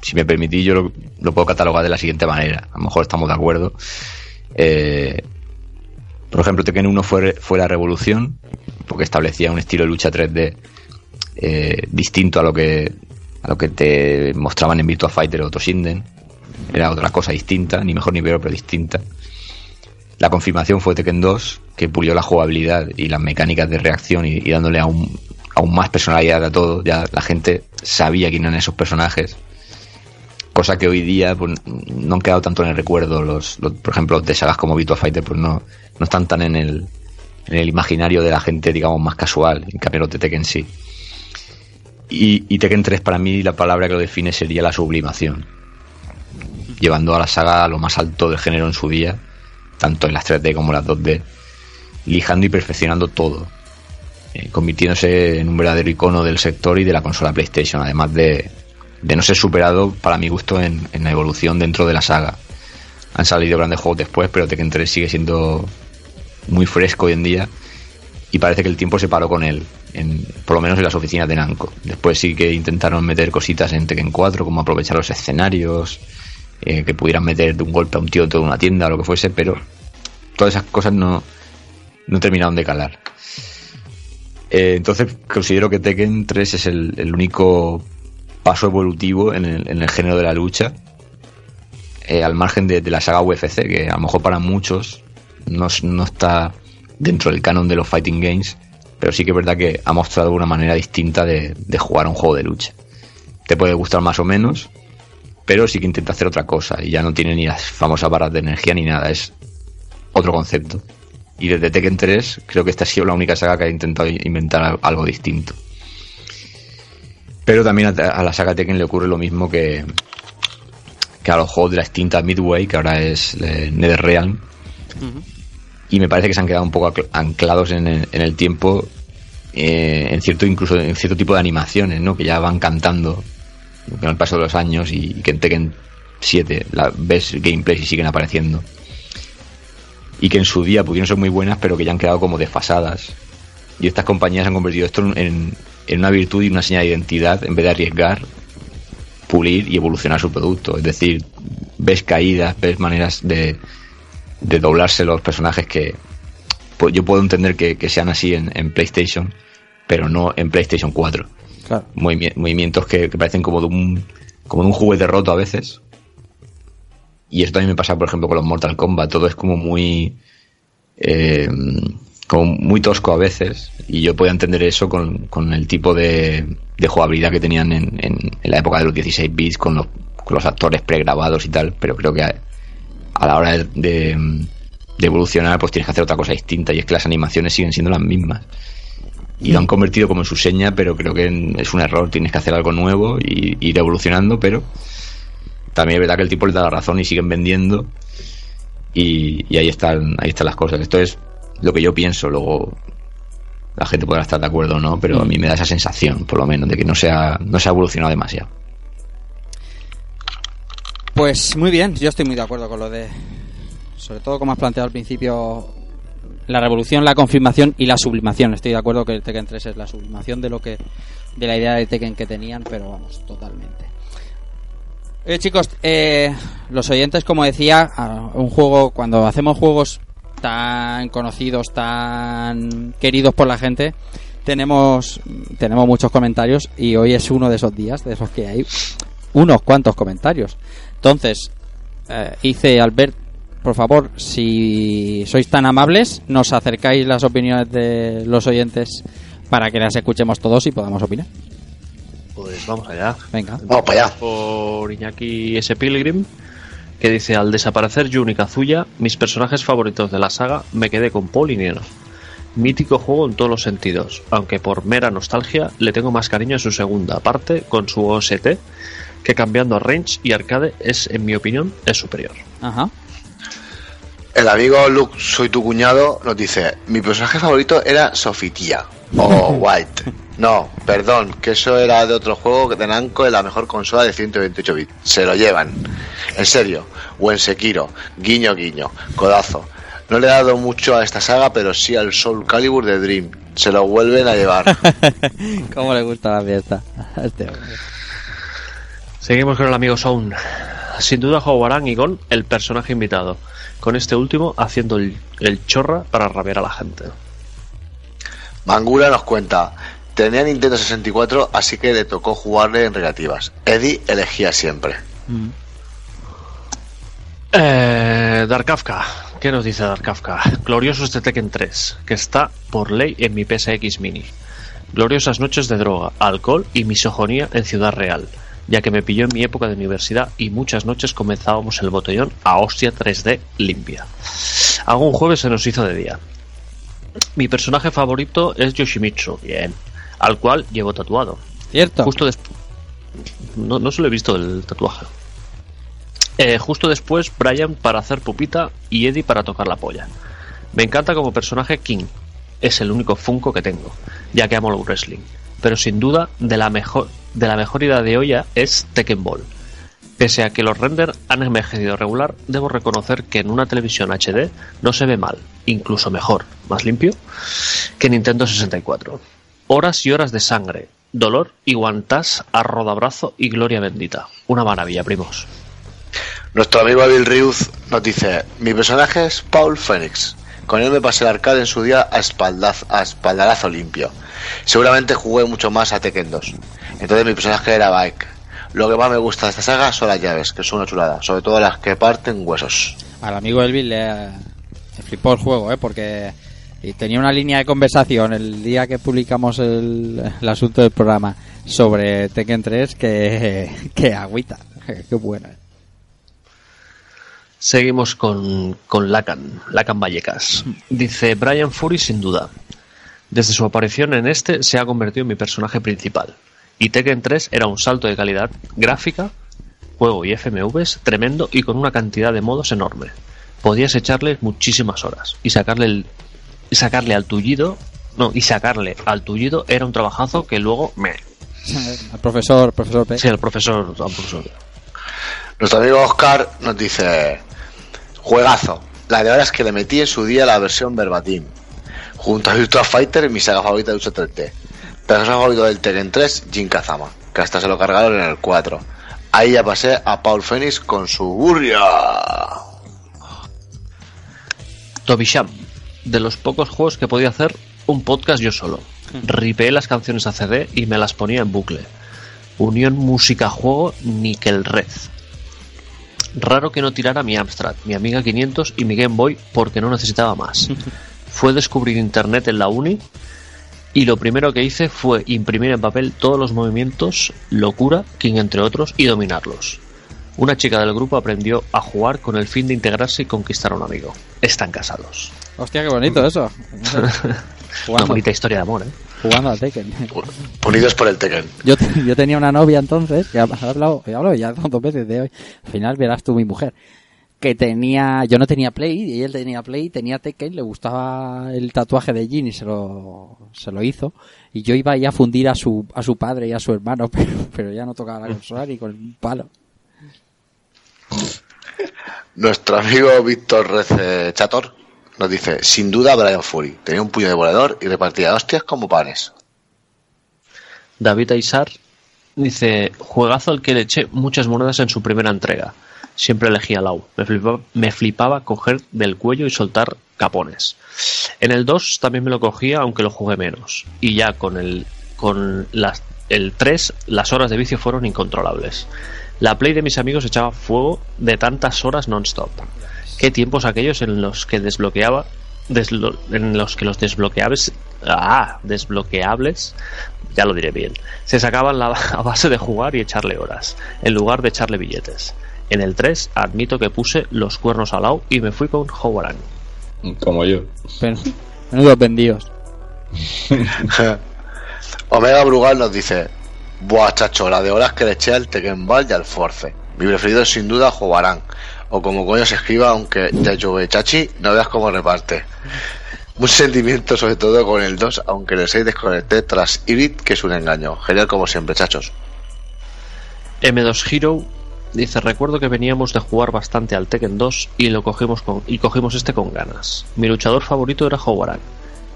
si me permitís, yo lo, lo puedo catalogar de la siguiente manera. A lo mejor estamos de acuerdo. Eh, por ejemplo, Tekken 1 fue, fue la revolución, porque establecía un estilo de lucha 3D eh, distinto a lo que a lo que te mostraban en Virtua Fighter o Toshinden. Era otra cosa distinta, ni mejor ni peor, pero distinta. La confirmación fue Tekken 2, que pulió la jugabilidad y las mecánicas de reacción y, dándole aún, más personalidad a todo. Ya la gente sabía quién eran esos personajes. Cosa que hoy día pues, no han quedado tanto en el recuerdo. Los, los- por ejemplo, de sagas como Virtua Fighter pues no, no están tan en el, en el imaginario de la gente, digamos, más casual. En cambio, los de Tekken sí. Y, y Tekken 3 para mí la palabra que lo define sería la sublimación. Llevando a la saga a lo más alto del género en su día, tanto en las 3D como en las 2D, lijando y perfeccionando todo, eh, convirtiéndose en un verdadero icono del sector y de la consola PlayStation, además de, de no ser superado para mi gusto en, en la evolución dentro de la saga. Han salido grandes juegos después, pero Tekken 3 sigue siendo muy fresco hoy en día y parece que el tiempo se paró con él, en, por lo menos en las oficinas de Namco. Después sí que intentaron meter cositas en Tekken 4, como aprovechar los escenarios, eh, que pudieran meter de un golpe a un tío de una tienda o lo que fuese, pero todas esas cosas no, no terminaron de calar. Eh, entonces considero que Tekken 3 es el, único paso evolutivo en el, en el género de la lucha, eh, al margen de, la saga UFC, que a lo mejor para muchos no, no está dentro del canon de los fighting games, pero sí que es verdad que ha mostrado una manera distinta de, de jugar un juego de lucha. Te puede gustar más o menos, pero sí que intenta hacer otra cosa y ya no tiene ni las famosas barras de energía ni nada, es otro concepto. Y desde Tekken 3 creo que esta ha sido la única saga que ha intentado inventar al- algo distinto. Pero también a, la saga Tekken le ocurre lo mismo que, que a los juegos de la extinta Midway, que ahora es eh, NetherRealm. Y me parece que se han quedado un poco anclados en el, en el tiempo, eh, en cierto incluso en cierto tipo de animaciones, ¿no? Que ya van cantando con el paso de los años y, que en Tekken 7 la, ves gameplays y siguen apareciendo. Y que en su día pudieron ser muy buenas, pero que ya han quedado como desfasadas. Y estas compañías han convertido esto en, en una virtud y una señal de identidad en vez de arriesgar, pulir y evolucionar su producto. Es decir, ves caídas, ves maneras de, de doblarse los personajes que pues, yo puedo entender que, que sean así en, en PlayStation, pero no en PlayStation 4. Movimientos que, parecen como de un como de un juguete roto a veces. Y eso también me pasa, por ejemplo, con los Mortal Kombat. Todo es como muy eh, como muy tosco a veces. Y yo podía entender eso con, con el tipo de, de jugabilidad que tenían en, en, la época de los 16 bits, con los, con los actores pregrabados y tal. Pero creo que a, la hora de, de evolucionar, pues tienes que hacer otra cosa distinta. Y es que las animaciones siguen siendo las mismas y lo han convertido como en su seña, pero creo que es un error. Tienes que hacer algo nuevo y ir evolucionando, pero también es verdad que el tipo le da la razón y siguen vendiendo y, y ahí están ahí están las cosas. Esto es lo que yo pienso. Luego la gente podrá estar de acuerdo o no, pero a mí me da esa sensación, por lo menos, de que no se ha, no se ha evolucionado demasiado. Pues muy bien, yo estoy muy de acuerdo con lo de. Sobre todo, como has planteado al principio, la revolución, la confirmación y la sublimación. Estoy de acuerdo que el Tekken 3 es la sublimación de lo que. de la idea de Tekken que tenían, pero vamos, totalmente. Chicos, eh, los oyentes, como decía, un juego, cuando hacemos juegos tan conocidos, tan queridos por la gente, tenemos, tenemos muchos comentarios y hoy es uno de esos días, de esos que hay unos cuantos comentarios. Entonces, eh, hice Albert, por favor, si sois tan amables, nos acercáis las opiniones de los oyentes para que las escuchemos todos y podamos opinar. Pues vamos allá. Venga. Vamos para allá. Por Iñaki S. Pilgrim, que dice: Al desaparecer Jun y Kazuya, mis personajes favoritos de la saga, me quedé con Paul y Nero. Mítico juego en todos los sentidos, aunque por mera nostalgia le tengo más cariño a su segunda parte con su OST, que cambiando a Range y Arcade es, en mi opinión, es superior. Ajá. El amigo Luke, soy tu cuñado, nos dice: Mi personaje favorito era Sofitia. O White. No, perdón, que eso era de otro juego de Namco de la mejor consola de 128 bits. Se lo llevan. En serio. O en Sekiro. Guiño, guiño. Codazo. No le he dado mucho a esta saga, pero sí al Soul Calibur de Dream. Se lo vuelven a llevar. ¿Cómo le gusta la fiesta? a este hombre? Seguimos con el amigo Sound. Sin duda jugarán y Gon el personaje invitado, con este último haciendo el, el chorra para rabiar a la gente. Mangura nos cuenta, tenía Nintendo 64, así que le tocó jugarle en relativas. Eddie elegía siempre. Eh, Dark Kafka. ¿Qué nos dice Dark Kafka? Glorioso este Tekken 3, que está por ley en mi PSX Mini. Gloriosas noches de droga, alcohol y misogonía en Ciudad Real, ya que me pilló en mi época de universidad y muchas noches comenzábamos el botellón a hostia 3D limpia. Algún jueves se nos hizo de día. Mi personaje favorito es Yoshimitsu, bien, al cual llevo tatuado. ¿Cierto? Justo después. No, no se lo he visto el tatuaje. Eh, justo después, Brian para hacer pupita y Eddie para tocar la polla. Me encanta como personaje King. Es el único Funko que tengo, ya que amo el wrestling. Pero sin duda, de la mejor, de la mejor idea de olla es Tekken Ball. Pese a que los renders han envejecido regular, debo reconocer que en una televisión HD no se ve mal, incluso mejor, más limpio, que Nintendo 64. Horas y horas de sangre, dolor y guantás a rodabrazo y gloria bendita. Una maravilla, primos. Nuestro amigo Bill Riuz nos dice: Mi personaje es Paul Phoenix. Con él me pasé el arcade en su día a, espaldarazo limpio. Seguramente jugué mucho más a Tekken 2. Entonces mi personaje era Bike. Lo que más me gusta de esta saga son las llaves, que son una chulada, sobre todo las que parten huesos. Al amigo Elvin le, le flipó el juego, ¿eh? Porque tenía una línea de conversación el día que publicamos el, asunto del programa sobre Tekken 3 que, que agüita. Qué buena. Seguimos con, con Lacan, Lacan Vallecas. Dice Brian Fury sin duda. Desde su aparición en este se ha convertido en mi personaje principal. Y Tekken 3 era un salto de calidad gráfica, juego y FMVs tremendo y con una cantidad de modos enorme. Podías echarle muchísimas horas y sacarle el, y sacarle al tullido, no, y sacarle al tullido era un trabajazo que luego me El profesor, profesor P. Sí, el profesor, al profesor. Nuestro amigo Oscar nos dice: Juegazo. La de horas que le metí en su día la versión verbatim. Junto a Virtua Fighter, mi saga favorita de lucha 3D. Personaje favorito del Tekken 3, Jin Kazama, que hasta se lo cargaron en el 4. Ahí ya pasé a Paul Phoenix con su burria. Tobisham, de los pocos juegos que podía hacer un podcast yo solo. Ripeé las canciones a CD y me las ponía en bucle. Unión música juego Nickel Red. Raro que no tirara mi Amstrad, mi Amiga 500 y mi Game Boy porque no necesitaba más. Fue descubrir internet en la uni y lo primero que hice fue imprimir en papel todos los movimientos, locura, King entre otros, y dominarlos. Una chica del grupo aprendió a jugar con el fin de integrarse y conquistar a un amigo. Están casados. Hostia, qué bonito eso. Una bonita historia de amor, ¿eh? Jugando al Tekken. Unidos por el Tekken. Yo, te- yo tenía una novia entonces, que he hablado, he hablado ya dos veces de hoy. Al final verás tú mi mujer. Que tenía, yo no tenía Play, y él tenía Play, tenía Tekken, le gustaba el tatuaje de Jin y se lo, se lo hizo. Y yo iba a fundir a su, a su padre y a su hermano, pero, pero ya no tocaba la consola ni con un palo. Nuestro amigo Víctor Rece Chator nos dice: Sin duda, Brian Fury. Tenía un puño de volador y repartía hostias como panes. David Aizar dice, juegazo al que le eché muchas monedas en su primera entrega. Siempre elegía Lau. Me flipaba, me flipaba coger del cuello y soltar capones. En el 2 también me lo cogía, aunque lo jugué menos. Y ya con el, con las, el 3 las horas de vicio fueron incontrolables. La play de mis amigos echaba fuego de tantas horas non-stop. Qué tiempos aquellos en los que desbloqueaba deslo- en los que los desbloqueables ah, desbloqueables ya lo diré bien se sacaban la, a base de jugar y echarle horas en lugar de echarle billetes en el 3 admito que puse los cuernos al lado y me fui con Howard Como yo. Pero, menudos vendidos. Omega Brugal nos dice: Buah, chacho, la de horas que le eché al Tekken Ball y al Force. Mi preferido es sin duda jugarán. O como coño se escriba, aunque ya llueve chachi, no veas cómo reparte. Mucho sentimiento, sobre todo con el 2, aunque el 6 desconecté tras Ibit, que es un engaño. Genial como siempre, chachos. M2 Hero dice recuerdo que veníamos de jugar bastante al Tekken 2 y lo cogimos con y cogimos este con ganas mi luchador favorito era Howard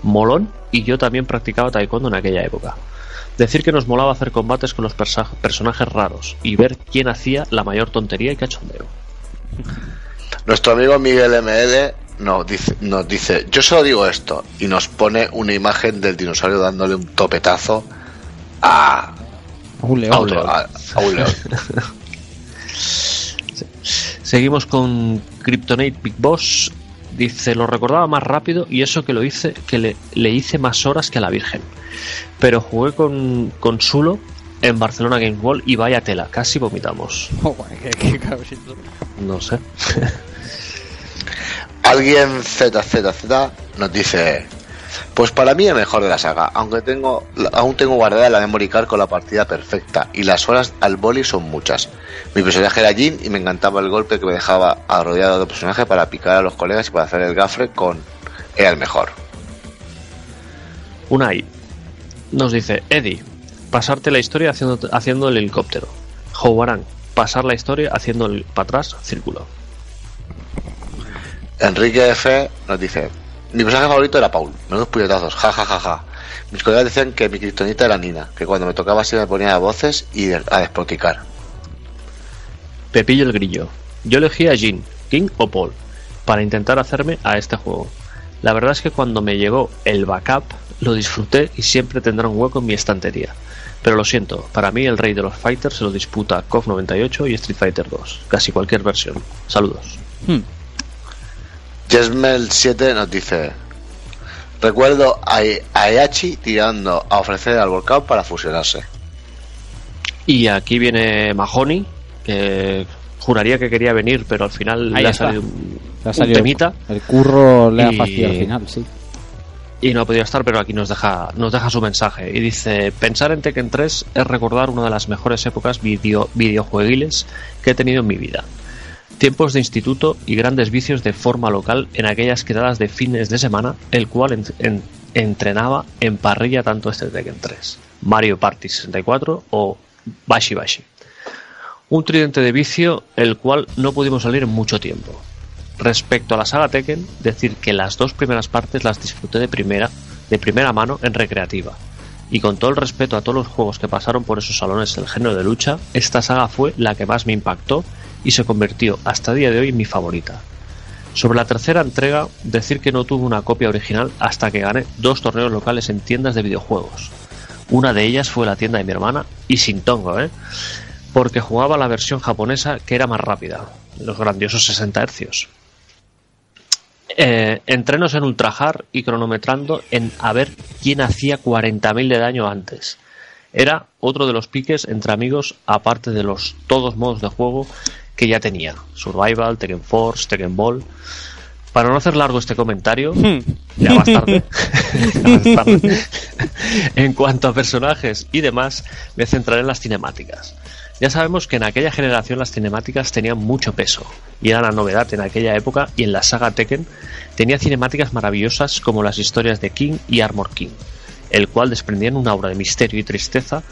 molón y yo también practicaba taekwondo en aquella época decir que nos molaba hacer combates con los personajes raros y ver quién hacía la mayor tontería y cachondeo Nuestro amigo Miguel ML nos dice, nos dice, yo solo digo esto, y nos pone una imagen del dinosaurio dándole un topetazo a, Un a, león. un, león, a- a un león. Seguimos con Kryptonite Big Boss. Dice, lo recordaba más rápido y eso que lo hice, que le, le hice más horas que a la Virgen. Pero jugué con, con Sulo en Barcelona Game Wall y vaya tela, casi vomitamos. Oh, qué- qué. No sé. Alguien ZZZ nos dice, pues para mí el mejor de la saga, aunque tengo, aún tengo guardada la memory card con la partida perfecta y las horas al boli son muchas. Mi personaje era Jin y me encantaba el golpe que me dejaba rodeado de personaje para picar a los colegas y para hacer el gafre con era el mejor. Unai nos dice, Eddie, pasarte la historia haciendo, haciendo el helicóptero. Houarang, pasar la historia haciendo el para atrás círculo. Enrique F nos dice: Mi personaje favorito era Paul, menudos puñetazos, ja ja ja ja. Mis colegas decían que mi criptonita era Nina, que cuando me tocaba así me ponía de voces y a despoticar. Pepillo el Grillo. Yo elegí a Jin, King o Paul para intentar hacerme a este juego. La verdad es que cuando me llegó el backup lo disfruté y siempre tendrá un hueco en mi estantería. Pero lo siento, para mí el rey de los fighters se lo disputa KOF 98 y Street Fighter 2, casi cualquier versión. Saludos. Hmm. Jesmel 7 nos dice: Recuerdo a, Eachi tirando a ofrecer al volcán para fusionarse. Y aquí viene Mahoney, que juraría que quería venir, pero al final Ahí le ha salido un, Le ha un salido- temita. El curro le ha Y- fastidiado al final, sí. Y no ha podido estar, pero aquí nos deja, nos deja su mensaje. Y dice, pensar en Tekken 3 es recordar una de las mejores épocas video, videojueguiles que he tenido en mi vida. Tiempos de instituto y grandes vicios de forma local en aquellas quedadas de fines de semana, el cual en- en- entrenaba en parrilla tanto este Tekken 3, Mario Party 64 o Bashi Bashi. Un tridente de vicio el cual no pudimos salir en mucho tiempo. Respecto a la saga Tekken, decir que las dos primeras partes las disfruté de primera, de primera mano en recreativa. Y con todo el respeto a todos los juegos que pasaron por esos salones del género de lucha, esta saga fue la que más me impactó y se convirtió hasta día de hoy en mi favorita. Sobre la tercera entrega, decir que no tuve una copia original hasta que gané dos torneos locales en tiendas de videojuegos. Una de ellas fue la tienda de mi hermana, y sin tongo, ¿eh? Porque jugaba la versión japonesa que era más rápida, los grandiosos 60 Hz. Eh, entrenos en ultrajar y cronometrando en a ver quién hacía 40.000 de daño antes. Era otro de los piques entre amigos, aparte de los todos modos de juego que ya tenía: Survival, Tekken Force, Tekken Ball. Para no hacer largo este comentario, ya más tarde, ya más tarde, en cuanto a personajes y demás, me centraré en las cinemáticas. Ya sabemos que en aquella generación las cinemáticas tenían mucho peso y era la novedad en aquella época y en la saga Tekken tenía cinemáticas maravillosas como las historias de King y Armor King, el cual desprendían un aura de misterio y tristeza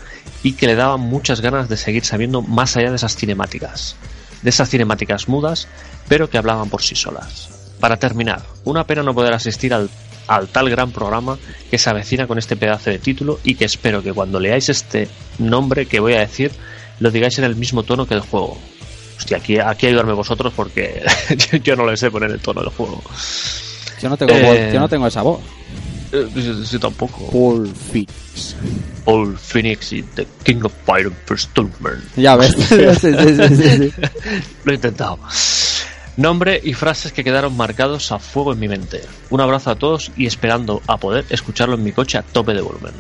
y que le daban muchas ganas de seguir sabiendo más allá de esas cinemáticas, de esas cinemáticas mudas, pero que hablaban por sí solas. Para terminar, una pena no poder asistir al, al tal gran programa que se avecina con este pedazo de título y que espero que cuando leáis este nombre que voy a decir lo digáis en el mismo tono que el juego. Hostia, aquí, aquí ayudarme vosotros porque yo, yo no le sé poner el tono del juego. Yo no tengo, Eh, yo no tengo esa voz. Eh, yo- yo tampoco. Paul Fitz. Paul Phoenix y The King of Fire Stormman. Ya ves. Sí, sí, sí. Lo he intentado. Nombre y frases que quedaron marcados a fuego en mi mente. Un abrazo a todos y esperando a poder escucharlo en mi coche a tope de volumen.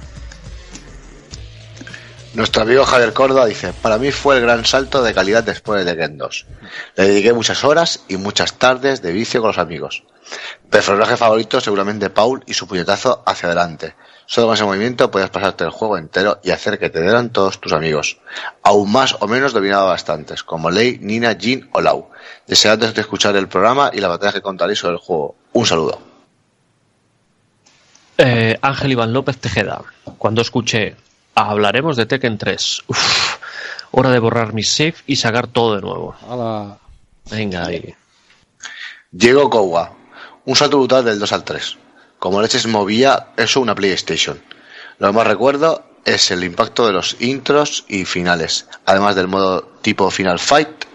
Nuestro amigo Javier Córdoba dice: Para mí fue el gran salto de calidad después de Tekken 2. Le dediqué muchas horas y muchas tardes de vicio con los amigos. Personaje favorito seguramente Paul y su puñetazo hacia adelante. Solo con ese movimiento podías pasarte el juego entero y hacer que te dieran todos tus amigos. Aún más o menos dominaba bastantes, como Lei, Nina, Jin o Lau. Deseando de escuchar el programa y la batalla que contaréis sobre el juego. Un saludo. Eh, Ángel Iván López Tejeda. Cuando escuché hablaremos de Tekken 3. Uf, hora de borrar mi save y sacar todo de nuevo. Hola. Venga ahí. Diego Kowa. Un salto brutal del 2 al 3. Como leches movía eso una PlayStation. Lo que más recuerdo es el impacto de los intros y finales, además del modo tipo Final Fight.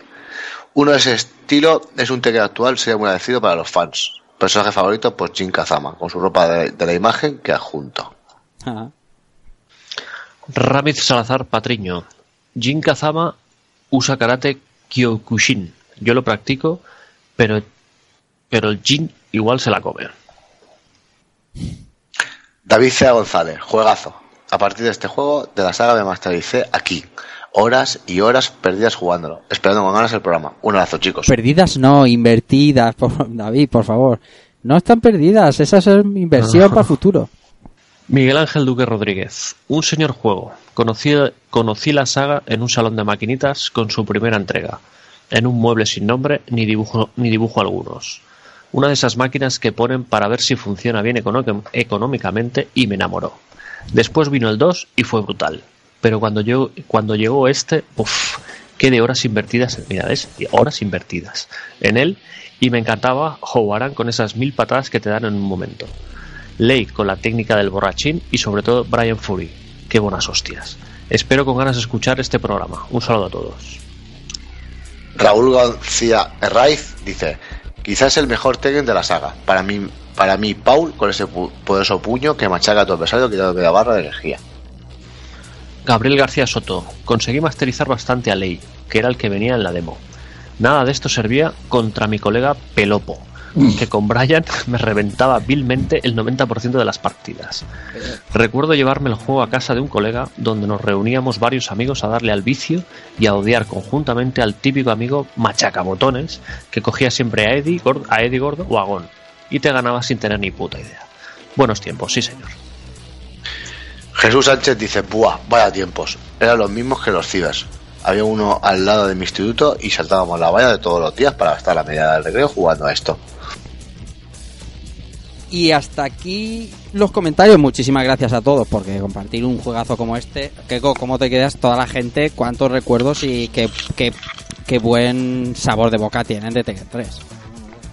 Uno de ese estilo es un Tekken actual, sería muy agradecido para los fans. Personaje favorito, pues Jin Kazama, con su ropa de, de la imagen que adjunto. Ramiz Salazar Patriño. Jin Kazama usa karate Kyokushin. Yo lo practico, pero, pero el Jin igual se la come. David Cea González, juegazo. A partir de este juego, de la saga me mastericé aquí. Horas y horas perdidas jugándolo. Esperando con ganas el programa. Un abrazo, chicos. Perdidas no, invertidas. Por, David, por favor. No están perdidas. Esa es inversión para el futuro. Miguel Ángel Duque Rodríguez. Un señor juego. Conocí, la saga en un salón de maquinitas con su primera entrega. En un mueble sin nombre ni dibujo, ni dibujo algunos. Una de esas máquinas que ponen para ver si funciona bien económicamente y me enamoró. Después vino el 2 y fue brutal. pero cuando, yo, cuando llegó este, uff, qué de horas invertidas, mira, ¿ves? Horas invertidas en él y me encantaba Houaran con esas mil patadas que te dan en un momento. Lake con la técnica del borrachín y sobre todo Brian Fury. Qué buenas hostias. Espero con ganas de escuchar este programa. Un saludo a todos. Raúl García Herraiz dice, quizás el mejor Tekken de la saga. Para mí, para mí Paul con ese pu- poderoso puño que machaca a tu adversario quitando la barra de energía. Gabriel García Soto. Conseguí masterizar bastante a Ley, que era el que venía en la demo. Nada de esto servía contra mi colega Pelopo, que con Brian me reventaba vilmente el 90% de las partidas. Recuerdo llevarme el juego a casa de un colega donde nos reuníamos varios amigos a darle al vicio y a odiar conjuntamente al típico amigo machacabotones que cogía siempre a Eddie, Gord- a Eddie Gordo o a Gon y te ganaba sin tener ni puta idea. Buenos tiempos, sí señor. Jesús Sánchez dice, buah, vaya tiempos. Eran los mismos que los cibers. Había uno al lado de mi instituto y saltábamos la valla de todos los días para gastar la media del recreo jugando a esto. Y hasta aquí los comentarios. Muchísimas gracias a todos porque compartir un juegazo como este. Keiko, ¿cómo te quedas? Toda la gente, cuántos recuerdos y qué, qué, qué buen sabor de boca tienen de Tekken 3.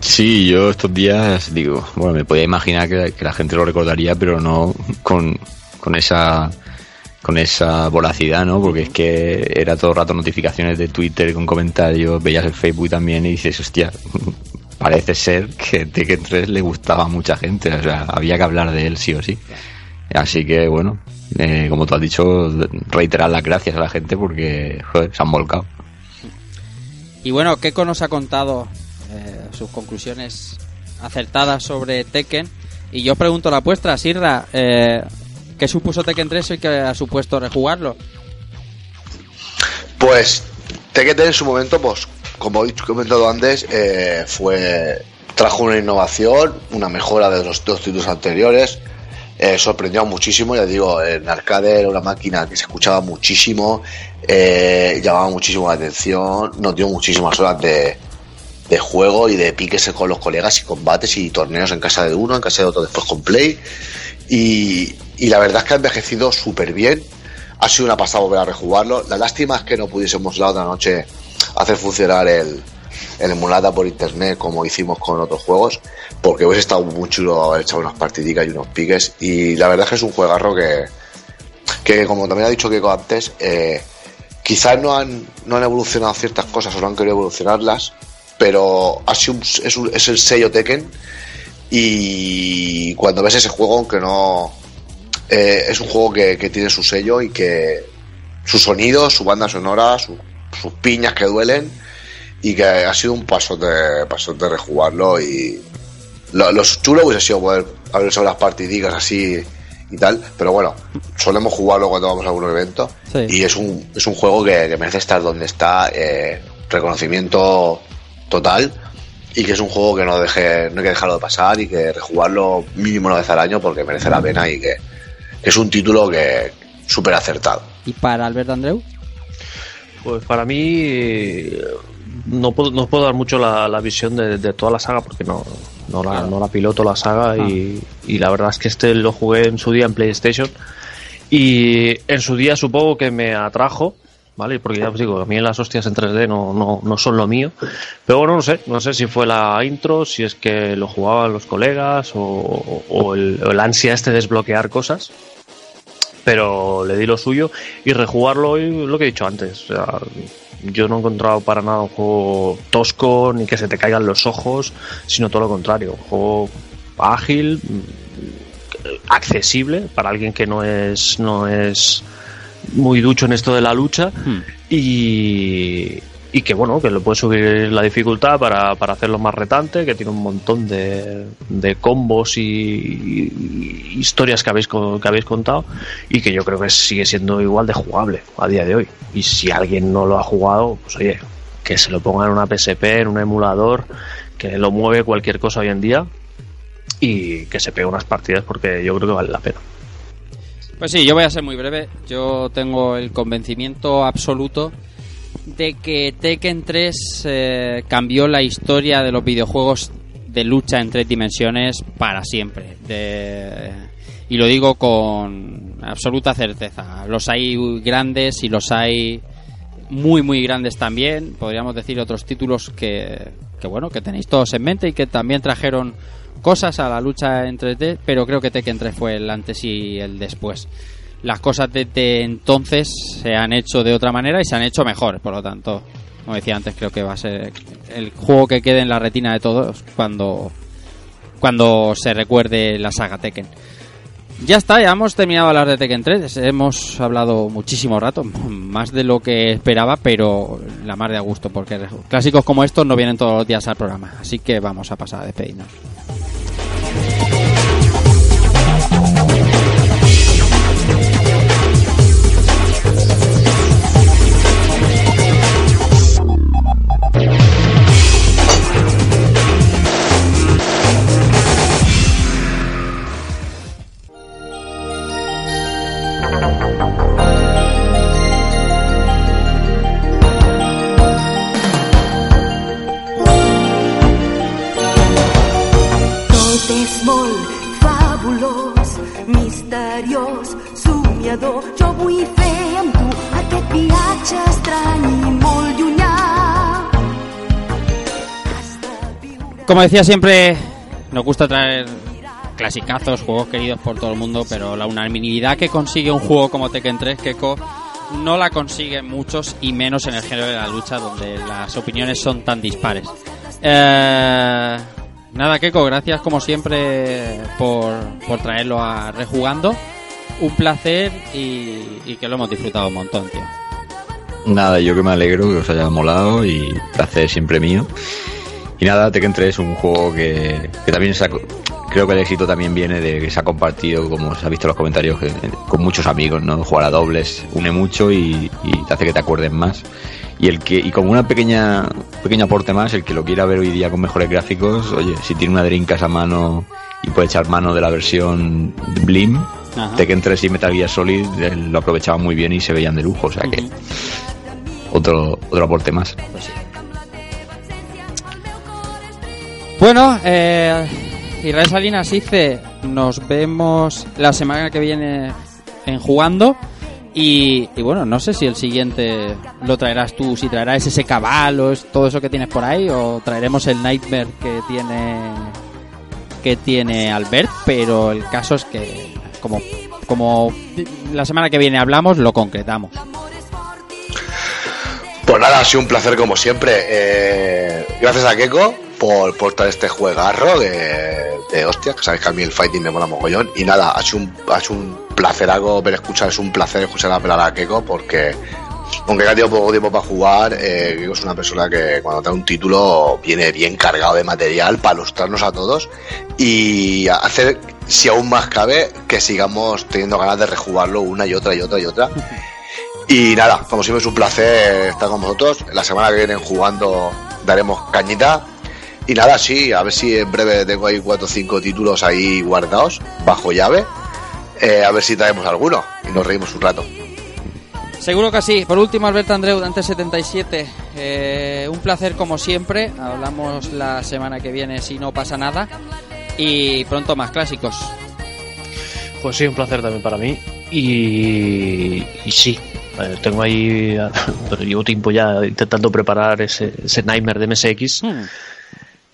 Sí, yo estos días digo, bueno, me podía imaginar que, que la gente lo recordaría, pero no con, con esa con esa voracidad, ¿no? Porque es que era todo el rato notificaciones de Twitter con comentarios, veías el Facebook también y dices, hostia, parece ser que Tekken 3 le gustaba a mucha gente, o sea, había que hablar de él sí o sí. Así que bueno, eh, como tú has dicho, reiterar las gracias a la gente porque joder, se han volcado. Y bueno, Keiko nos ha contado eh, sus conclusiones acertadas sobre Tekken. Y yo os pregunto la vuestra, Sirra, eh, ¿qué supuso Tekken 3 y qué ha supuesto rejugarlo? Pues Tekken 3 en su momento, pues como he comentado antes, eh, fue trajo una innovación, una mejora de los dos títulos anteriores. Eh, sorprendió muchísimo, ya digo, en arcade era una máquina que se escuchaba muchísimo, eh, llamaba muchísimo la atención, nos dio muchísimas horas de, de juego y de piques con los colegas y combates y torneos en casa de uno, en casa de otro después con Play. Y, y la verdad es que ha envejecido súper bien. Ha sido una pasada volver a rejugarlo. La lástima es que no pudiésemos la otra noche hacer funcionar el, el emulada por internet como hicimos con otros juegos, porque hubiese estado muy chulo haber echado unas partidicas y unos piques. Y la verdad es que es un juegarro que, que como también ha dicho Keiko antes, eh, quizás no han, no han evolucionado ciertas cosas o no han querido evolucionarlas, pero ha sido es, el sello Tekken y cuando ves ese juego, aunque no... eh, es un juego que, que tiene su sello y que su sonido, su banda sonora, su- sus piñas que duelen y que ha sido un paso de, paso de rejugarlo y lo, lo chulo hubiese sido poder haber hecho las partidicas así y tal, pero bueno, solemos jugarlo cuando vamos a algún evento Sí. y es un, es un juego que, que merece estar donde está, eh, reconocimiento total y que es un juego que no deje, no hay que dejarlo de pasar y que rejugarlo mínimo una vez al año porque merece la pena y que, que es un título que súper acertado. ¿Y para Albert Andreu? Pues para mí eh, no puedo, no puedo dar mucho la, la visión de, de toda la saga porque no, no, la, no la piloto la saga y, y la verdad es que este lo jugué en su día en PlayStation y en su día supongo que me atrajo, ¿vale? Porque ya os digo, a mí las hostias en 3D no, no, no son lo mío, pero bueno, no sé, no sé si fue la intro, si es que lo jugaban los colegas o, o el, o el ansia este de desbloquear cosas pero le di lo suyo y rejugarlo hoy lo que he dicho antes. O sea, yo no he encontrado para nada un juego tosco ni que se te caigan los ojos, sino todo lo contrario. Un juego ágil, mm, accesible para alguien que no es no es muy ducho en esto de la lucha y, y que bueno, que le puede subir la dificultad para, para hacerlo más retante, que tiene un montón de, de combos y, y historias que habéis, que habéis contado y que yo creo que sigue siendo igual de jugable a día de hoy. Y si alguien no lo ha jugado, pues oye, que se lo ponga en una PSP, en un emulador, que lo mueve cualquier cosa hoy en día y que se pegue unas partidas porque yo creo que vale la pena. Pues sí, yo voy a ser muy breve. Yo tengo el convencimiento absoluto de que Tekken 3 eh, cambió la historia de los videojuegos de lucha en tres dimensiones para siempre. De- Y lo digo con absoluta certeza. Los hay grandes y los hay muy muy grandes también. Podríamos decir otros títulos que, que bueno, que tenéis todos en mente y que también trajeron cosas a la lucha en 3D, pero creo que Tekken 3 fue el antes y el después. Las cosas desde entonces se han hecho de otra manera y se han hecho mejor, por lo tanto, como decía antes, creo que va a ser el juego que quede en la retina de todos cuando, cuando se recuerde la saga Tekken. Ya está, ya hemos terminado de hablar de Tekken 3. Hemos hablado muchísimo rato, más de lo que esperaba, pero la más de a gusto, porque clásicos como estos no vienen todos los días al programa. Así que vamos a pasar a despedirnos. Como decía siempre, nos gusta traer clasicazos, juegos queridos por todo el mundo, pero la unanimidad que consigue un juego como Tekken 3, Keiko, no la consiguen muchos y menos en el género de la lucha donde las opiniones son tan dispares. Eh, nada, Keiko, gracias como siempre por, por traerlo a Rejugando. Un placer y, y que lo hemos disfrutado un montón, tío. Nada, yo que me alegro que os haya molado y placer siempre mío. Y nada, Tekken 3 es un juego que, que también se ha- creo que el éxito también viene de que se ha compartido, como se ha visto en los comentarios, que- con muchos amigos, ¿no? Jugar a dobles une mucho y, y te hace que te acuerdes más. Y el que y como una pequeña pequeño aporte más, el que lo quiera ver hoy día con mejores gráficos, oye, si tiene una Dreamcast a mano y puede echar mano de la versión Blim, Ajá. Tekken 3 y Metal Gear Solid eh, lo aprovechaban muy bien y se veían de lujo, o sea que otro otro aporte más. Pues sí. Bueno, eh, Israel Salinas dice, nos vemos la semana que viene en jugando. Y, bueno, no sé si el siguiente lo traerás tú, si traerás ese caballo, todo eso que tienes por ahí, o traeremos el Nightmare que tiene que tiene Albert, pero el caso es que como como la semana que viene hablamos, lo concretamos. Pues nada, ha sido un placer como siempre. Eh, gracias a Keiko por, por traer este juegarro de, de hostia, que sabéis que a mí el fighting me mola mogollón. Y nada, ha sido un, ha sido un placer ver escuchar, es un placer escuchar hablar a Keiko porque aunque ha tenido poco tiempo para jugar, eh, Keiko es una persona que cuando trae un título viene bien cargado de material para ilustrarnos a todos y hacer, si aún más cabe, que sigamos teniendo ganas de rejugarlo una y otra y otra y otra. Y nada, como siempre es un placer estar con vosotros. La semana que viene jugando daremos cañita. Y nada, sí, a ver si en breve tengo ahí cuatro o cinco títulos ahí guardados, bajo llave. Eh, a ver si traemos alguno y nos reímos un rato. Seguro que sí. Por último, Alberto Andreu, Dante 77. Eh, un placer como siempre. Hablamos la semana que viene si no pasa nada. Y pronto más clásicos. Pues sí, un placer también para mí. Y, y sí, eh, tengo ahí, pero llevo tiempo ya intentando preparar ese, ese Nightmare de MSX, Hmm.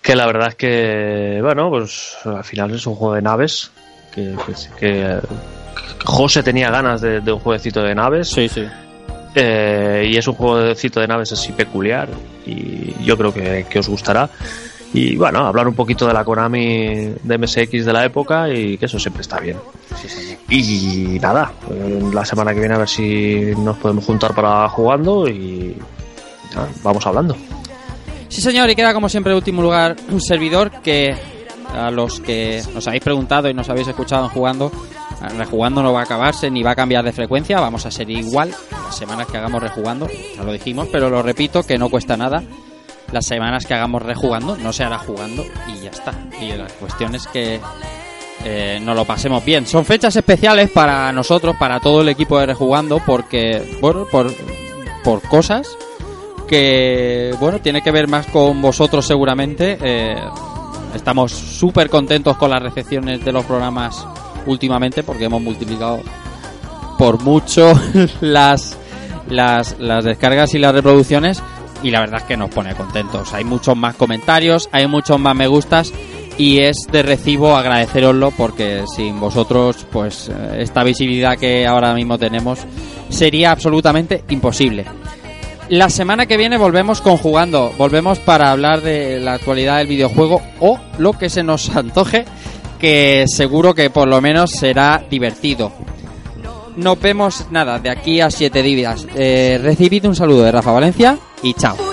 Que la verdad es que, bueno, pues al final es un juego de naves, que, que, que José tenía ganas de, de un jueguecito de naves. Sí, sí. Eh, y es un jueguecito de naves así peculiar y yo creo que, que os gustará. Y bueno, hablar un poquito de la Konami de MSX de la época y que eso siempre está bien. Y nada, eh, la semana que viene a ver si nos podemos juntar para jugando y nada, vamos hablando. Sí, señor, y queda como siempre en último lugar un servidor que a los que nos habéis preguntado y nos habéis escuchado jugando, rejugando no va a acabarse ni va a cambiar de frecuencia, vamos a ser igual las semanas que hagamos rejugando, ya lo dijimos, pero lo repito que no cuesta nada. Las semanas que hagamos rejugando no se hará jugando y ya está. Y la cuestión es que eh, nos lo pasemos bien. Son fechas especiales para nosotros, para todo el equipo de rejugando, porque, bueno, por, por cosas que bueno tiene que ver más con vosotros seguramente eh, estamos súper contentos con las recepciones de los programas últimamente porque hemos multiplicado por mucho las, las, las descargas y las reproducciones y la verdad es que nos pone contentos. Hay muchos más comentarios, hay muchos más me gustas y es de recibo agradeceroslo porque sin vosotros pues eh, esta visibilidad que ahora mismo tenemos sería absolutamente imposible. La semana que viene volvemos con jugando, volvemos para hablar de la actualidad del videojuego o lo que se nos antoje, que seguro que por lo menos será divertido. Nos vemos nada de aquí a siete días. Eh, recibid un saludo de Rafa Valencia y chao.